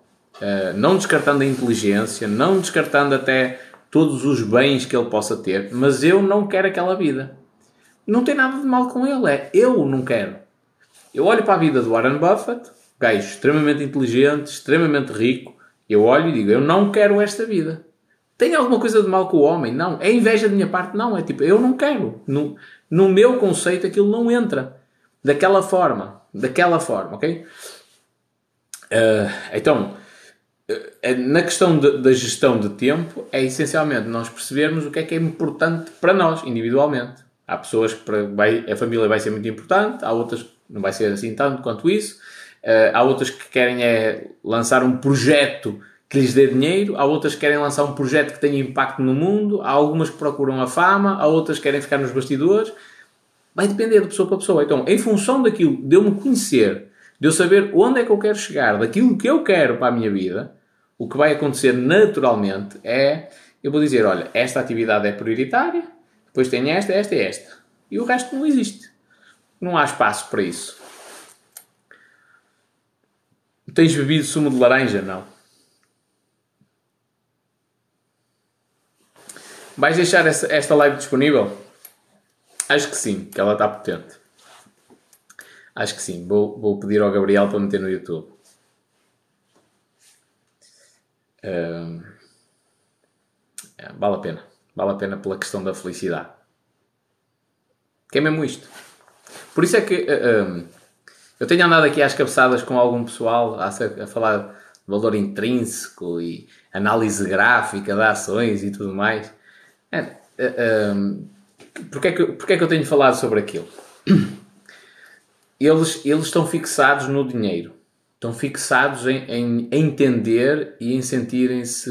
não descartando a inteligência, não descartando até todos os bens que ele possa ter, mas eu não quero aquela vida. Não tem nada de mal com ele, é eu não quero. Eu olho para a vida do Warren Buffett, gajo extremamente inteligente, extremamente rico, eu olho e digo, eu não quero esta vida. Tem alguma coisa de mal com o homem? Não. É inveja da minha parte? Não. É tipo, eu não quero. No, no meu conceito aquilo não entra. Daquela forma. Daquela forma, ok? Uh, então, uh, na questão de, da gestão de tempo, é essencialmente nós percebermos o que é que é importante para nós, individualmente. Há pessoas que para, vai, a família vai ser muito importante, há outras que não vai ser assim tanto quanto isso. Uh, há outras que querem é lançar um projeto que lhes dê dinheiro, há outras que querem lançar um projeto que tenha impacto no mundo, há algumas que procuram a fama, há outras que querem ficar nos bastidores. Vai depender de pessoa para pessoa. Então, em função daquilo, de eu me conhecer, de eu saber onde é que eu quero chegar, daquilo que eu quero para a minha vida, o que vai acontecer naturalmente é, eu vou dizer, olha, esta atividade é prioritária, depois tem esta, esta e esta. E o resto não existe. Não há espaço para isso. Tens bebido sumo de laranja? Não. Vais deixar esta live disponível? Acho que sim, que ela está potente. Acho que sim. Vou, vou pedir ao Gabriel para meter no YouTube. Uh, vale a pena. Vale a pena pela questão da felicidade. Que é mesmo isto. Por isso é que uh, eu tenho andado aqui às cabeçadas com algum pessoal a, a falar de valor intrínseco e análise gráfica de ações e tudo mais. É, uh, é, que, porque é que eu tenho falado sobre aquilo? Eles, eles estão fixados no dinheiro. Estão fixados em, em entender e em sentirem-se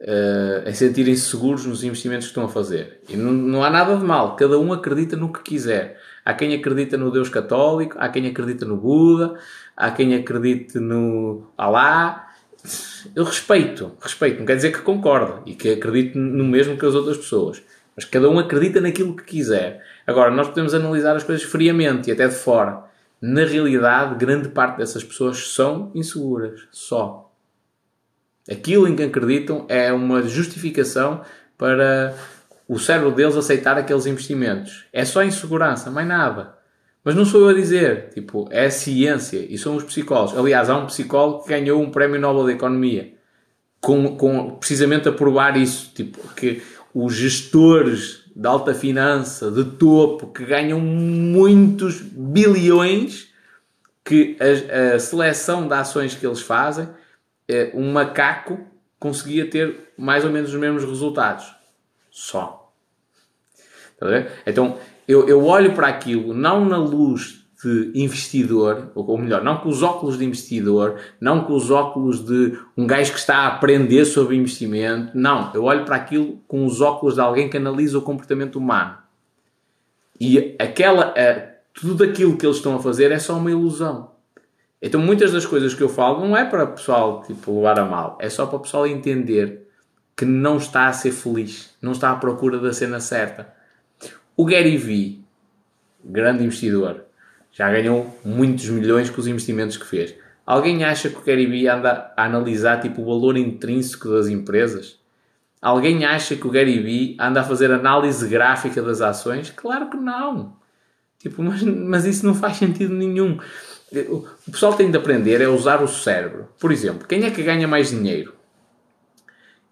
uh, em sentirem-se seguros nos investimentos que estão a fazer. E não, não há nada de mal. Cada um acredita no que quiser. Há quem acredita no Deus católico, há quem acredita no Buda, há quem acredite no Alá. Eu respeito, respeito. Não quer dizer que concordo e que acredite no mesmo que as outras pessoas. Mas cada um acredita naquilo que quiser. Agora, nós podemos analisar as coisas friamente e até de fora. Na realidade, grande parte dessas pessoas são inseguras. Só. Aquilo em que acreditam é uma justificação para o cérebro deles aceitar aqueles investimentos. É só insegurança, mais nada. Mas não sou eu a dizer, tipo, é ciência e são os psicólogos. Aliás, há um psicólogo que ganhou um prémio Nobel de Economia com, com precisamente a provar isso, tipo, que os gestores de alta finança, de topo, que ganham muitos bilhões, que a, a seleção de ações que eles fazem, é, um macaco conseguia ter mais ou menos os mesmos resultados. Só. Então, eu, eu olho para aquilo não na luz de investidor, ou melhor, não com os óculos de investidor, não com os óculos de um gajo que está a aprender sobre investimento, não, eu olho para aquilo com os óculos de alguém que analisa o comportamento humano. E aquela, tudo aquilo que eles estão a fazer é só uma ilusão. Então muitas das coisas que eu falo não é para o pessoal tipo, levar a mal, é só para o pessoal entender que não está a ser feliz, não está à procura da cena certa o Gary Vee, grande investidor, já ganhou muitos milhões com os investimentos que fez. Alguém acha que o Gary anda a analisar tipo, o valor intrínseco das empresas? Alguém acha que o Gary anda a fazer análise gráfica das ações? Claro que não. Tipo, mas, mas isso não faz sentido nenhum. O pessoal tem de aprender é usar o cérebro. Por exemplo, quem é que ganha mais dinheiro?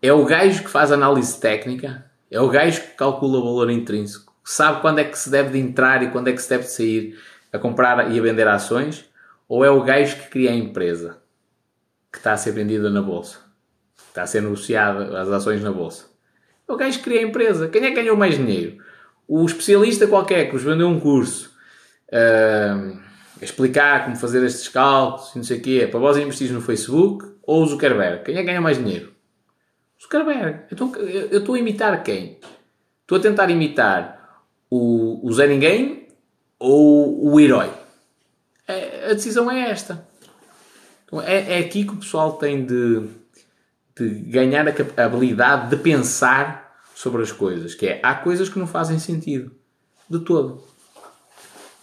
É o gajo que faz análise técnica? É o gajo que calcula o valor intrínseco? Sabe quando é que se deve de entrar e quando é que se deve de sair a comprar e a vender ações? Ou é o gajo que cria a empresa que está a ser vendida na bolsa? Está a ser negociada as ações na bolsa? É o gajo que cria a empresa. Quem é que ganhou mais dinheiro? O especialista qualquer que vos vendeu um curso uh, explicar como fazer estes cálculos e não sei o quê para vós investir no Facebook ou o Zuckerberg? Quem é que ganha mais dinheiro? O Zuckerberg. Então, eu estou a imitar quem? Estou a tentar imitar o, o Zé Ninguém ou o herói? É, a decisão é esta. Então, é, é aqui que o pessoal tem de, de ganhar a, habilidade de pensar sobre as coisas, que é, há coisas que não fazem sentido, de todo.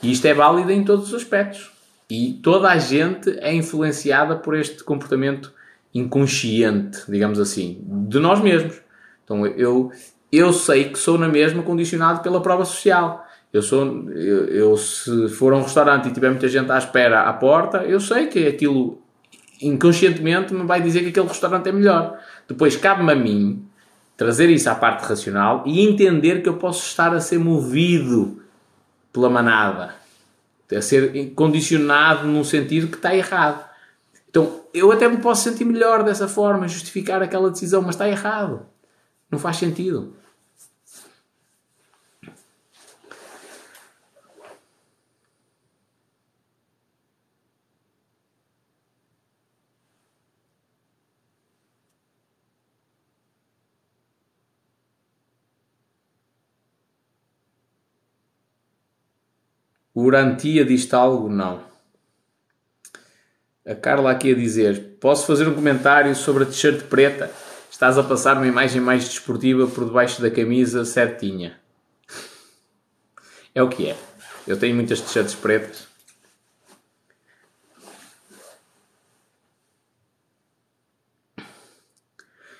E isto é válido em todos os aspectos. E toda a gente é influenciada por este comportamento inconsciente, digamos assim, de nós mesmos. Então eu, eu sei que sou na mesma condicionado pela prova social. Eu sou, eu, eu, se for a um restaurante e tiver muita gente à espera à porta, eu sei que aquilo inconscientemente me vai dizer que aquele restaurante é melhor. Depois cabe-me a mim trazer isso à parte racional e entender que eu posso estar a ser movido pela manada, a ser condicionado num sentido que está errado. Então, eu até me posso sentir melhor dessa forma, justificar aquela decisão, mas está errado. Não faz sentido. O Urantia diz-te algo? Não. A Carla aqui a dizer: Posso fazer um comentário sobre a t-shirt preta? Estás a passar uma imagem mais desportiva por debaixo da camisa certinha. É o que é. Eu tenho muitas t-shirts pretas.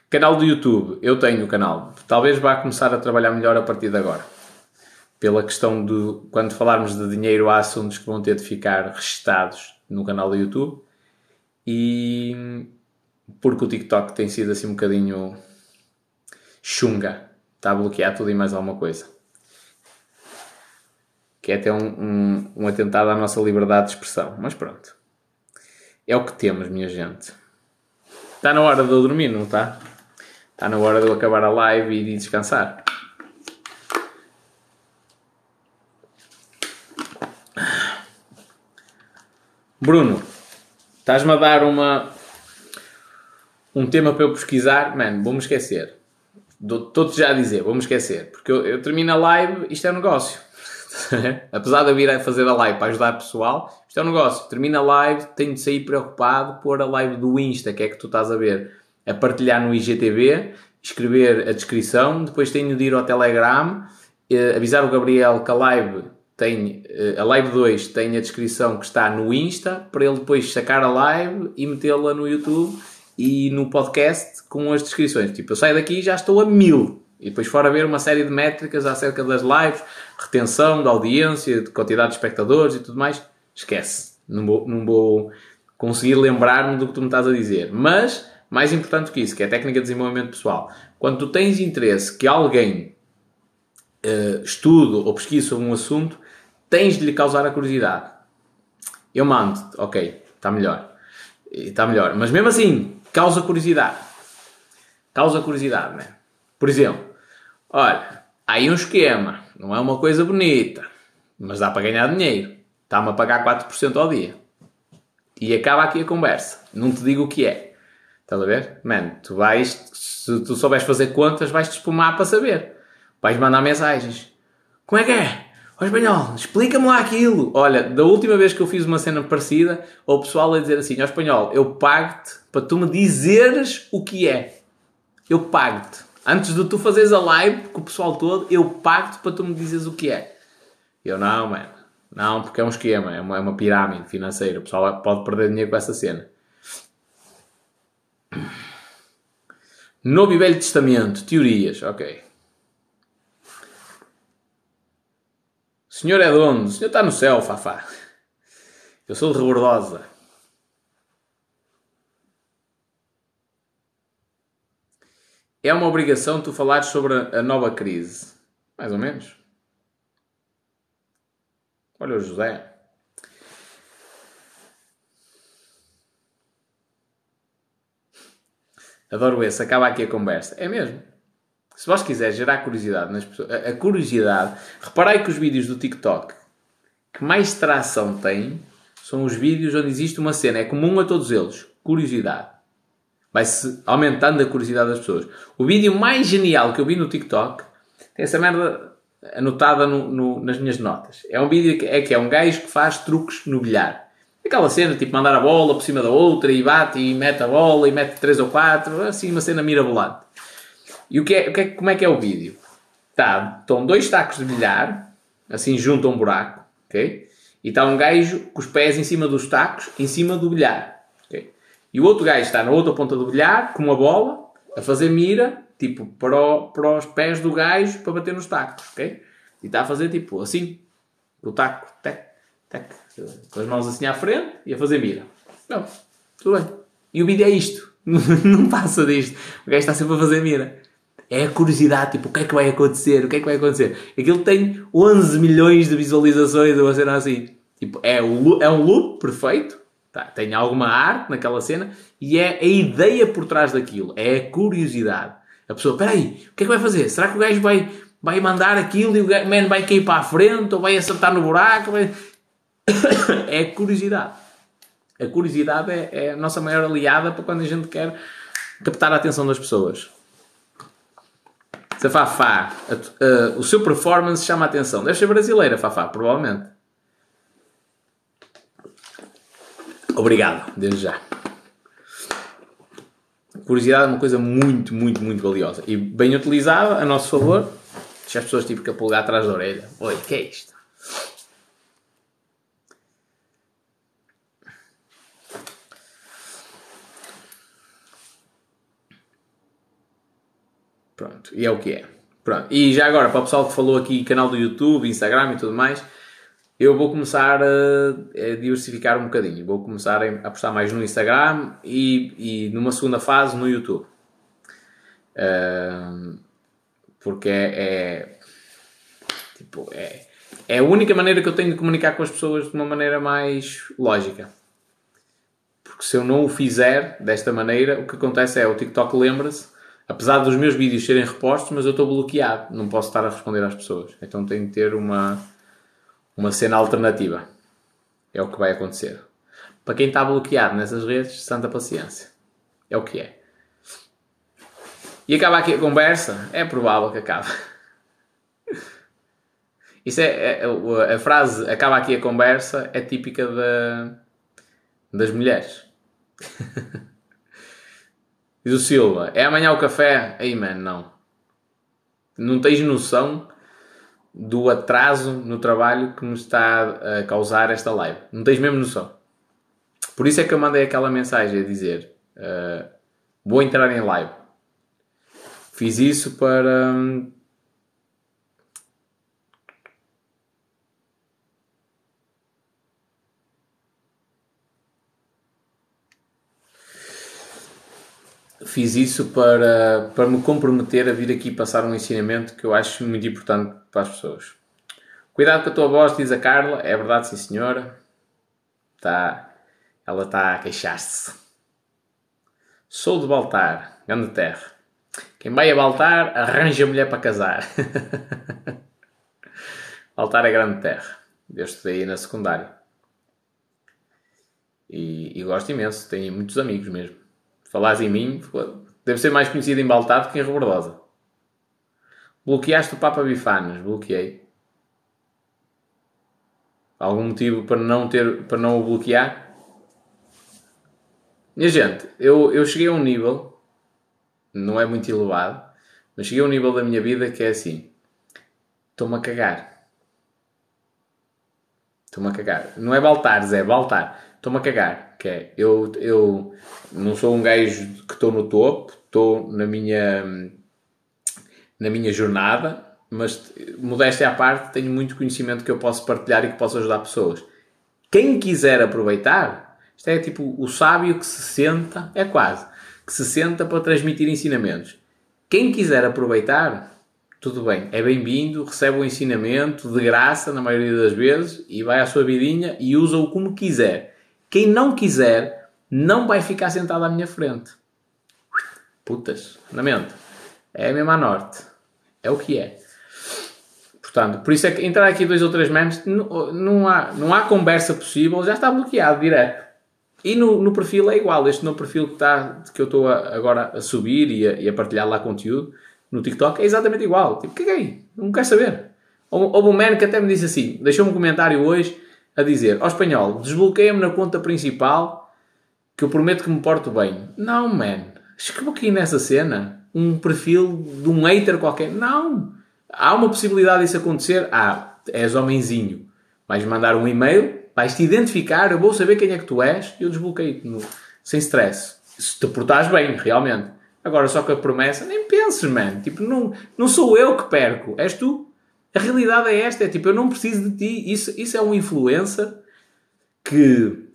Canal do YouTube. Eu tenho o canal. Talvez vá começar a trabalhar melhor a partir de agora pela questão de quando falarmos de dinheiro há assuntos que vão ter de ficar registados no canal do YouTube e porque o TikTok tem sido assim um bocadinho chunga, está a bloquear tudo e mais alguma coisa. Que é até um, um, um atentado à nossa liberdade de expressão. Mas pronto. É o que temos, minha gente. Está na hora de eu dormir, não está? Está na hora de eu acabar a live e de descansar. Bruno, estás-me a dar uma, um tema para eu pesquisar? Mano, vou-me esquecer. Estou-te já a dizer, vou-me esquecer. Porque eu, eu, termino a live, isto é um negócio. Apesar de eu vir a fazer a live para ajudar o pessoal, isto é um negócio. Termino a live, tenho de sair preocupado por a live do Insta, que é que tu estás a ver, a partilhar no IGTV, escrever a descrição, depois tenho de ir ao Telegram, eh, avisar o Gabriel que a live tem eh, a live 2 tem a descrição que está no Insta para ele depois sacar a live e metê-la no YouTube e no podcast com as descrições. Tipo, eu saio daqui e já estou a mil. E depois fora ver uma série de métricas acerca das lives, retenção da audiência, de quantidade de espectadores e tudo mais. Esquece. Não vou, não vou conseguir lembrar-me do que tu me estás a dizer. Mas, mais importante que isso, que é a técnica de desenvolvimento pessoal. Quando tu tens interesse que alguém uh, estude ou pesquise sobre um assunto, tens de lhe causar a curiosidade. Eu mando, ok, está melhor. Está melhor. Mas mesmo assim, causa curiosidade. Causa curiosidade, né? Por exemplo, olha, aí um esquema, não é uma coisa bonita, mas dá para ganhar dinheiro. Está-me a pagar 4% ao dia. E acaba aqui a conversa. Não te digo o que é. Estás a ver? Mano, tu vais, se tu souberes fazer contas, vais-te espumar para saber. Vais mandar mensagens. Como é que é? Ó espanhol, explica-me lá aquilo. Olha, da última vez que eu fiz uma cena parecida, o pessoal a dizer assim: Ó espanhol, eu pago-te para tu me dizeres o que é. Eu pago-te. Antes de tu fazeres a live com o pessoal todo, eu pago-te para tu me dizeres o que é. Eu não, mano. Não, porque é um esquema, é uma, é uma pirâmide financeira. O pessoal pode perder dinheiro com essa cena. Novo e Velho Testamento, teorias, ok. Senhor é dono, o senhor está no céu, Fafá. Eu sou de Rebordosa. É uma obrigação tu falares sobre a nova crise. Mais ou menos. Olha o José. Adoro esse. Acaba aqui a conversa. É mesmo. Se vós quiseres gerar curiosidade nas pessoas, a, a curiosidade, reparai que os vídeos do TikTok que mais tração têm são os vídeos onde existe uma cena. É comum a todos eles. Curiosidade. Vai-se aumentando a curiosidade das pessoas. O vídeo mais genial que eu vi no TikTok tem essa merda anotada no, no, nas minhas notas. É um vídeo que é, que é um gajo que faz truques no bilhar. Aquela cena, tipo, mandar a bola por cima da outra e bate e mete a bola e mete 3 ou 4, assim, uma cena mirabolante. E o que é, o que é, como é que é o vídeo? Tá, estão dois tacos de bilhar, assim, junto a um buraco, ok? E está um gajo com os pés em cima dos tacos, em cima do bilhar, ok? E o outro gajo está na outra ponta do bilhar, com uma bola, a fazer mira, tipo, para, o, para os pés do gajo, para bater nos tacos, ok? E está a fazer, tipo, assim, o taco, tec, tec, com as mãos assim à frente e a fazer mira. Não, tudo bem. E o vídeo é isto. Não passa disto. O gajo está sempre a fazer mira. É a curiosidade, tipo, o que é que vai acontecer? O que é que vai acontecer? Aquilo tem 11 milhões de visualizações, uma cena assim. Tipo, é, o, é um loop perfeito. Tá, tem alguma arte naquela cena e é a ideia por trás daquilo. É a curiosidade. A pessoa, peraí, o que é que vai fazer? Será que o gajo vai, vai mandar aquilo e o gajo, man, vai cair para a frente ou vai acertar no buraco? Vai... é a curiosidade. A curiosidade é, é, a nossa maior aliada para quando a gente quer captar a atenção das pessoas. Se a Fafá, a, a, o seu performance chama a atenção. Deve ser brasileira, Fafá, provavelmente. Obrigado, desde já. Curiosidade é uma coisa muito, muito, muito valiosa. E bem utilizada, a nosso favor. Deixa as pessoas tipo que a pulgar atrás da orelha. Oi, que é isto? Pronto, e é o que é. Pronto. E já agora, para o pessoal que falou aqui, canal do YouTube, Instagram e tudo mais, eu vou começar a, a diversificar um bocadinho. Vou começar a apostar mais no Instagram e, e numa segunda fase no YouTube. Uh, porque é, é, tipo, é, é a única maneira que eu tenho de comunicar com as pessoas de uma maneira mais lógica. Porque se eu não o fizer desta maneira, o que acontece é o TikTok lembra-se apesar dos meus vídeos serem repostos, mas eu estou bloqueado, não posso estar a responder às pessoas. Então tenho que ter uma, uma cena alternativa. É o que vai acontecer. Para quem está bloqueado nessas redes, santa paciência. É o que é. E acaba aqui a conversa? É provável que acabe. Isso é, é, é a frase acaba aqui a conversa é típica da, das mulheres. Diz o Silva, é amanhã o café? Aí, man, não. Não tens noção do atraso no trabalho que nos está a causar esta live. Não tens mesmo noção. Por isso é que eu mandei aquela mensagem a dizer: uh, vou entrar em live. Fiz isso para. Hum, fiz isso para, para me comprometer a vir aqui passar um ensinamento que eu acho muito importante para as pessoas. Cuidado com a tua voz, diz a Carla. É verdade, sim senhora. Tá, ela está a queixar-se. Sou de Baltar, grande terra. Quem vai a Baltar, arranja mulher para casar. Baltar é grande terra. Eu estudei na secundária. E, e gosto imenso, tenho muitos amigos mesmo falares em mim, deve ser mais conhecido em Baltado que em Rebordosa. Bloqueaste o Papa Bifanas, bloqueei. Algum motivo para não, ter, para não o bloquear? Minha gente, eu, eu cheguei a um nível, não é muito elevado, mas cheguei a um nível da minha vida que é assim: estou-me a cagar. Estou-me a cagar. Não é Baltares, é Baltar. Estou-me a cagar. Que é, eu, eu não sou um gajo que estou no topo, estou na minha, na minha jornada, mas modéstia à parte, tenho muito conhecimento que eu posso partilhar e que posso ajudar pessoas. Quem quiser aproveitar, isto é tipo o sábio que se senta, é quase, que se senta para transmitir ensinamentos. Quem quiser aproveitar, tudo bem, é bem-vindo, recebe o ensinamento de graça na maioria das vezes e vai à sua vidinha e usa-o como quiser. Quem não quiser, não vai ficar sentado à minha frente. Putas, lamento. É a mesma norte. É o que é. Portanto, por isso é que entrar aqui dois ou três memes, não, não, há, não há conversa possível, já está bloqueado direto. E no, no perfil é igual, este meu perfil que, está, que eu estou a, agora a subir e a, e a, partilhar lá conteúdo no TikTok é exatamente igual. Tipo, caguei, não quero saber. Houve um man que até me disse assim, deixou um comentário hoje a dizer, ao espanhol, desbloqueia-me na conta principal que eu prometo que me porto bem. Não, man, aqui nessa cena um perfil de um hater qualquer. Não! Há uma possibilidade disso acontecer? Ah, és homenzinho. Vais mandar um e-mail, vais-te identificar, eu vou saber quem é que tu és e eu desbloqueio-te sem stress. Se te portares bem, realmente. Agora, só que a promessa, nem penses, man. Tipo, não, não sou eu que perco, és tu. A realidade é esta, é tipo, eu não preciso de ti. Isso, isso é uma influência que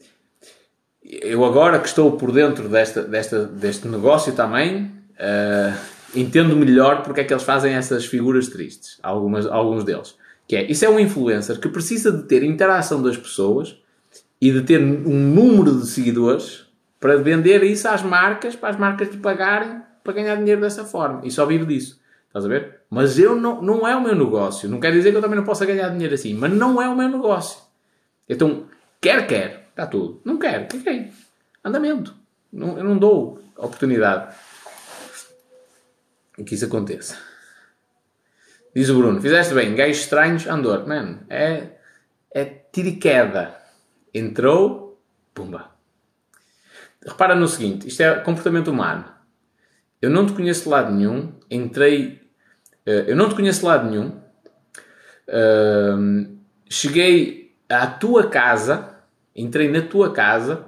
eu agora que estou por dentro desta, desta, deste negócio também, uh, entendo melhor porque é que eles fazem essas figuras tristes, algumas, alguns deles. Que é, isso é um influencer que precisa de ter interação das pessoas e de ter um número de seguidores para vender isso às marcas, para as marcas lhe pagarem para ganhar dinheiro dessa forma. E só vive disso. Estás a ver? Mas eu não, não é o meu negócio. Não quer dizer que eu também não possa ganhar dinheiro assim, mas não é o meu negócio. Então, quer, quer, está tudo. Não quer, fiquei. Andamento. Não, eu não dou oportunidade que isso aconteça. Diz o Bruno, fizeste bem, gajos estranhos, Andor, mano, é, é tiro e queda. Entrou, pumba. Repara no seguinte, isto é comportamento humano. Eu não te conheço de lado nenhum, entrei, eu não te conheço de lado nenhum, cheguei à tua casa, entrei na tua casa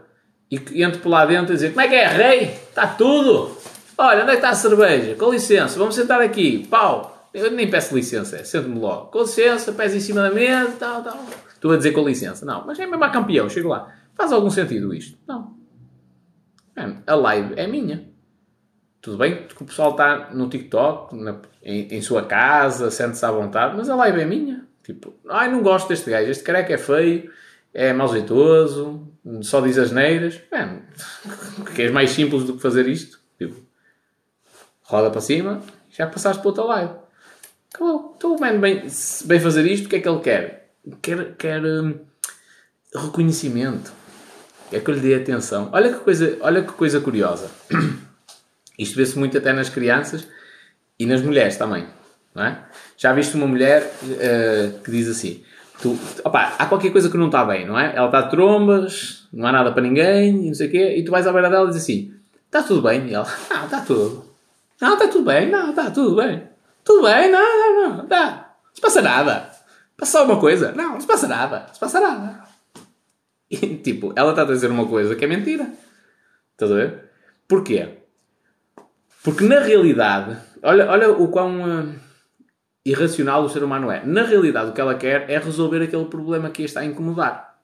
e entro por lá dentro e dizer, como é que é, rei? Está tudo? Olha, onde é que está a cerveja? Com licença, vamos sentar aqui. Pau. Eu nem peço licença, é, sento-me logo. Com licença, pés em cima da mesa, tal, tal. Estou a dizer com licença. Não, mas é mesmo a campeão, chego lá. Faz algum sentido isto? Não. a live é minha. Tudo bem que o pessoal está no TikTok, na, em, em, sua casa, sente-se à vontade, mas a live é minha. Tipo, ai, não gosto deste gajo, este careca é feio, é mal jeitoso, só diz as neiras. Bem, que és mais simples do que fazer isto? Tipo, roda para cima, já passaste para outra live. Acabou. Então man bem, bem fazer isto, o que é que ele quer? Quer, quer hum, reconhecimento. É que eu lhe dê atenção. Olha que coisa, olha que coisa curiosa. Isto vê-se muito até nas crianças e nas mulheres também. Não é? Já viste uma mulher uh, que diz assim: tu, opa, há qualquer coisa que não está bem, não é? Ela está de trombas, não há nada para ninguém, e não sei o quê, e tu vais à beira dela e dizes assim: está tudo bem? E ela: ah, está tudo. Não, está tudo bem, não, está tudo bem. Tudo bem, não, não, não, tá. Não se passa nada. Passa alguma coisa? Não, não se passa nada. Não se passa nada. E, tipo, ela está a dizer uma coisa que é mentira. Estás a ver? Porquê? Porque na realidade, olha, olha o quão uh, irracional o ser humano é. Na realidade, o que ela quer é resolver aquele problema que a está a incomodar.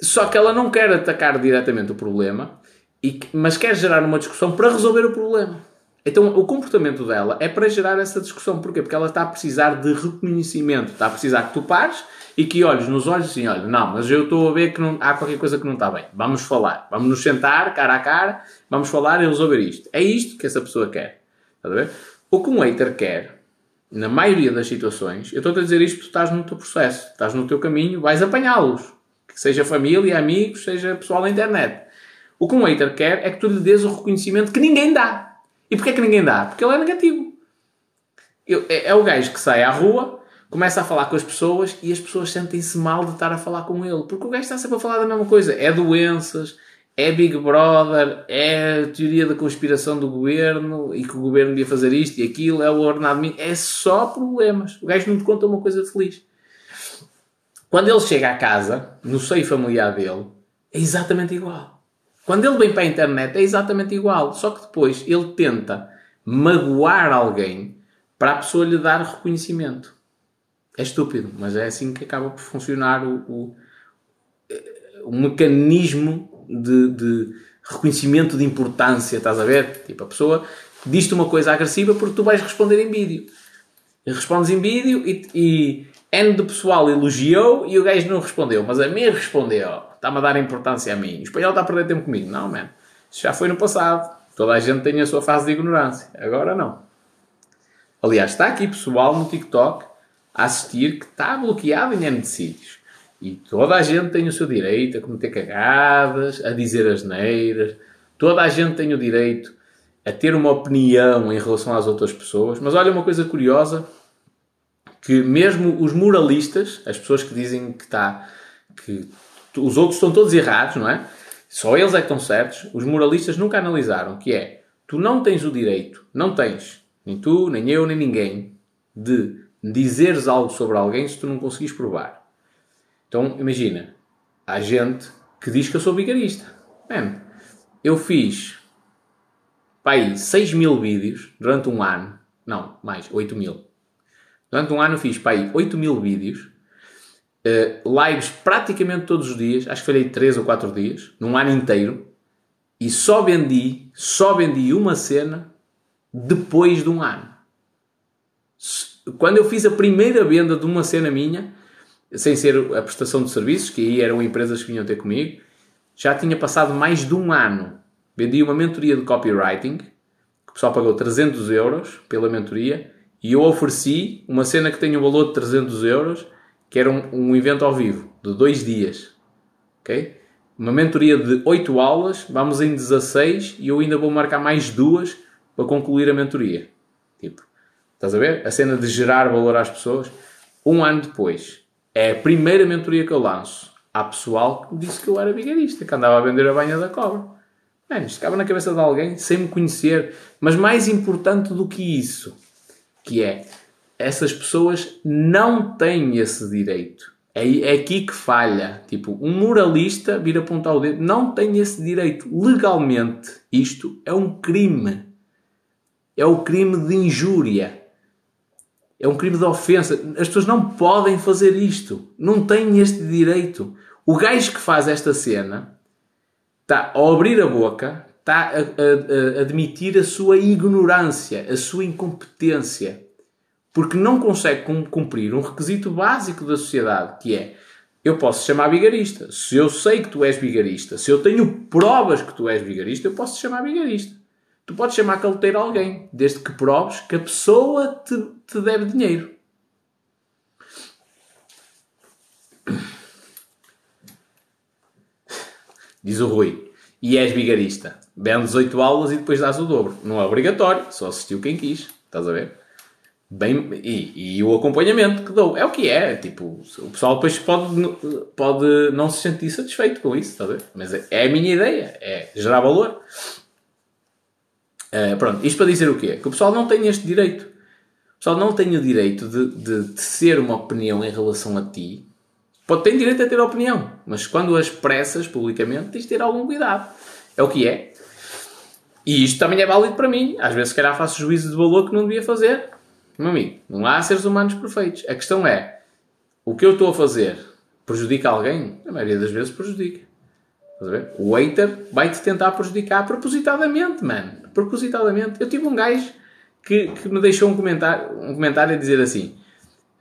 Só que ela não quer atacar diretamente o problema, e, mas quer gerar uma discussão para resolver o problema. Então, o comportamento dela é para gerar essa discussão. Porquê? Porque ela está a precisar de reconhecimento. Está a precisar que tu pares e que olhes nos olhos assim, olha, não, mas eu estou a ver que não, há qualquer coisa que não está bem. Vamos falar. Vamos nos sentar, cara a cara, vamos falar e resolver isto. É isto que essa pessoa quer. Está a ver? O que um hater quer, na maioria das situações, eu estou a dizer isto porque tu estás no teu processo, estás no teu caminho, vais apanhá-los. Que seja família, amigos, seja pessoal na internet. O que um hater quer é que tu lhe dês o reconhecimento que ninguém dá. E porquê que ninguém dá? Porque ele é negativo. Eu, é, é, o gajo que sai à rua, começa a falar com as pessoas e as pessoas sentem-se mal de estar a falar com ele. Porque o gajo está sempre a falar da mesma coisa. É doenças, é Big Brother, é teoria da conspiração do governo e que o governo devia fazer isto e aquilo, é o ordenado. É só problemas. O gajo não te conta uma coisa feliz. Quando ele chega à casa, no seio familiar dele, é exatamente igual. Quando ele vem para a internet é exatamente igual, só que depois ele tenta magoar alguém para a pessoa lhe dar reconhecimento. É estúpido, mas é assim que acaba por funcionar o, o, um mecanismo de, de reconhecimento de importância, estás a ver? Tipo, a pessoa diz-te uma coisa agressiva porque tu vais responder em vídeo. Respondes em vídeo e, e N do pessoal elogiou e o gajo não respondeu, mas a mim respondeu. Está-me a dar importância a mim. O espanhol está a perder tempo comigo. Não, man. Isso já foi no passado. Toda a gente tem a sua fase de ignorância. Agora não. Aliás, está aqui pessoal no TikTok a assistir que está bloqueado em N sítios. E toda a gente tem o seu direito a cometer cagadas, a dizer asneiras. Toda a gente tem o direito a ter uma opinião em relação às outras pessoas. Mas olha uma coisa curiosa, que mesmo os moralistas, as pessoas que dizem que está que os outros estão todos errados, não é? Só eles é que estão certos. Os moralistas nunca analisaram que é tu não tens o direito, não tens, nem tu, nem eu, nem ninguém, de dizeres algo sobre alguém se tu não conseguis provar. Então imagina, há gente que diz que eu sou vigarista. Man, eu fiz pai, 6 mil vídeos durante um ano. Não, mais, 8 mil. Durante um ano fiz pai, 8 mil vídeos. Uh, lives praticamente todos os dias. Acho que falei 3 ou 4 dias. Num ano inteiro. E só vendi, só vendi uma cena depois de um ano. Quando eu fiz a primeira venda de uma cena minha, sem ser a prestação de serviços, que aí eram empresas que vinham ter comigo, já tinha passado mais de um ano Vendi uma mentoria de copywriting, que o pessoal pagou 300 euros pela mentoria, e eu ofereci uma cena que tem um valor de 300 euros, que era um, um evento ao vivo, de dois dias. Ok? Uma mentoria de 8 aulas, vamos em 16 e eu ainda vou marcar mais duas para concluir a mentoria. Tipo, estás a ver? A cena de gerar valor às pessoas. Um ano depois, é a primeira mentoria que eu lanço. Há pessoal que disse que eu era vigarista, que andava a vender a banha da cobra. Mano, isto acaba na cabeça de alguém sem me conhecer. Mas mais importante do que isso, que é essas pessoas não têm esse direito. É, é aqui que falha. Tipo, um moralista vir apontar o dedo não tem esse direito. Legalmente, isto é um crime. É o crime de injúria. É um crime de ofensa. As pessoas não podem fazer isto. Não têm este direito. O gajo que faz esta cena está a abrir a boca, está a, a, a admitir a sua ignorância, a sua incompetência, porque não consegue cumprir um requisito básico da sociedade, que é eu posso chamar vigarista. Se eu sei que tu és vigarista, se eu tenho provas que tu és vigarista, eu posso te chamar vigarista. Tu podes chamar caloteiro a alguém, desde que proves que a pessoa te, te deve dinheiro. Diz o Rui. E és vigarista. Vendes 8 aulas e depois dás o dobro. Não é obrigatório, só assistiu quem quis. Estás a ver? Bem, e, e o acompanhamento que dou. É o que é. Tipo, o pessoal depois pode, pode não se sentir satisfeito com isso, estás a ver? Mas é, é a minha ideia. É gerar valor. Uh, pronto, isto para dizer o quê? Que o pessoal não tem este direito. O pessoal não tem o direito de, de, de ser uma opinião em relação a ti Pode ter direito a ter opinião, mas quando a expressas publicamente tens de ter algum cuidado. É o que é. E isto também é válido para mim. Às vezes, se calhar, faço juízo de valor que não devia fazer. Meu amigo, não há seres humanos perfeitos. A questão é: o que eu estou a fazer prejudica alguém? A maioria das vezes prejudica. O hater vai-te tentar prejudicar propositadamente, mano. Propositadamente. Eu tive um gajo que, que me deixou um comentário, um comentário a dizer assim.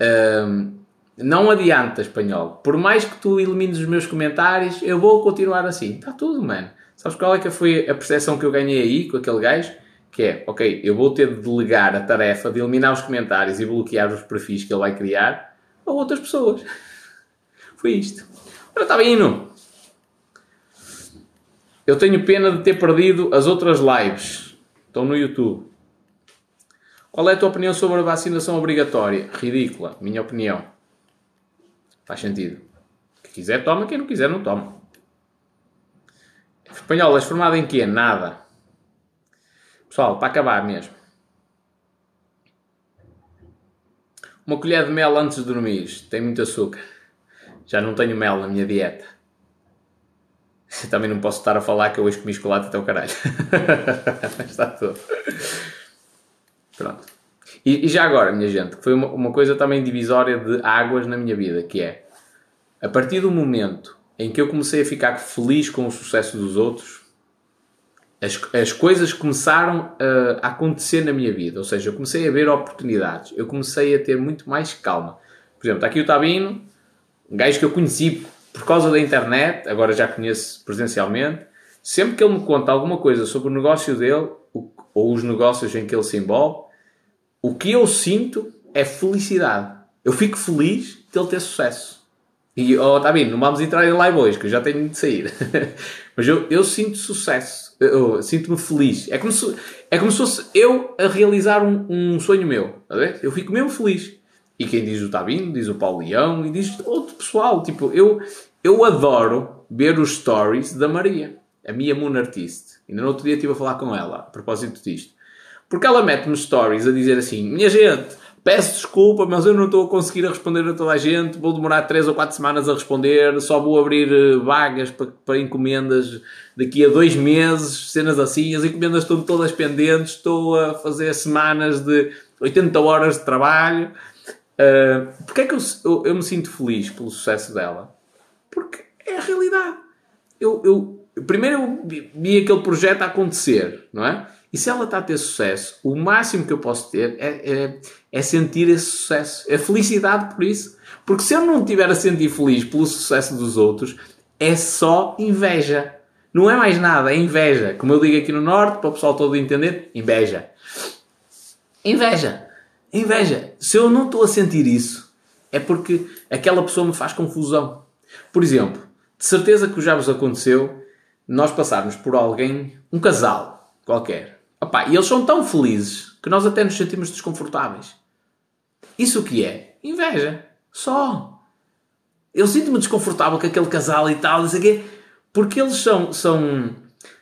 Um, não adianta, espanhol. Por mais que tu elimines os meus comentários, eu vou continuar assim. Está tudo, mano. Sabes qual é que foi a percepção que eu ganhei aí com aquele gajo? Que é, ok, eu vou ter de delegar a tarefa de eliminar os comentários e bloquear os perfis que ele vai criar a outras pessoas. foi isto. Ora, está bem? Eu tenho pena de ter perdido as outras lives. Estão no YouTube. Qual é a tua opinião sobre a vacinação obrigatória? Ridícula, minha opinião. Faz sentido. Quem quiser toma, quem não quiser não toma. Espanhol, és formado em quê? Nada. Pessoal, para acabar mesmo. Uma colher de mel antes de dormir. Tem muito açúcar. Já não tenho mel na minha dieta. Também não posso estar a falar que eu hoje comi chocolate até o caralho. Está tudo. Pronto. E, e, já agora, minha gente, foi uma, uma, coisa também divisória de águas na minha vida, que é a partir do momento em que eu comecei a ficar feliz com o sucesso dos outros, as, as coisas começaram a, a acontecer na minha vida. Ou seja, eu comecei a ver oportunidades. Eu comecei a ter muito mais calma. Por exemplo, está aqui o Tabino, um gajo que eu conheci por causa da internet, agora já conheço presencialmente. Sempre que ele me conta alguma coisa sobre o negócio dele, ou os negócios em que ele se envolve, o que eu sinto é felicidade. Eu fico feliz de ele ter sucesso. E, oh, tá bem, não vamos entrar em live hoje, que eu já tenho de sair. Mas eu, eu sinto sucesso. Eu, eu sinto-me feliz. É como, se, é como se fosse eu a realizar um, um sonho meu. Tá eu fico mesmo feliz. E quem diz o Tabino, diz o Paulo Leão e diz outro pessoal. Tipo, eu, eu adoro ver os stories da Maria, a minha Moon Artist. Ainda no outro dia estive a falar com ela a propósito disto. Porque ela mete-me stories a dizer assim: Minha gente, peço desculpa, mas eu não estou a conseguir responder a toda a gente. Vou demorar 3 ou 4 semanas a responder. Só vou abrir eh, vagas para, para encomendas daqui a dois meses, cenas assim. As encomendas estão todas pendentes. Estou a fazer semanas de 80 horas de trabalho. Uh, Porquê é que eu, eu, eu, me sinto feliz pelo sucesso dela? Porque é a realidade. Eu, eu, primeiro eu vi, vi aquele projeto a acontecer, não é? E se ela está a ter sucesso, o máximo que eu posso ter é, é, é, sentir esse sucesso, é felicidade por isso. Porque se eu não estiver a sentir feliz pelo sucesso dos outros, é só inveja. Não é mais nada, é inveja. Como eu digo aqui no Norte, para o pessoal todo entender, inveja. Inveja. Inveja. Se eu não estou a sentir isso, é porque aquela pessoa me faz confusão. Por exemplo, de certeza que já vos aconteceu nós passarmos por alguém, um casal qualquer, Opa, e eles são tão felizes que nós até nos sentimos desconfortáveis. Isso o que é? Inveja. Só. Eu sinto-me desconfortável com aquele casal e tal, não sei quê, porque eles são, são,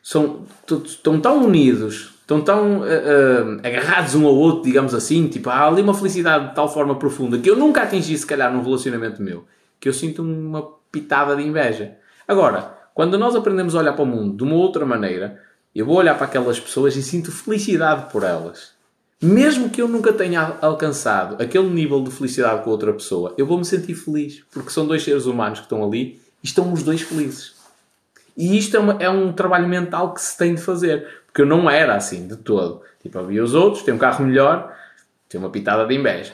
são, estão tão unidos, estão tão uh, uh, agarrados um ao outro, digamos assim, tipo, há ali uma felicidade de tal forma profunda que eu nunca atingi, se calhar, num relacionamento meu, que eu sinto uma pitada de inveja. Agora, quando nós aprendemos a olhar para o mundo de uma outra maneira, eu vou olhar para aquelas pessoas e sinto felicidade por elas. Mesmo que eu nunca tenha alcançado aquele nível de felicidade com outra pessoa, eu vou me sentir feliz, porque são dois seres humanos que estão ali e estão os dois felizes. E isto é, uma, é um trabalho mental que se tem de fazer, porque eu não era assim de todo. Tipo, havia os outros, tem um carro melhor, tem uma pitada de inveja.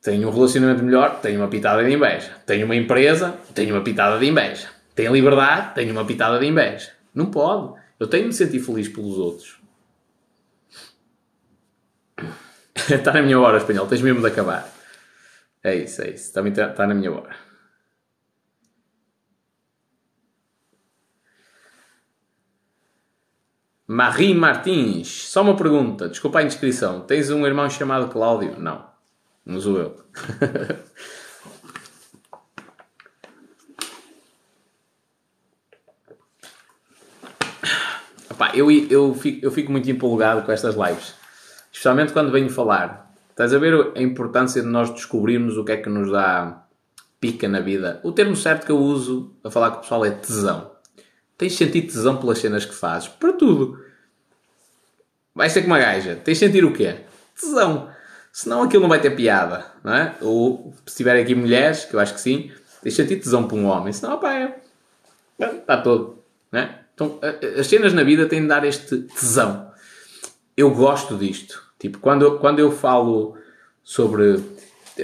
Tenho um relacionamento melhor, tenho uma pitada de inveja. Tenho uma empresa, tenho uma pitada de inveja. Tenho liberdade, tenho uma pitada de inveja. Não pode. Eu tenho de me sentir feliz pelos outros. está na minha hora, espanhol. Tens mesmo de acabar. É isso, é isso. Está, está na minha hora. Marie Martins. Só uma pergunta. Desculpa a indiscrição. Tens um irmão chamado Cláudio? Não. Não sou eu. Pá, eu, eu, fico, eu fico muito empolgado com estas lives. Especialmente quando venho falar. Estás a ver a importância de nós descobrirmos o que é que nos dá pica na vida? O termo certo que eu uso a falar com o pessoal é tesão. Tens sentido tesão pelas cenas que fazes? Para tudo. Vai ser como uma gaja. Tens de sentir o quê? Tesão. Senão aquilo não vai ter piada, não é? Ou se tiver aqui mulheres, que eu acho que sim, tens de sentir tesão para um homem. Senão, pá, é... está todo, não é? Então, as cenas na vida têm de dar este tesão. Eu gosto disto. Tipo, quando, quando eu falo sobre.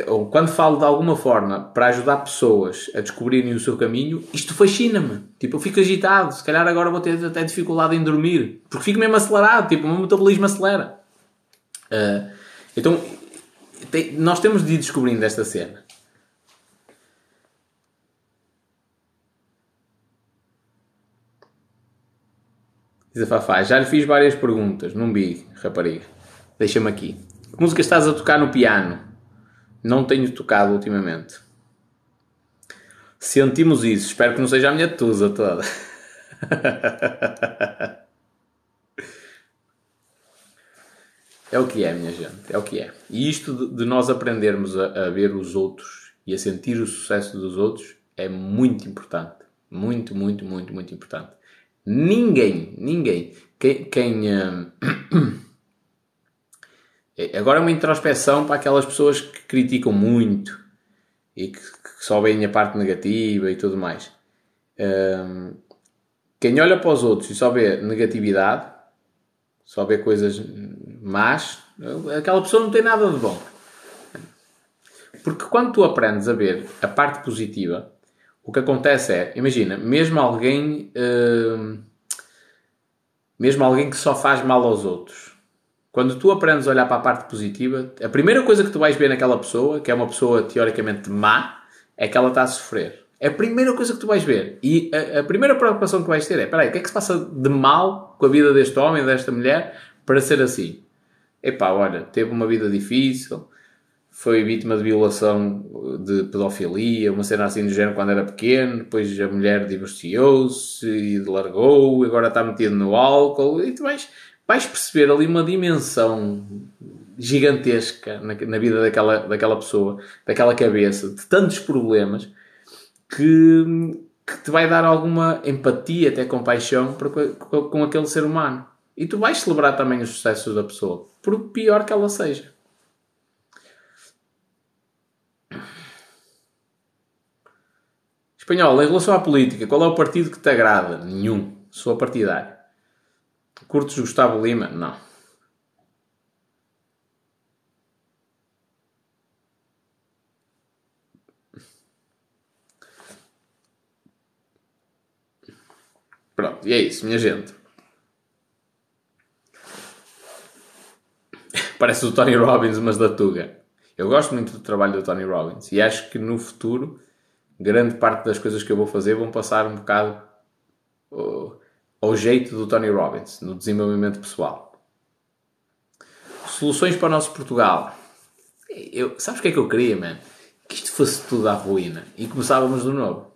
Ou quando falo de alguma forma para ajudar pessoas a descobrirem o seu caminho, isto fascina-me. Tipo, eu fico agitado. Se calhar agora vou ter até dificuldade em dormir. Porque fico mesmo acelerado. Tipo, o meu metabolismo acelera. Uh, então, tem, nós temos de ir descobrindo esta cena. Diz a Fafá, já lhe fiz várias perguntas, não vi, rapariga. Deixa-me aqui. Que música estás a tocar no piano? Não tenho tocado ultimamente. Sentimos isso. Espero que não seja a minha tusa toda. é o que é, minha gente. É o que é. E isto de, nós aprendermos a, a ver os outros e a sentir o sucesso dos outros é muito importante. Muito, muito, muito, muito importante. Ninguém, ninguém. Quem. quem uh... Agora é uma introspeção para aquelas pessoas que criticam muito e que, que só veem a parte negativa e tudo mais. Um, quem olha para os outros e só vê negatividade, só vê coisas más, aquela pessoa não tem nada de bom. Porque quando tu aprendes a ver a parte positiva, o que acontece é, imagina, mesmo alguém, mesmo alguém que só faz mal aos outros, quando tu aprendes a olhar para a parte positiva, a primeira coisa que tu vais ver naquela pessoa, que é uma pessoa teoricamente má, é que ela está a sofrer. É a primeira coisa que tu vais ver. E a, a primeira preocupação que vais ter é: peraí, o que é que se passa de mal com a vida deste homem, desta mulher, para ser assim? Epá, olha, teve uma vida difícil, foi vítima de violação de pedofilia, uma cena assim do género quando era pequeno, depois a mulher divorciou-se e largou, agora está metido no álcool, e tu vais, vais perceber ali uma dimensão gigantesca na, na, vida daquela, daquela pessoa, daquela cabeça, de tantos problemas, que, que te vai dar alguma empatia, até compaixão para, com, com aquele ser humano. E tu vais celebrar também os sucessos da pessoa, por pior que ela seja. Espanhol, em relação à política, qual é o partido que te agrada? Nenhum. Sou partidário. Curtes Gustavo Lima? Não. Pronto, e é isso, minha gente. Parece o Tony Robbins, mas da Tuga. Eu gosto muito do trabalho do Tony Robbins e acho que no futuro grande parte das coisas que eu vou fazer vão passar um bocado uh, ao jeito do Tony Robbins, no desenvolvimento pessoal. Soluções para o nosso Portugal. Eu, sabes o que é que eu queria, man? Que isto fosse tudo à ruína e começávamos do novo.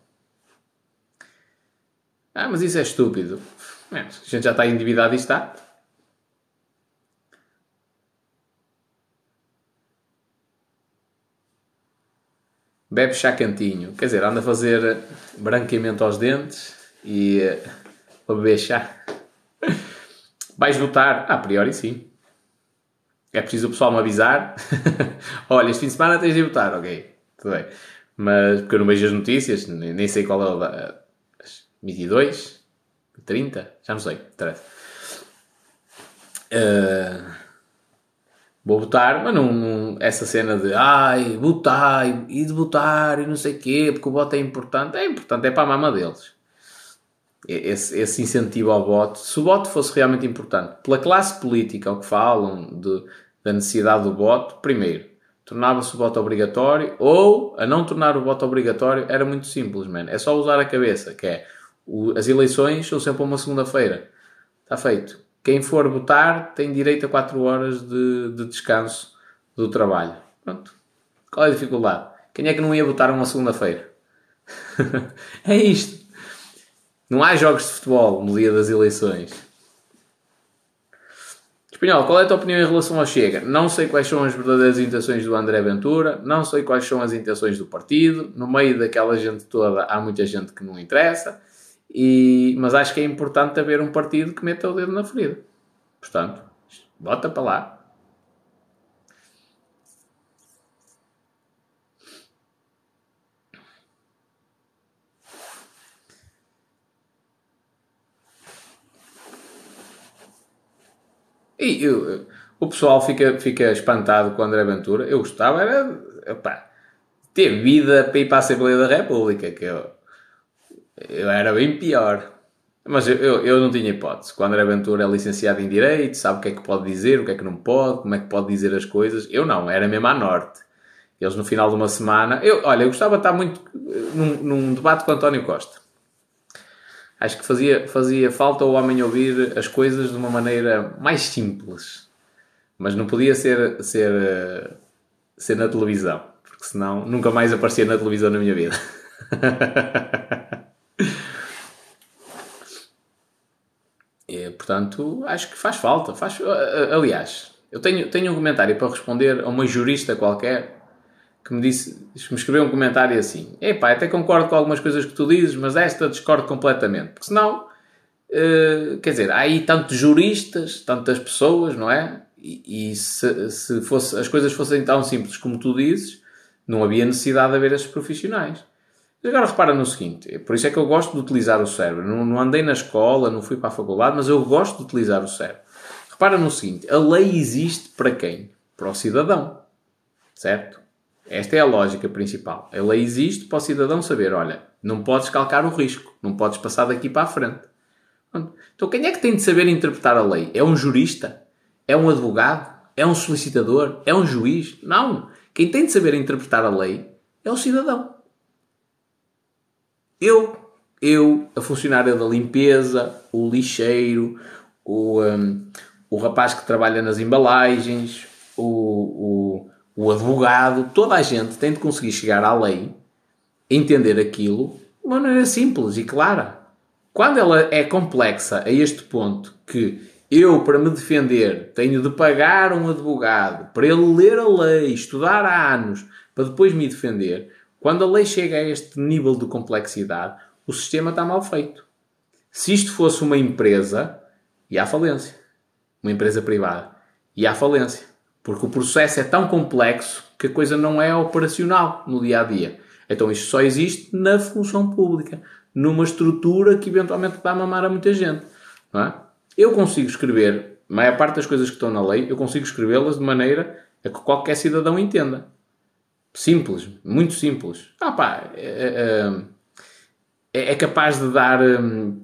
Ah, mas isso é estúpido. Man, a gente já está endividado e está. bebe chá cantinho. Quer dizer, anda a fazer branqueamento aos dentes e a beber chá. Vais votar? A priori sim. É preciso o pessoal me avisar. Olha, este fim de semana tens de votar, ok. Tudo bem. Mas, porque eu não vejo as notícias, nem, sei qual é o da... 22? 30? Já não sei. Uh, vou votar, mas não, não, essa cena de ai, votar e de votar e não sei o quê, porque o voto é importante, é importante, é para a mama deles. Esse, esse incentivo ao voto, se o voto fosse realmente importante, pela classe política, ao que falam de, da necessidade do voto, primeiro, tornava-se o voto obrigatório, ou a não tornar o voto obrigatório era muito simples, man. é só usar a cabeça, que é o, as eleições são sempre uma segunda-feira. Está feito quem for votar tem direito a 4 horas de, de descanso do trabalho. Pronto. Qual é a dificuldade? Quem é que não ia votar uma segunda-feira? é isto. Não há jogos de futebol no dia das eleições. Espanhol, qual é a tua opinião em relação ao Chega? Não sei quais são as verdadeiras intenções do André Ventura, não sei quais são as intenções do partido. No meio daquela gente toda há muita gente que não interessa. E, mas acho que é importante haver um partido que meta o dedo na ferida. Portanto, bota para lá. E eu, o pessoal fica, fica espantado com o André Ventura. Eu gostava era epá, ter vida para ir para a Assembleia da República, que eu, eu era bem pior. Mas eu, eu, eu, não tinha hipótese. Quando era Ventura é licenciado em Direito, sabe o que é que pode dizer, o que é que não pode, como é que pode dizer as coisas. Eu não, era mesmo à norte. Eles no final de uma semana... Eu, olha, eu gostava de estar muito num, num debate com António Costa. Acho que fazia, fazia falta o homem ouvir as coisas de uma maneira mais simples. Mas não podia ser, ser, ser na televisão. Porque senão nunca mais aparecia na televisão na minha vida. E, portanto, acho que faz falta. Faz, aliás, eu tenho, tenho um comentário para responder a uma jurista qualquer que me disse, me escreveu um comentário assim: Epá, até concordo com algumas coisas que tu dizes, mas esta discordo completamente. Porque senão, uh, quer dizer, há aí tantos juristas, tantas pessoas, não é? E, e se, se fosse, as coisas fossem tão simples como tu dizes, não havia necessidade de haver esses profissionais. Agora repara no seguinte, por isso é que eu gosto de utilizar o cérebro. Não, não andei na escola, não fui para a faculdade, mas eu gosto de utilizar o cérebro. Repara no seguinte, a lei existe para quem? Para o cidadão. Certo? Esta é a lógica principal. A lei existe para o cidadão saber, olha, não podes calcar o risco, não podes passar daqui para a frente. Então quem é que tem de saber interpretar a lei? É um jurista? É um advogado? É um solicitador? É um juiz? Não. Quem tem de saber interpretar a lei é o cidadão. Eu, eu, a funcionária da limpeza, o lixeiro, o, um, o rapaz que trabalha nas embalagens, o, o, o advogado, toda a gente tem de conseguir chegar à lei, entender aquilo de maneira simples e clara. Quando ela é complexa a este ponto que eu, para me defender, tenho de pagar um advogado para ele ler a lei, estudar há anos, para depois me defender, quando a lei chega a este nível de complexidade, o sistema está mal feito. Se isto fosse uma empresa, ia à falência. Uma empresa privada. Ia à falência. Porque o processo é tão complexo que a coisa não é operacional no dia a dia. Então isto só existe na função pública numa estrutura que eventualmente a mamar a muita gente. É? Eu consigo escrever, a maior parte das coisas que estão na lei, eu consigo escrevê-las de maneira a que qualquer cidadão entenda. Simples, muito simples. Ah pá, é, é, é, é capaz de dar, hum,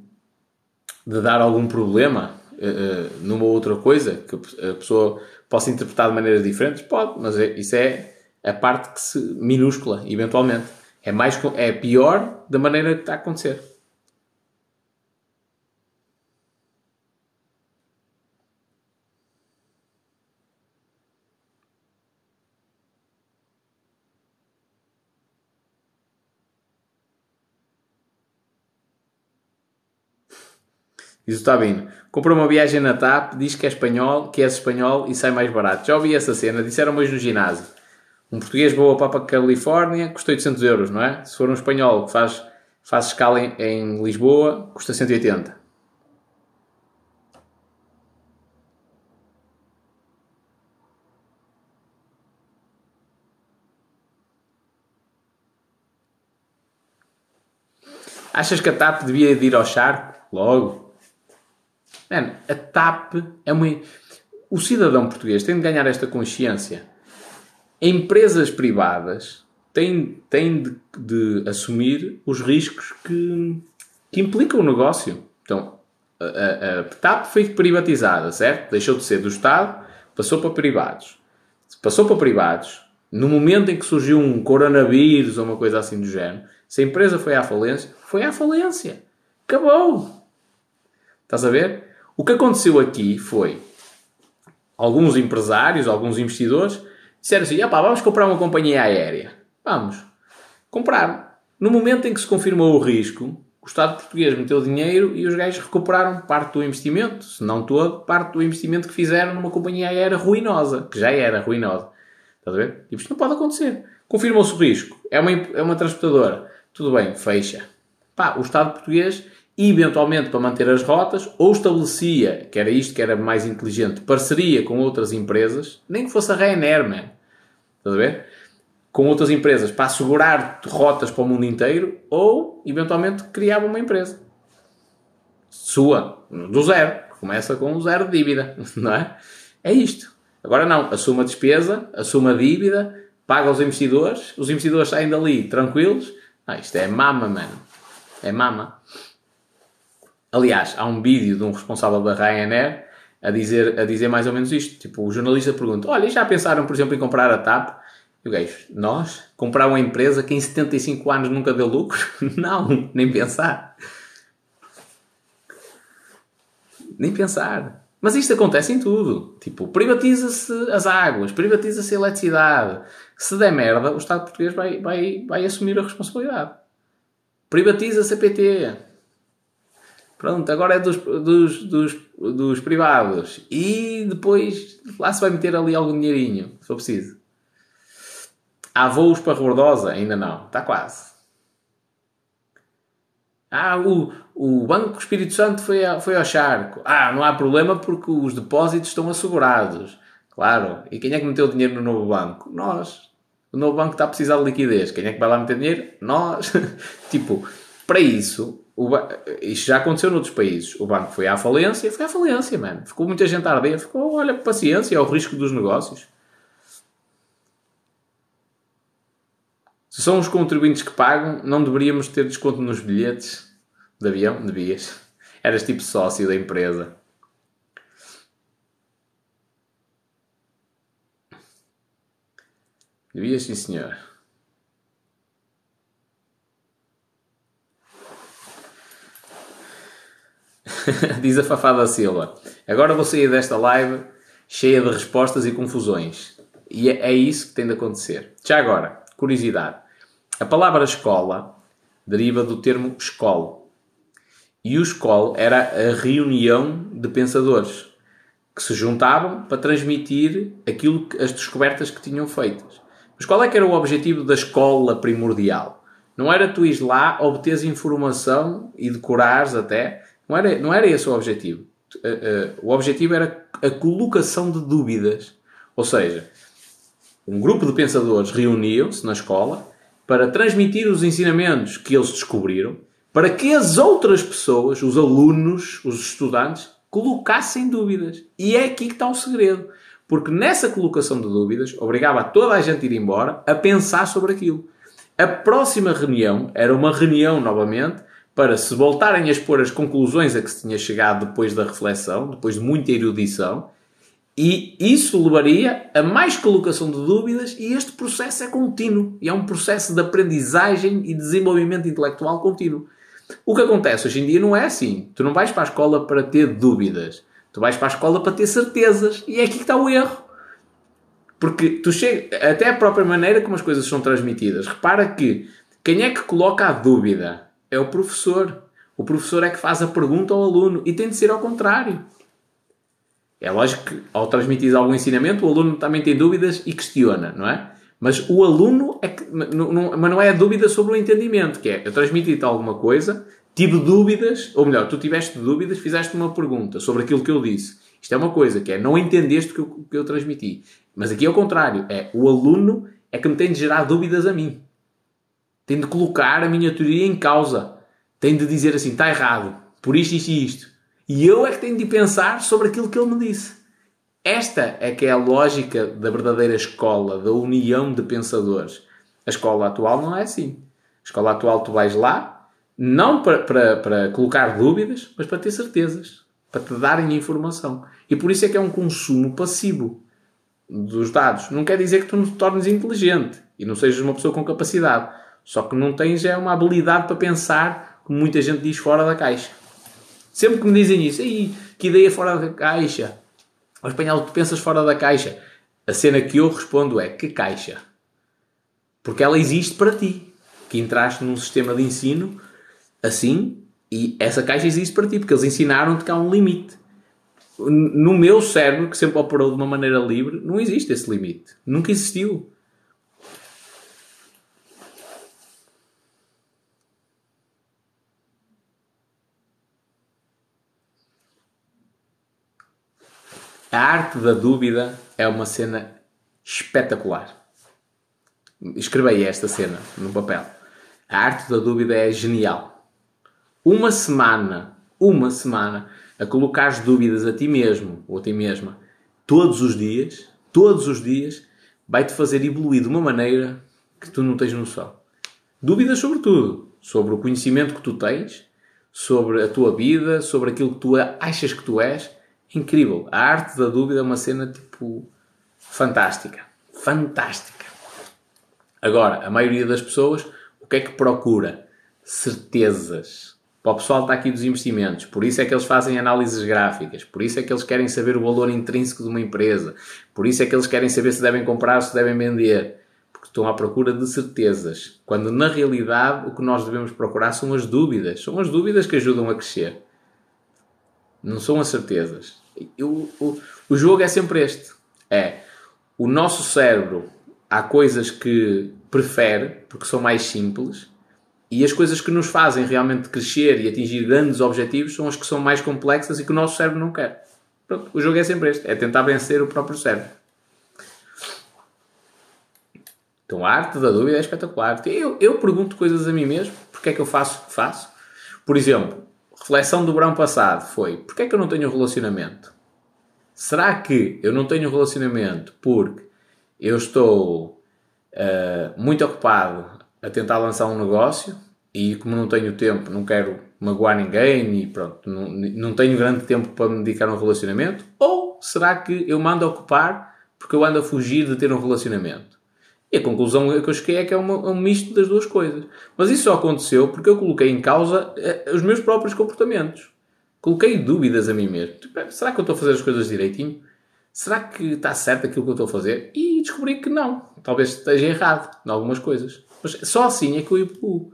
de dar algum problema eh, eh, numa outra coisa que a pessoa possa interpretar de maneiras diferentes? Pode, mas é, isso é a parte que se minúscula, eventualmente. É, mais, é pior da maneira que está a acontecer. Diz o Tabino. Comprou uma viagem na TAP, diz que é espanhol, que é espanhol e sai mais barato. Já ouvi essa cena, disseram hoje no ginásio. Um português voa para a Califórnia, custa 800 euros, não é? Se for um espanhol que faz, faz escala em, em Lisboa, custa 180. Achas que a TAP devia ir ao charco? Logo. Mano, a TAP é uma. O cidadão português tem de ganhar esta consciência empresas privadas têm, têm de, de assumir os riscos que, que implicam o negócio. Então, a, a, a TAP foi privatizada, certo? Deixou de ser do Estado, passou para privados. Passou para privados, no momento em que surgiu um coronavírus ou uma coisa assim do género, se a empresa foi à falência, foi à falência. Acabou. Estás a ver? O que aconteceu aqui foi alguns empresários, alguns investidores disseram assim: vamos comprar uma companhia aérea. Vamos. Compraram. No momento em que se confirmou o risco, o Estado português meteu dinheiro e os gajos recuperaram parte do investimento, se não todo, parte do investimento que fizeram numa companhia aérea ruinosa, que já era ruinosa. Estás a ver? Tipo, isto não pode acontecer. Confirmou-se o risco. É uma, é uma transportadora. Tudo bem, fecha. Pá, o Estado português eventualmente para manter as rotas, ou estabelecia, que era isto que era mais inteligente, parceria com outras empresas, nem que fosse a Ryanair, man. Estás a ver? Com outras empresas para assegurar rotas para o mundo inteiro, ou eventualmente criava uma empresa sua, do zero, começa com zero de dívida, não é? É isto. Agora não, assume a despesa, assume a dívida, paga aos investidores, os investidores saem dali tranquilos. Ah, isto é mama, mano. É mama. Aliás, há um vídeo de um responsável da Ryanair a dizer, a dizer mais ou menos isto. Tipo, o jornalista pergunta: Olha, já pensaram, por exemplo, em comprar a TAP? E o gajo, nós? Comprar uma empresa que em 75 anos nunca deu lucro? Não, nem pensar. Nem pensar. Mas isto acontece em tudo. Tipo, privatiza-se as águas, privatiza-se a eletricidade. Se der merda, o Estado português vai, vai, vai assumir a responsabilidade. Privatiza-se a PT. Pronto, agora é dos, dos, dos, dos privados. E depois lá se vai meter ali algum dinheirinho, se for preciso. Há voos para Rebordosa? Ainda não. Está quase. Ah, o, o Banco Espírito Santo foi, foi ao charco. Ah, não há problema porque os depósitos estão assegurados. Claro. E quem é que meteu dinheiro no novo banco? Nós. o novo banco está a precisar de liquidez. Quem é que vai lá meter dinheiro? Nós. tipo, para isso, o ba... isto já aconteceu noutros países. O banco foi à falência, foi à falência, mano. Ficou muita gente a arder, ficou, olha, paciência, é o risco dos negócios. Se são os contribuintes que pagam, não deveríamos ter desconto nos bilhetes de avião? Devias. Eras tipo sócio da empresa. Devias, sim, senhor. Diz a Fafá da Silva. Agora vou sair desta live cheia de respostas e confusões. E é, é isso que tem de acontecer. Já agora, curiosidade. A palavra escola deriva do termo escola. E o escola era a reunião de pensadores que se juntavam para transmitir aquilo que, as descobertas que tinham feitas. Mas qual é que era o objetivo da escola primordial? Não era tu ires lá, obteres informação e decorares até. Não era, não era esse o objetivo. Eh, eh, o objetivo era a colocação de dúvidas. Ou seja, um grupo de pensadores reuniam-se na escola para transmitir os ensinamentos que eles descobriram, para que as outras pessoas, os alunos, os estudantes, colocassem dúvidas. E é aqui que está o segredo. Porque nessa colocação de dúvidas, obrigava toda a gente a ir embora a pensar sobre aquilo. A próxima reunião era uma reunião, novamente, para se voltarem a expor as conclusões a que se tinha chegado depois da reflexão, depois de muita erudição, e isso levaria a mais colocação de dúvidas, e este processo é contínuo. E é um processo de aprendizagem e desenvolvimento intelectual contínuo. O que acontece hoje em dia não é assim. Tu não vais para a escola para ter dúvidas. Tu vais para a escola para ter certezas. E é aqui que está o erro. Porque tu chega, até a própria maneira como as coisas são transmitidas. Repara que quem é que coloca a dúvida? É o professor. O professor é que faz a pergunta ao aluno. E tem de ser ao contrário. É lógico que ao transmitir algum ensinamento, o aluno também tem dúvidas e questiona, não é? Mas o aluno é que, mas não é a dúvida sobre o entendimento, que é eu transmiti-te alguma coisa, tive dúvidas, ou melhor, tu tiveste dúvidas, fizeste uma pergunta sobre aquilo que eu disse. Isto é uma coisa, que é não entendeste o que que eu transmiti. Mas aqui é o contrário, é o aluno é que me tem de gerar dúvidas a mim. Tem de colocar a minha teoria em causa. Tem de dizer assim, está errado, por isto, isto e isto. E eu é que tenho de pensar sobre aquilo que ele me disse. Esta é que é a lógica da verdadeira escola, da união de pensadores. A escola atual não é assim. A escola atual tu vais lá, não para, para, para colocar dúvidas, mas para ter certezas, para te darem informação. E por isso é que é um consumo passivo dos dados. Não quer dizer que tu não te tornes inteligente e não sejas uma pessoa com capacidade. Só que não tens é uma habilidade para pensar, como muita gente diz, fora da caixa. Sempre que me dizem isso, aí, que ideia fora da caixa. Ao espanhol, tu pensas fora da caixa. A cena que eu respondo é: que caixa? Porque ela existe para ti. Que entraste num sistema de ensino assim e essa caixa existe para ti, porque eles ensinaram-te que há um limite. No meu cérebro, que sempre operou de uma maneira livre, não existe esse limite. Nunca existiu. A arte da dúvida é uma cena espetacular. Escrevei esta cena no papel. A arte da dúvida é genial. Uma semana, uma semana, a colocar as dúvidas a ti mesmo ou a ti mesma, todos os dias, todos os dias, vai-te fazer evoluir de uma maneira que tu não tens noção. Dúvidas sobre tudo. Sobre o conhecimento que tu tens, sobre a tua vida, sobre aquilo que tu achas que tu és incrível. A arte da dúvida é uma cena tipo fantástica. Fantástica. Agora, a maioria das pessoas, o que é que procura? Certezas. Para o pessoal está aqui dos investimentos, por isso é que eles fazem análises gráficas, por isso é que eles querem saber o valor intrínseco de uma empresa, por isso é que eles querem saber se devem comprar ou se devem vender, porque estão à procura de certezas. Quando na realidade o que nós devemos procurar são as dúvidas, são as dúvidas que ajudam a crescer, não são as certezas. O, o, o jogo é sempre este. É o nosso cérebro há coisas que prefere porque são mais simples e as coisas que nos fazem realmente crescer e atingir grandes objetivos são as que são mais complexas e que o nosso cérebro não quer. Pronto, o jogo é sempre este, é tentar vencer o próprio cérebro. Então a arte da dúvida é espetacular. Eu, eu pergunto coisas a mim mesmo, porque é que eu faço o que faço. Por exemplo, reflexão do verão passado foi, porque é que eu não tenho relacionamento? Será que eu não tenho relacionamento porque eu estou uh, muito ocupado a tentar lançar um negócio e como não tenho tempo, não quero magoar ninguém e pronto, não, não tenho grande tempo para me dedicar a um relacionamento? Ou será que eu mando ocupar porque eu ando a fugir de ter um relacionamento? E a conclusão que eu cheguei é que é uma, um misto das duas coisas. Mas isso só aconteceu porque eu coloquei em causa uh, os meus próprios comportamentos. Coloquei dúvidas a mim mesmo. Tipo, será que eu estou a fazer as coisas direitinho? Será que está certo aquilo que eu estou a fazer? E descobri que não. Talvez esteja errado em algumas coisas. Mas só assim é que eu evoluo.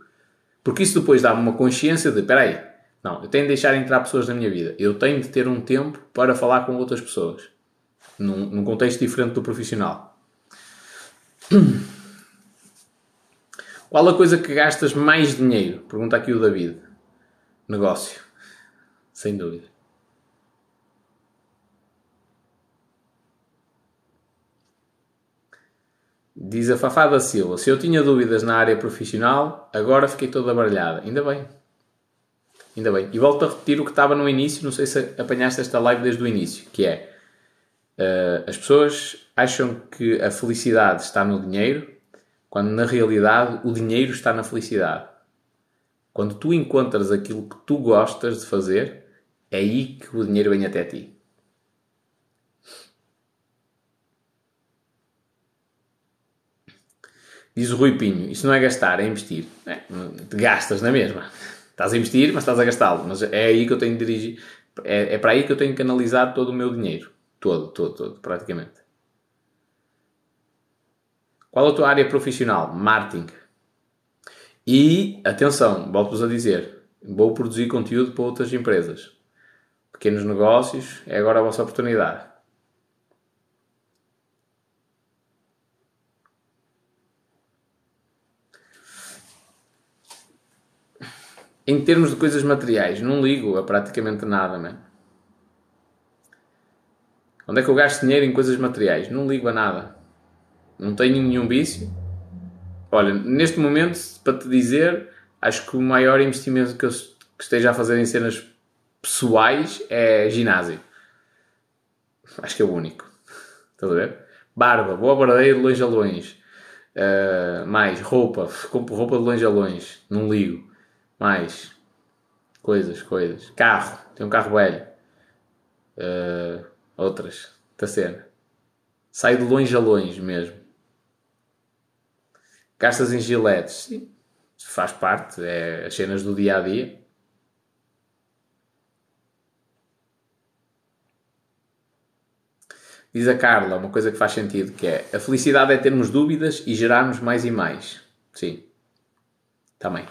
Porque isso depois dá-me uma consciência de, espera aí, não, eu tenho de deixar entrar pessoas na minha vida. Eu tenho de ter um tempo para falar com outras pessoas. Num, num contexto diferente do profissional. Qual a coisa que gastas mais dinheiro? Pergunta aqui o David. Negócio. Sem dúvida. Diz a Fafá da Silva: Se eu tinha dúvidas na área profissional, agora fiquei toda baralhada. Ainda bem. Ainda bem. E volto a repetir o que estava no início, não sei se apanhaste esta live desde o início, que é uh, as pessoas acham que a felicidade está no dinheiro, quando na realidade o dinheiro está na felicidade. Quando tu encontras aquilo que tu gostas de fazer, é aí que o dinheiro vem até ti. Diz o Rui Pinho, isso não é gastar, é investir. É, gastas na mesma. Estás a investir, mas estás a gastá-lo. Mas é aí que eu tenho de dirigir. É, é para aí que eu tenho que canalizar todo o meu dinheiro. Todo, todo, todo, praticamente. Qual a tua área profissional? Marketing. E, atenção, volto-vos a dizer, vou produzir conteúdo para outras empresas. Pequenos negócios, é agora a vossa oportunidade. Em termos de coisas materiais, não ligo a praticamente nada, man. Onde é que eu gasto dinheiro em coisas materiais? Não ligo a nada. Não tenho nenhum vício. Olha, neste momento, para te dizer, acho que o maior investimento que eu esteja a fazer em cenas pessoais é ginásio. Acho que é o único. Estás a ver? Barba, boa barbeira de longe a longe. Uh, mais roupa, compro roupa de longe a longe. Não ligo. Mais coisas, coisas. Carro, tem um carro velho. Uh, outras da cena. Sai de longe a longe mesmo. Gastas em giletes, sim. Faz parte, é as cenas do dia a dia. Diz a Carla uma coisa que faz sentido, que é a felicidade é termos dúvidas e gerarmos mais e mais. Sim. Também.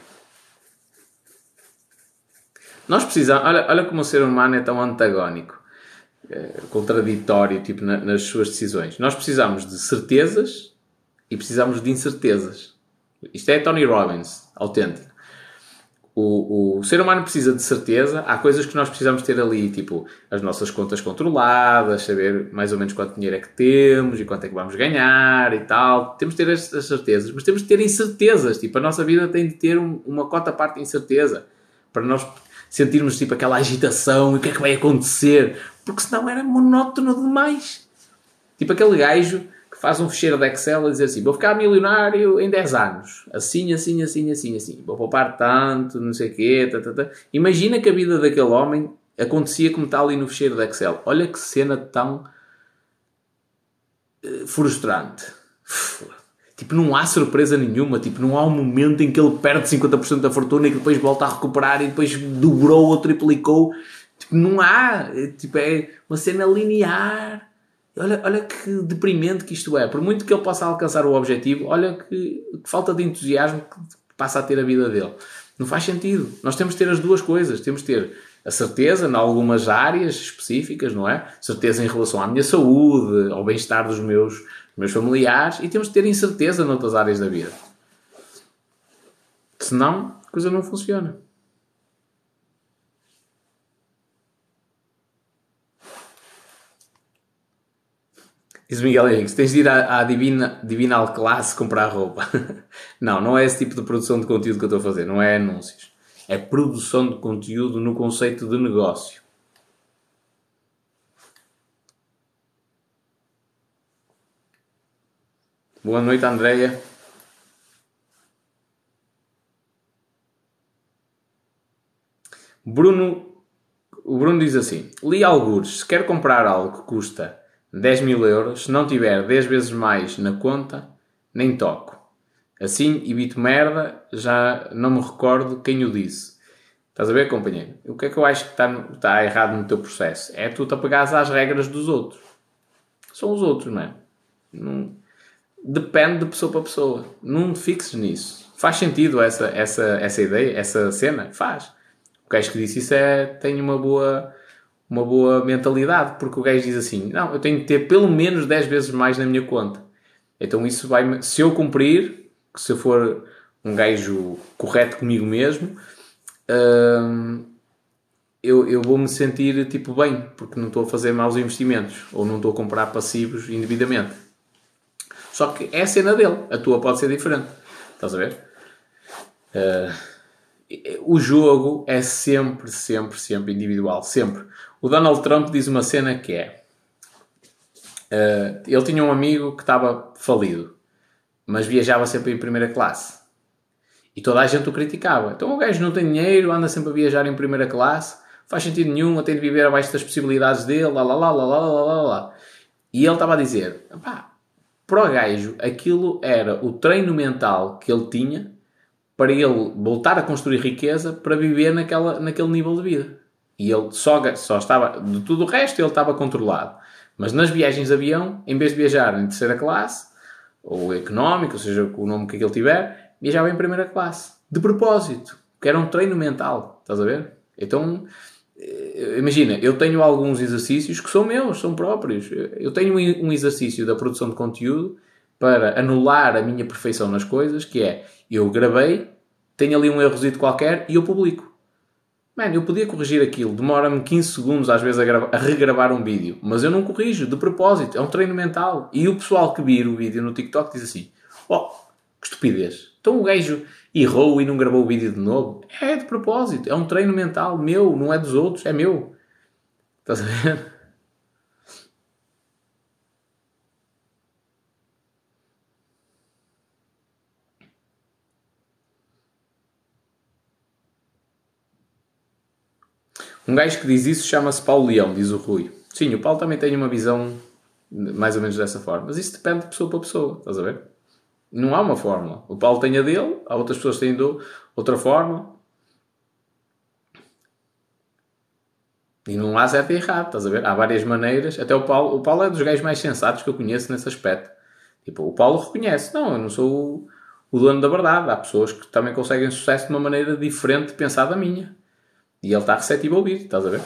Nós precisamos. Olha, olha como o ser humano é tão antagónico, é, contraditório tipo, na, nas suas decisões. Nós precisamos de certezas e precisamos de incertezas. Isto é Tony Robbins, autêntico. O, o, ser humano precisa de certeza. Há coisas que nós precisamos ter ali, tipo as nossas contas controladas, saber mais ou menos quanto dinheiro é que temos e quanto é que vamos ganhar e tal. Temos de ter as, as certezas, mas temos de ter incertezas. Tipo, a nossa vida tem de ter um, uma cota parte de incerteza para nós sentirmos tipo aquela agitação e o que é que vai acontecer, porque senão era monótono demais. Tipo aquele gajo faz um fecheiro de Excel a dizer assim: vou ficar milionário em 10 anos, assim, assim, assim, assim, assim, vou poupar tanto, não sei o quê. Tá, tá, tá. Imagina que a vida daquele homem acontecia como está ali no fecheiro de Excel. Olha que cena tão uh, frustrante. Tipo, não há surpresa nenhuma. Tipo, não há um momento em que ele perde 50% da fortuna e que depois volta a recuperar e depois dobrou ou triplicou. Tipo, não há. É, tipo, é uma cena linear. Olha, olha que deprimente que isto é. Por muito que ele possa alcançar o objetivo, olha que, que falta de entusiasmo que passa a ter a vida dele. Não faz sentido. Nós temos de ter as duas coisas. Temos de ter a certeza em algumas áreas específicas, não é? Certeza em relação à minha saúde, ao bem-estar dos meus meus familiares, e temos de ter incerteza noutras áreas da vida. Senão, a coisa não funciona. Diz Miguel Henrique, tens de ir à, à Divina, Divinal Classe comprar roupa. não, não é esse tipo de produção de conteúdo que eu estou a fazer. Não é anúncios. É produção de conteúdo no conceito de negócio. Boa noite, Andreia. Bruno, o Bruno diz assim: Li algures, se quer comprar algo que custa 10 mil euros, se não tiver 10 vezes mais na conta, nem toco. Assim evito merda, já não me recordo quem o disse. Estás a ver, companheiro? O que é que eu acho que está, está errado no teu processo? É tu te apegares às regras dos outros. São os outros, não é? Não, depende de pessoa para pessoa. Não te fixes nisso. Faz sentido essa, essa, essa ideia, essa cena? Faz. O gajo que disse isso é, tem uma boa, uma boa mentalidade, porque o gajo diz assim: não, eu tenho que ter pelo menos 10 vezes mais na minha conta. Então isso vai, se eu cumprir, se eu for um gajo correto comigo mesmo, hum, eu, eu vou me sentir tipo bem, porque não estou a fazer maus investimentos ou não estou a comprar passivos indevidamente. Só que é a cena dele, a tua pode ser diferente. Estás a ver? Uh, o jogo é sempre, sempre, sempre individual. Sempre. O Donald Trump diz uma cena que é. Uh, ele tinha um amigo que estava falido, mas viajava sempre em primeira classe. E toda a gente o criticava. Então o gajo não tem dinheiro, anda sempre a viajar em primeira classe, faz sentido nenhum, tem de viver abaixo das possibilidades dele, lá lá lá lá lá lá lá lá. E ele estava a dizer: pá, para o gajo, aquilo era o treino mental que ele tinha para ele voltar a construir riqueza para viver naquela, naquele nível de vida. E ele só, só estava, de tudo o resto, ele estava controlado. Mas nas viagens de avião, em vez de viajar em terceira classe, ou económica, ou seja, o nome que ele tiver, viajava em primeira classe. De propósito. Que era um treino mental. Estás a ver? Então, eh, imagina, eu tenho alguns exercícios que são meus, são próprios. Eu tenho um exercício da produção de conteúdo para anular a minha perfeição nas coisas, que é eu gravei, tenho ali um errozinho qualquer e eu publico. Mano, eu podia corrigir aquilo, demora-me 15 segundos às vezes a, a, regravar um vídeo, mas eu não corrijo, de propósito, é um treino mental. E o pessoal que vira o vídeo no TikTok diz assim: Oh, que estupidez, então o gajo errou e não gravou o vídeo de novo. É de propósito, é um treino mental meu, não é dos outros, é meu. Estás a ver? Um gajo que diz isso chama-se Paulo Leão, diz o Rui. Sim, o Paulo também tem uma visão mais ou menos dessa forma. Mas isso depende de pessoa para pessoa, estás a ver? Não há uma fórmula. O Paulo tem a dele, há outras pessoas que têm outra forma. E não há certo e errado, estás a ver? Há várias maneiras. Até o Paulo, o Paulo é dos gajos mais sensatos que eu conheço nesse aspecto. Tipo, o Paulo reconhece, não, eu não sou o, o dono da verdade. Há pessoas que também conseguem sucesso de uma maneira diferente de pensar da minha. E ele está receptivo a ouvir, estás a ver?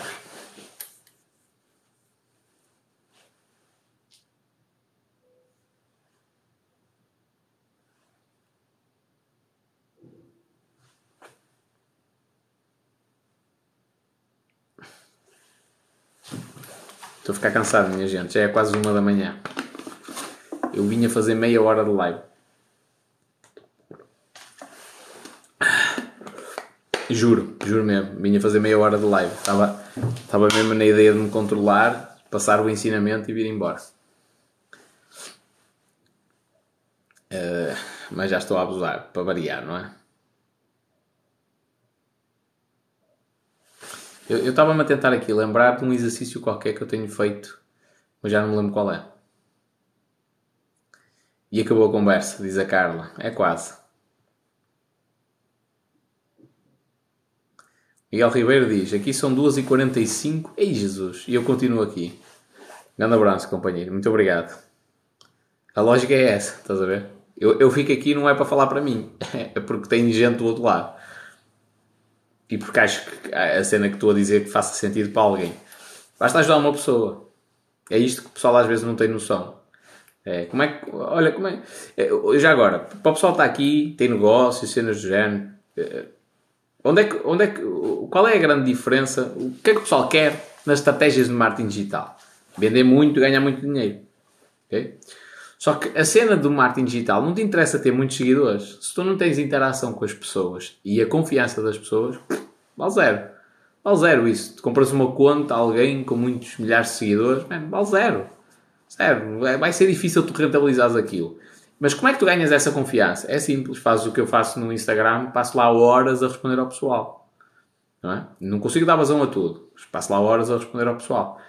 Estou a ficar cansado, minha gente. Já é quase uma da manhã. Eu vinha fazer meia hora de live. Juro, juro mesmo. Vinha fazer meia hora de live. Estava, estava mesmo na ideia de me controlar, passar o ensinamento e vir embora. Uh, mas já estou a abusar, para variar, não é? Eu estava-me a tentar aqui lembrar de um exercício qualquer que eu tenho feito, mas já não me lembro qual é. E acabou a conversa, diz a Carla. É quase. Miguel Ribeiro diz: Aqui são 2h45. Ei Jesus! E eu continuo aqui. Grande abraço, companheiro. Muito obrigado. A lógica é essa, estás a ver? Eu, eu fico aqui não é para falar para mim, é porque tem gente do outro lado. E porque acho que a cena que estou a dizer que faça sentido para alguém. Basta ajudar uma pessoa. É isto que o pessoal às vezes não tem noção. É, como é que. Olha, como é. é já agora, para o pessoal estar aqui, tem negócios, cenas do género. É, Onde é que, onde é que, qual é a grande diferença? O que é que o pessoal quer nas estratégias de marketing digital? Vender muito ganhar muito dinheiro. Okay? Só que a cena do marketing digital não te interessa ter muitos seguidores. Se tu não tens interação com as pessoas e a confiança das pessoas, vale zero. Vale zero isso. Tu compras uma conta a alguém com muitos milhares de seguidores, man, vale zero. Zero. Vai ser difícil tu rentabilizares aquilo. Mas como é que tu ganhas essa confiança? É simples. Fazes o que eu faço no Instagram, passo lá horas a responder ao pessoal. Não, é? não consigo dar vazão a tudo. Passo lá horas a responder ao pessoal.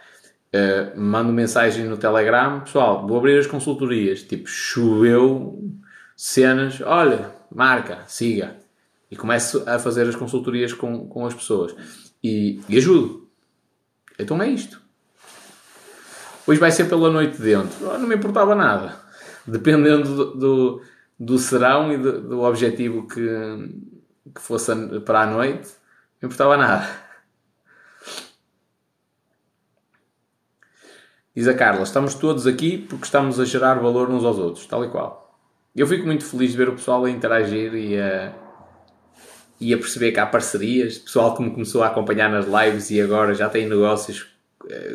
Uh, mando mensagem no Telegram, pessoal, vou abrir as consultorias. Tipo, choveu cenas, olha, marca, siga. E começo a fazer as consultorias com, com as pessoas. E, e ajudo. Então é isto. Hoje vai ser pela noite dentro. Oh, não me importava nada. Dependendo do, do, do serão e do, do objetivo que, que fosse para a noite, não importava nada. Diz a Carla, estamos todos aqui porque estamos a gerar valor uns aos outros, tal e qual. Eu fico muito feliz de ver o pessoal a interagir e a, e a perceber que há parcerias, pessoal que me começou a acompanhar nas lives e agora já tem negócios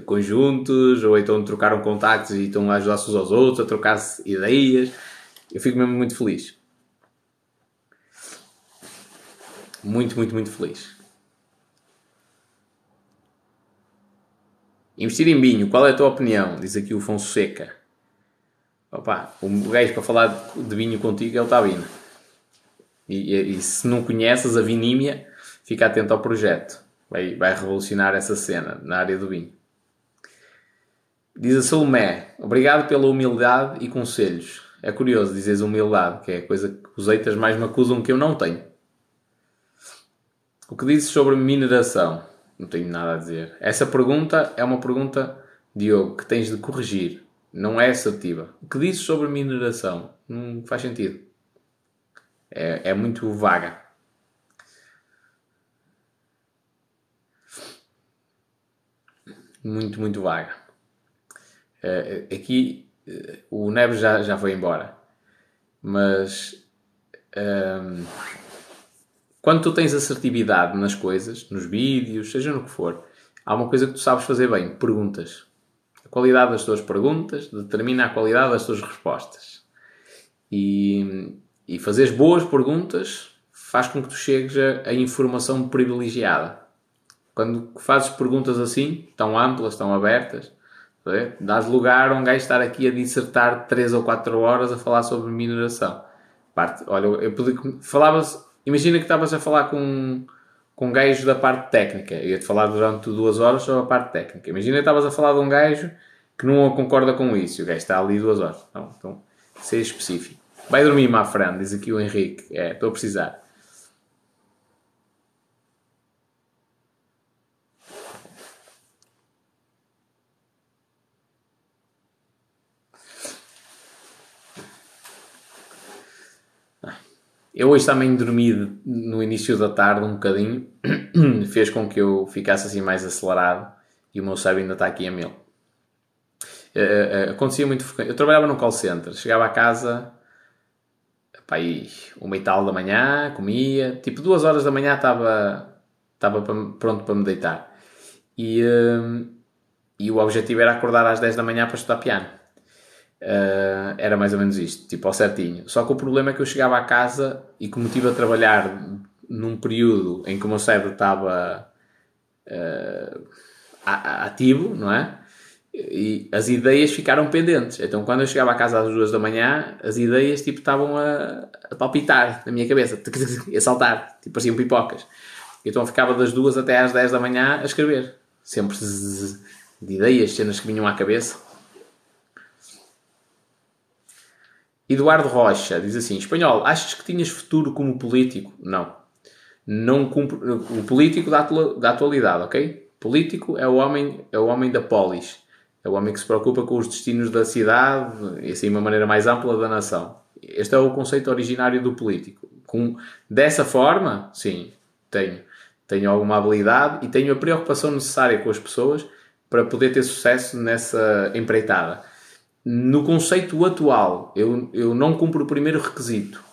conjuntos, ou então trocaram contactos e estão a ajudar-se uns aos outros, a trocar ideias. Eu fico mesmo muito feliz. Muito, muito, muito feliz. Investir em vinho, qual é a tua opinião? Diz aqui o Fonseca. Opa, o gajo para falar de vinho contigo é o Tabina. E, e, e, se não conheces a vinímia, fica atento ao projeto. Vai, vai revolucionar essa cena na área do vinho. Diz a Salomé, obrigado pela humildade e conselhos. É curioso dizes humildade, que é a coisa que os eitas mais me acusam que eu não tenho. O que dizes sobre mineração? Não tenho nada a dizer. Essa pergunta é uma pergunta, Diogo, que tens de corrigir. Não é assertiva. O que dizes sobre mineração? Não faz sentido. É, é muito vaga. Muito, muito vaga. É, aqui o Neves já, já foi embora. Mas. Um, quando tu tens assertividade nas coisas, nos vídeos, seja no que for, há uma coisa que tu sabes fazer bem: perguntas. A qualidade das tuas perguntas determina a qualidade das tuas respostas. E, e fazeres boas perguntas faz com que tu chegues a, a informação privilegiada. Quando fazes perguntas assim, tão amplas, tão abertas, é? dás lugar a um gajo estar aqui a dissertar 3 ou 4 horas a falar sobre mineração. Parte, olha, eu falava Imagina que estavas a falar com, com um gajo da parte técnica. Ia-te falar durante duas horas sobre a parte técnica. Imagina que estavas a falar de um gajo que não concorda com isso. O gajo está ali duas horas. Então, ser específico. Vai dormir, má friend, diz aqui o Henrique. É, estou a precisar. Eu hoje também dormi no início da tarde um bocadinho, fez com que eu ficasse assim mais acelerado e o meu cérebro ainda está aqui a mil. Uh, uh, acontecia muito frequente. Eu trabalhava no call center, chegava a casa, aí, uma e tal da manhã, comia, tipo duas horas da manhã estava, estava pronto para me deitar. E, e o objetivo era acordar às 10 da manhã para estudar piano. Uh, era mais ou menos isto, tipo ao certinho. Só que o problema é que eu chegava à casa e como estive a trabalhar num período em que o meu cérebro estava uh, ativo, não é? E as ideias ficaram pendentes. Então quando eu chegava à casa às duas da manhã, as ideias tipo estavam a, a palpitar na minha cabeça, a saltar, tipo pareciam pipocas. Então ficava das duas até às dez da manhã a escrever. Sempre de ideias, cenas que vinham à cabeça. Eduardo Rocha diz assim: Espanhol, achas que tinhas futuro como político? Não. Não cumpre, o político da, da atualidade, ok? Político é o homem, é o homem da polis. É o homem que se preocupa com os destinos da cidade e assim uma maneira mais ampla da nação. Este é o conceito originário do político. Com, dessa forma, sim, tenho. Tenho alguma habilidade e tenho a preocupação necessária com as pessoas para poder ter sucesso nessa empreitada no conceito atual, eu, eu não cumpro o primeiro requisito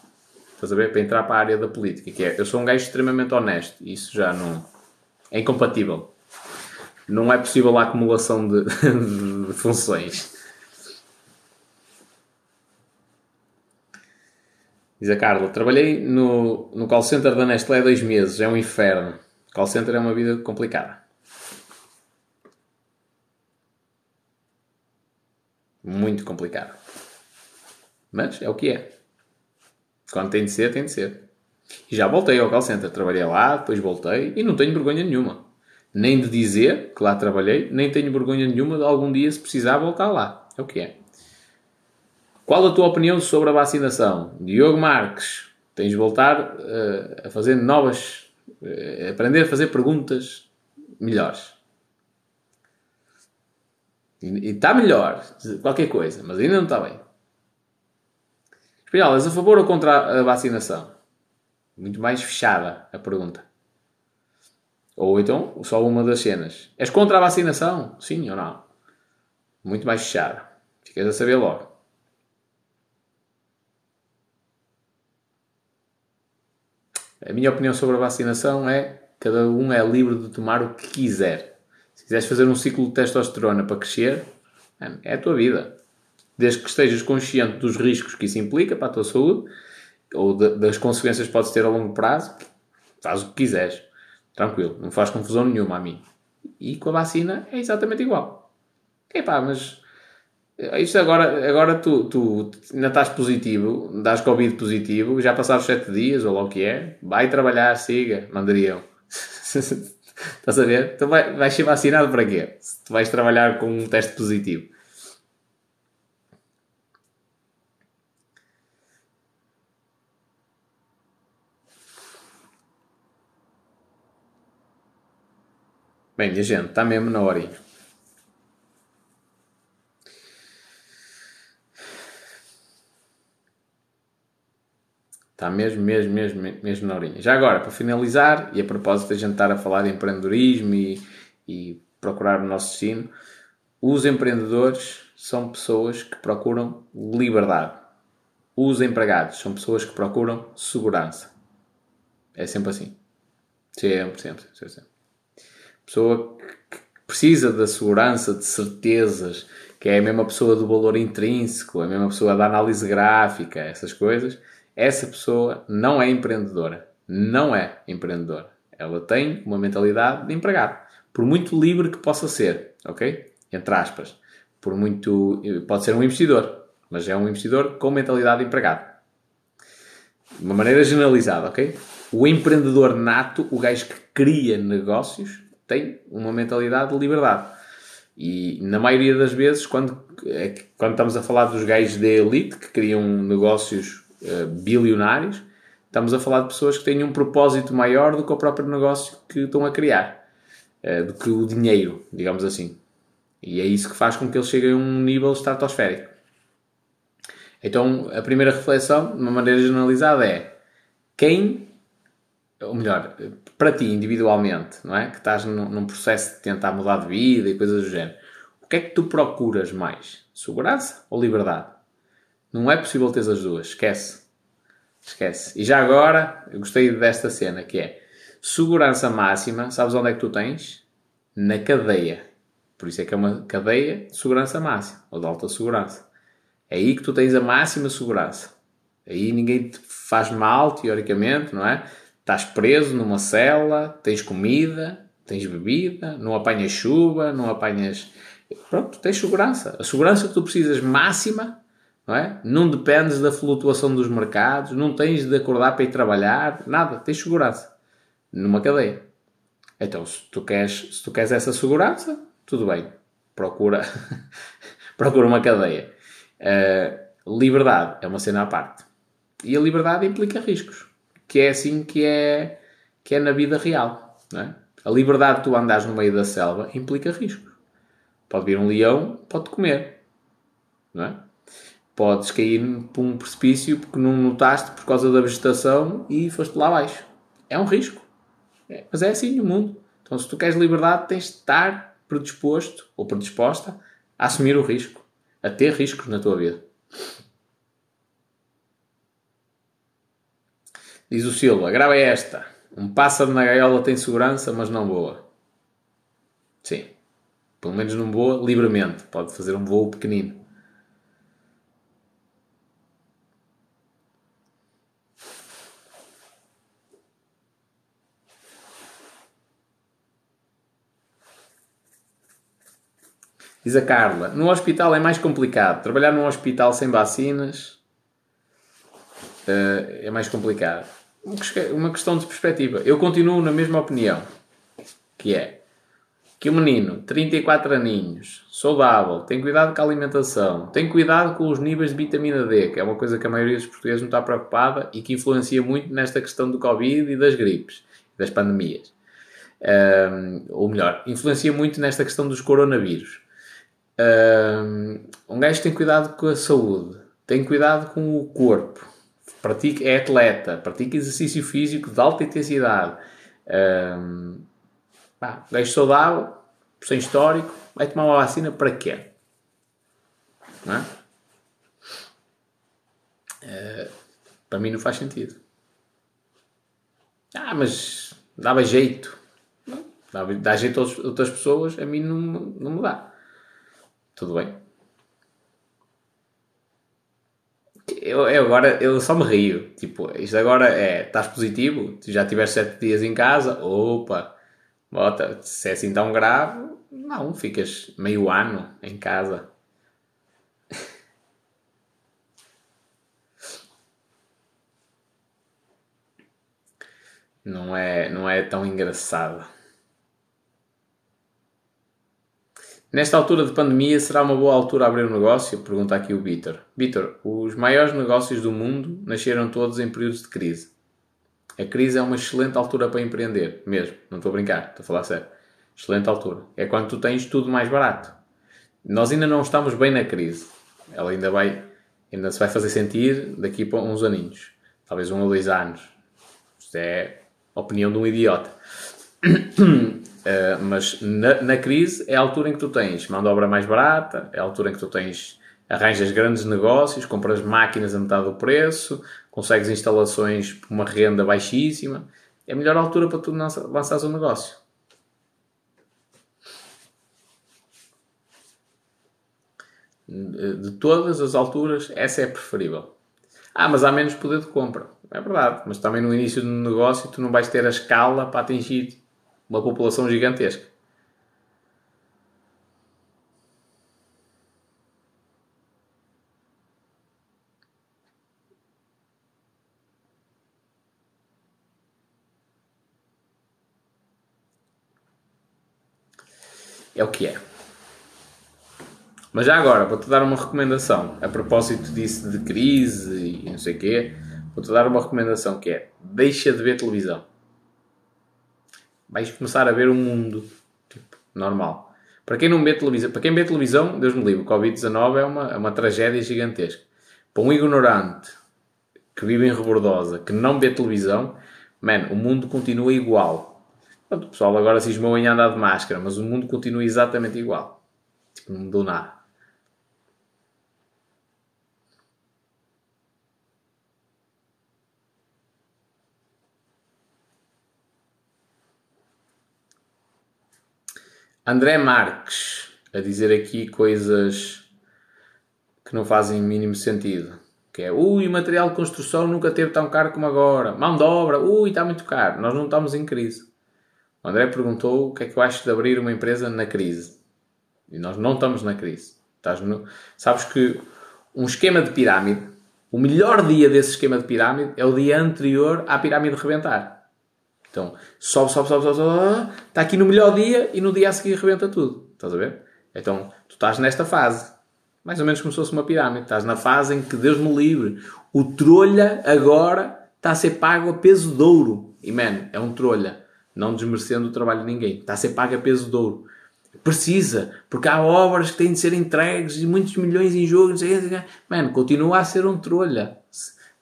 estás a ver? Para entrar para a área da política, que é eu sou um gajo extremamente honesto, isso já não é incompatível. Não é possível a acumulação de, de funções. Diz a Carla, trabalhei no, no call center da Nestlé há dois meses, é um inferno. Call center é uma vida complicada. Muito complicada. Mas é o que é. Quando tem de ser, tem de ser. E já voltei ao call center, trabalhei lá, depois voltei e não tenho vergonha nenhuma. Nem de dizer que lá trabalhei, nem tenho vergonha nenhuma de algum dia, se precisar, voltar lá. É o que é. Qual a tua opinião sobre a vacinação? Diogo Marques, tens de voltar uh, a fazer novas, uh, aprender a fazer perguntas melhores. E está melhor, qualquer coisa, mas ainda não está bem. Espinhal, és a favor ou contra a vacinação? Muito mais fechada a pergunta. Ou então, só uma das cenas. És contra a vacinação? Sim ou não? Muito mais fechada. Ficas a saber logo. A minha opinião sobre a vacinação é cada um é livre de tomar o que quiser. Se quiseres fazer um ciclo de testosterona para crescer, é a tua vida. Desde que estejas consciente dos riscos que isso implica para a tua saúde ou de, das consequências que podes ter a longo prazo, faz o que quiseres. Tranquilo, não faz confusão nenhuma a mim. E com a vacina é exatamente igual. Epá, mas isto agora, agora tu, tu ainda estás positivo, dás Covid positivo, já passaram 7 dias, ou lá o que é, vai trabalhar, siga, mandariam. Estás a ver? Tu vai, vais ser vacinado para quê? Se tu vais trabalhar com um teste positivo. Bem, minha gente, está mesmo na horinha. Está mesmo, mesmo, mesmo, mesmo na horinha. Já agora, para finalizar, e a propósito de a gente estar a falar de empreendedorismo e, e procurar o nosso destino, os empreendedores são pessoas que procuram liberdade. Os empregados são pessoas que procuram segurança. É sempre assim. Sempre, sempre, sempre. sempre. Pessoa que precisa da segurança, de certezas, que é a mesma pessoa do valor intrínseco, a mesma pessoa da análise gráfica, essas coisas essa pessoa não é empreendedora. Não é empreendedora. Ela tem uma mentalidade de empregado. Por muito livre que possa ser, ok? Entre aspas. Por muito. Pode ser um investidor, mas é um investidor com mentalidade de empregado. De uma maneira generalizada, ok? O empreendedor nato, o gajo que cria negócios, tem uma mentalidade de liberdade. E na maioria das vezes, quando, é quando estamos a falar dos gajos de elite que criam negócios uh, bilionários, estamos a falar de pessoas que têm um propósito maior do que o próprio negócio que estão a criar, uh, do que o dinheiro, digamos assim. E é isso que faz com que eles cheguem a um nível estratosférico. Então, a primeira reflexão, de uma maneira generalizada, é quem, ou melhor, para ti individualmente, não é? Que estás num, num processo de tentar mudar de vida e coisas do género, o que é que tu procuras mais? Segurança ou liberdade? Não é possível ter as duas. Esquece. Esquece. E já agora, eu gostei desta cena que é segurança máxima. Sabes onde é que tu tens? Na cadeia. Por isso é que é uma cadeia de segurança máxima ou de alta segurança. É aí que tu tens a máxima segurança. Aí ninguém te faz mal, teoricamente, não é? Estás preso numa cela, tens comida, tens bebida, não apanhas chuva, não apanhas. Pronto, tens segurança. A segurança que tu precisas máxima não é? Não dependes da flutuação dos mercados, não tens de acordar para ir trabalhar, nada, tens segurança numa cadeia. Então, se tu queres, se tu queres essa segurança, tudo bem, procura, procura uma cadeia. Uh, liberdade é uma cena à parte. E a liberdade implica riscos, que é assim que é, que é na vida real. É? A liberdade de tu andares no meio da selva implica riscos. Pode vir um leão, pode comer. Não é? Podes cair por um precipício porque não notaste por causa da vegetação e foste lá abaixo. É um risco. É, mas é assim no mundo. Então, se tu queres liberdade, tens de estar predisposto ou predisposta a assumir o risco, a ter riscos na tua vida. Diz o Silva, grava esta. Um pássaro na gaiola tem segurança, mas não voa. Sim. Pelo menos não voa livremente. Pode fazer um voo pequenino. Diz a Carla, no hospital é mais complicado. Trabalhar num hospital sem vacinas uh, é mais complicado. Uma questão de perspectiva. Eu continuo na mesma opinião, que é que o menino, 34 aninhos, saudável, tem cuidado com a alimentação, tem cuidado com os níveis de vitamina D, que é uma coisa que a maioria dos portugueses não está preocupada e que influencia muito nesta questão do Covid e das gripes, das pandemias. Um, ou melhor, influencia muito nesta questão dos coronavírus. Um, gajo tem cuidado com a saúde, tem cuidado com o corpo, pratica, é atleta, pratica exercício físico de alta intensidade. Um, pá, gajo saudável, sem histórico, vai tomar uma vacina para quê? Não é? Uh, para mim não faz sentido. Ah, mas dava jeito. Dá, dá jeito a outras pessoas, a mim não, não me dá. Tudo bem. Eu, eu, agora eu só me rio. Tipo, isto agora é. Estás positivo? Já tiveste 7 dias em casa? Opa! Bota, se é assim tão grave, não, ficas meio ano em casa. Não é, não é tão engraçado. Nesta altura de pandemia, será uma boa altura abrir um negócio? Pergunta aqui o Vitor. Vitor, os maiores negócios do mundo nasceram todos em períodos de crise. A crise é uma excelente altura para empreender, mesmo. Não estou a brincar, estou a falar sério. Excelente altura. É quando tu tens tudo mais barato. Nós ainda não estamos bem na crise. Ela ainda vai, ainda se vai fazer sentir daqui para uns aninhos. Talvez um ou dois anos. Isto é a opinião de um idiota. Uh, mas na, na, crise é a altura em que tu tens mão de obra mais barata, é a altura em que tu tens arranjas grandes negócios, compras máquinas a metade do preço, consegues instalações por uma renda baixíssima. É a melhor altura para tu lançares um negócio. De todas as alturas, essa é preferível. Ah, mas há menos poder de compra. É verdade, mas também no início do negócio tu não vais ter a escala para atingir uma população gigantesca. É o que é. Mas já agora, vou-te dar uma recomendação. A propósito disso de crise e não sei o quê, vou-te dar uma recomendação que é deixa de ver televisão vais começar a ver um mundo tipo, normal. Para quem não vê televisão, para quem vê televisão, Deus me livre, o Covid-19 é uma, é uma tragédia gigantesca. Para um ignorante que vive em Rebordosa, que não vê televisão, man, o mundo continua igual. Pronto, o pessoal agora cismou em andar de máscara, mas o mundo continua exatamente igual. Tipo, não mudou nada. André Marques a dizer aqui coisas que não fazem mínimo sentido. Que é, ui, material de construção nunca teve tão caro como agora. Mão de obra, ui, está muito caro. Nós não estamos em crise. O André perguntou o que é que eu acho de abrir uma empresa na crise. E nós não estamos na crise. No... Sabes que um esquema de pirâmide, o melhor dia desse esquema de pirâmide é o dia anterior à pirâmide rebentar. Então, sobe, sobe, sobe, sobe, sobe, está aqui no melhor dia e no dia a seguir rebenta tudo. Estás a ver? Então, tu estás nesta fase. Mais ou menos como se fosse uma pirâmide. Estás na fase em que, Deus me livre, o trolha agora está a ser pago a peso de ouro. E, man, é um trolha. Não desmerecendo o trabalho de ninguém. Está a ser pago a peso de ouro. Precisa, porque há obras que têm de ser entregues e muitos milhões em jogo. Mano, continua a ser um trolha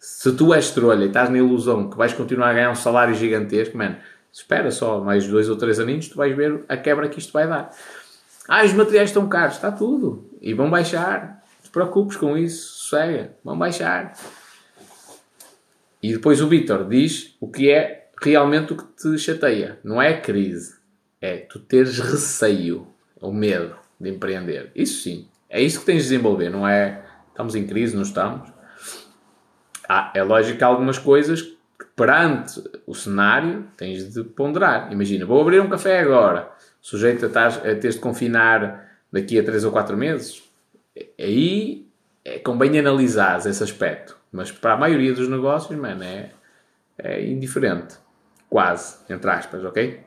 se tu és trolha e estás na ilusão que vais continuar a ganhar um salário gigantesco, mano, espera só mais dois ou três aninhos, tu vais ver a quebra que isto vai dar. Ah, os materiais estão caros, está tudo. E vão baixar. Te preocupes com isso, sossega, vão baixar. E depois o Vitor diz o que é realmente o que te chateia. Não é a crise, é tu teres receio, ou medo de empreender. Isso sim, é isso que tens de desenvolver, não é estamos em crise, não estamos ah, é lógico que há algumas coisas que perante o cenário tens de ponderar. Imagina, vou abrir um café agora, sujeito a, tar, a teres de confinar daqui a 3 ou 4 meses, aí é, convém analisar esse aspecto. Mas para a maioria dos negócios, mano, é, é indiferente. Quase, entre aspas, ok?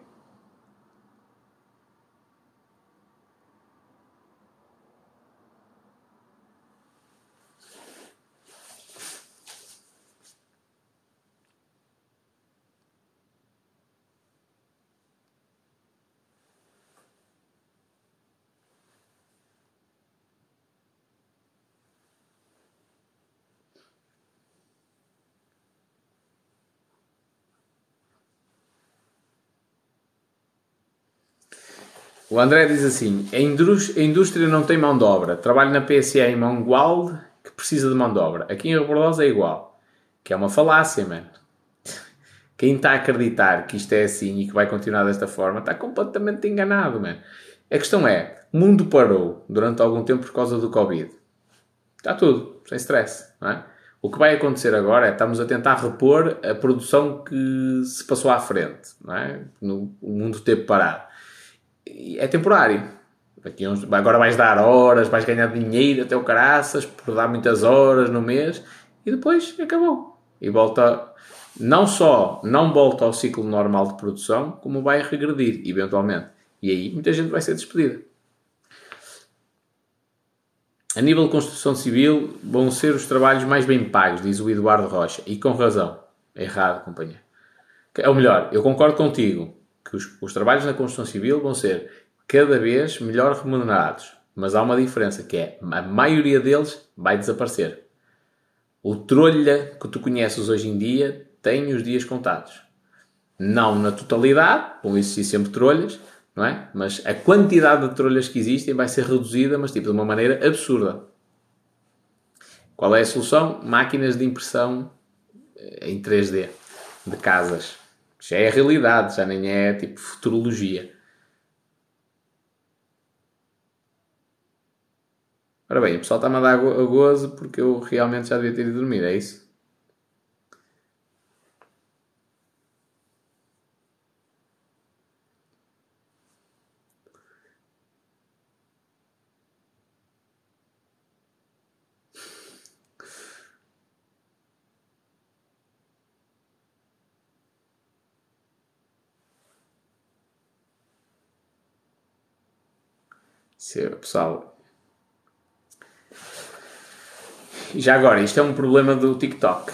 O André diz assim: a indústria não tem mão de obra. Trabalho na PSE em Mangualde que precisa de mão de obra. Aqui em Rebordosa é igual. Que é uma falácia, mano. Quem está a acreditar que isto é assim e que vai continuar desta forma está completamente enganado, mano. A questão é: o mundo parou durante algum tempo por causa do Covid. Está tudo, sem stress, não é? O que vai acontecer agora é estamos a tentar repor a produção que se passou à frente, não é? No, o mundo teve parado é temporário. Daqui uns, agora vais dar horas, vais ganhar dinheiro até o caraças por dar muitas horas no mês e depois acabou. E volta, não só não volta ao ciclo normal de produção, como vai regredir, eventualmente. E aí muita gente vai ser despedida. A nível de construção civil, vão ser os trabalhos mais bem pagos, diz o Eduardo Rocha, e com razão. Errado, companhia. É o melhor, eu concordo contigo que os, os trabalhos na construção civil vão ser cada vez melhor remunerados. Mas há uma diferença, que é a maioria deles vai desaparecer. O trolha que tu conheces hoje em dia tem os dias contados. Não na totalidade, vão existir sempre trolhas, não é? Mas a quantidade de trolhas que existem vai ser reduzida, mas tipo de uma maneira absurda. Qual é a solução? Máquinas de impressão eh, em 3D de casas já é realidade, já nem é tipo futurologia. Ora bem, o pessoal está-me a dar a gozo porque eu realmente já devia ter ido dormir, é isso? Pessoal. Já agora, isto é um problema do TikTok.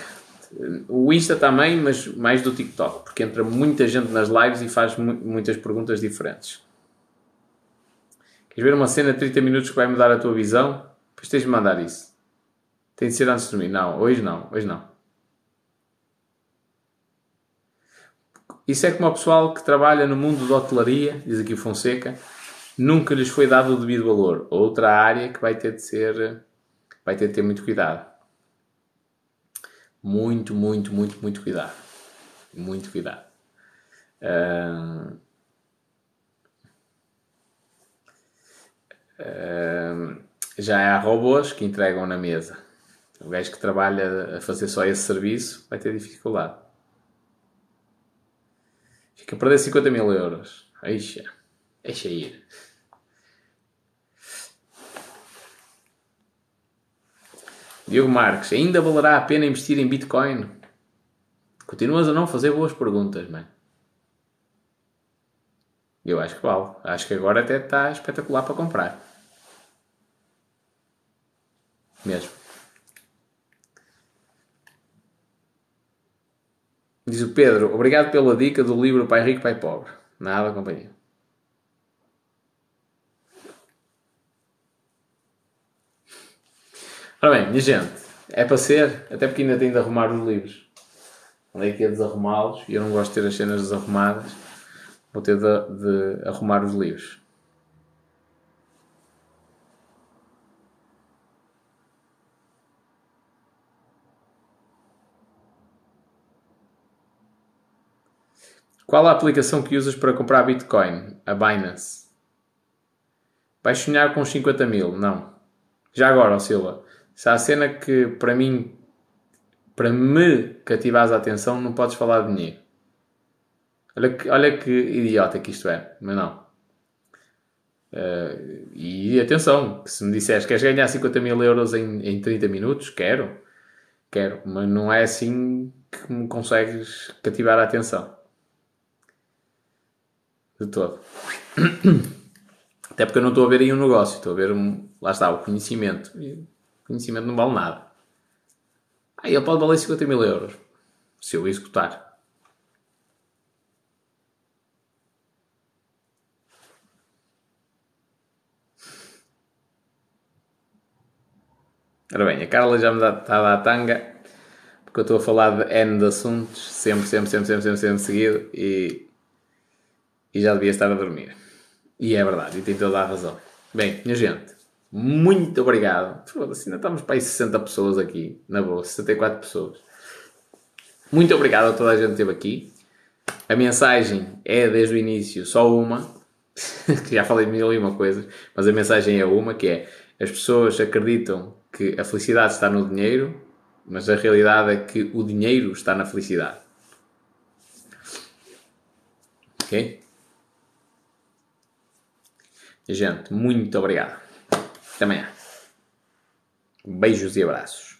O Insta também, mas mais do TikTok, porque entra muita gente nas lives e faz muitas perguntas diferentes. Queres ver uma cena de 30 minutos que vai mudar a tua visão? Depois tens de mandar isso. Tem de ser antes de dormir. Não, hoje não, hoje não. Isso é como o pessoal que trabalha no mundo da hotelaria, diz aqui o Fonseca, nunca lhes foi dado o devido valor. Outra área que vai ter de ser, vai ter de ter muito cuidado. Muito, muito, muito, muito cuidado. Muito cuidado. Uh, já há robôs que entregam na mesa. O gajo que trabalha a fazer só esse serviço vai ter dificuldade. Fica a perder 50 mil euros. Eixa. Deixa ir. Diogo Marques, ainda valerá a pena investir em Bitcoin? Continuas a não fazer boas perguntas, mano. Eu acho que vale. Acho que agora até está espetacular para comprar. Mesmo. Diz o Pedro, obrigado pela dica do livro Pai Rico, Pai Pobre. Nada, companhia. Ora bem, minha gente, é para ser, até porque ainda tenho de arrumar os livros. Andei aqui a desarrumá-los e eu não gosto de ter as cenas desarrumadas. Vou ter de, de arrumar os livros. Qual a aplicação que usas para comprar Bitcoin? A Binance. Vais sonhar com 50 mil? Não. Já agora, Silva. Se há cena que para mim, para me cativar a atenção, não podes falar de dinheiro. Olha que, olha que idiota que isto é, mas não. Uh, e atenção, se me disseres que queres ganhar 50 mil euros em, em 30 minutos, quero, quero, mas não é assim que me consegues cativar a atenção. De todo. Até porque eu não estou a ver aí um negócio, estou a ver um, lá está, o conhecimento. Conhecimento não vale nada. Aí ele pode valer 50 mil euros, se eu executar. Ora bem, a Carla já me dá, está a dar tanga, porque eu estou a falar de N de assuntos, sempre, sempre, sempre, sempre, sempre, sempre seguido, e, e já devia estar a dormir. E é verdade, e tem toda a razão. Bem, minha gente, muito obrigado. Foda-se, ainda estamos para aí 60 pessoas aqui, na boa, 64 pessoas. Muito obrigado a toda a gente que esteve aqui. A mensagem é desde o início só uma, já falei mil e uma coisas, mas a mensagem é uma, que é as pessoas acreditam que a felicidade está no dinheiro, mas a realidade é que o dinheiro está na felicidade. Ok? Gente, muito obrigado. Até amanhã. Beijos e abraços.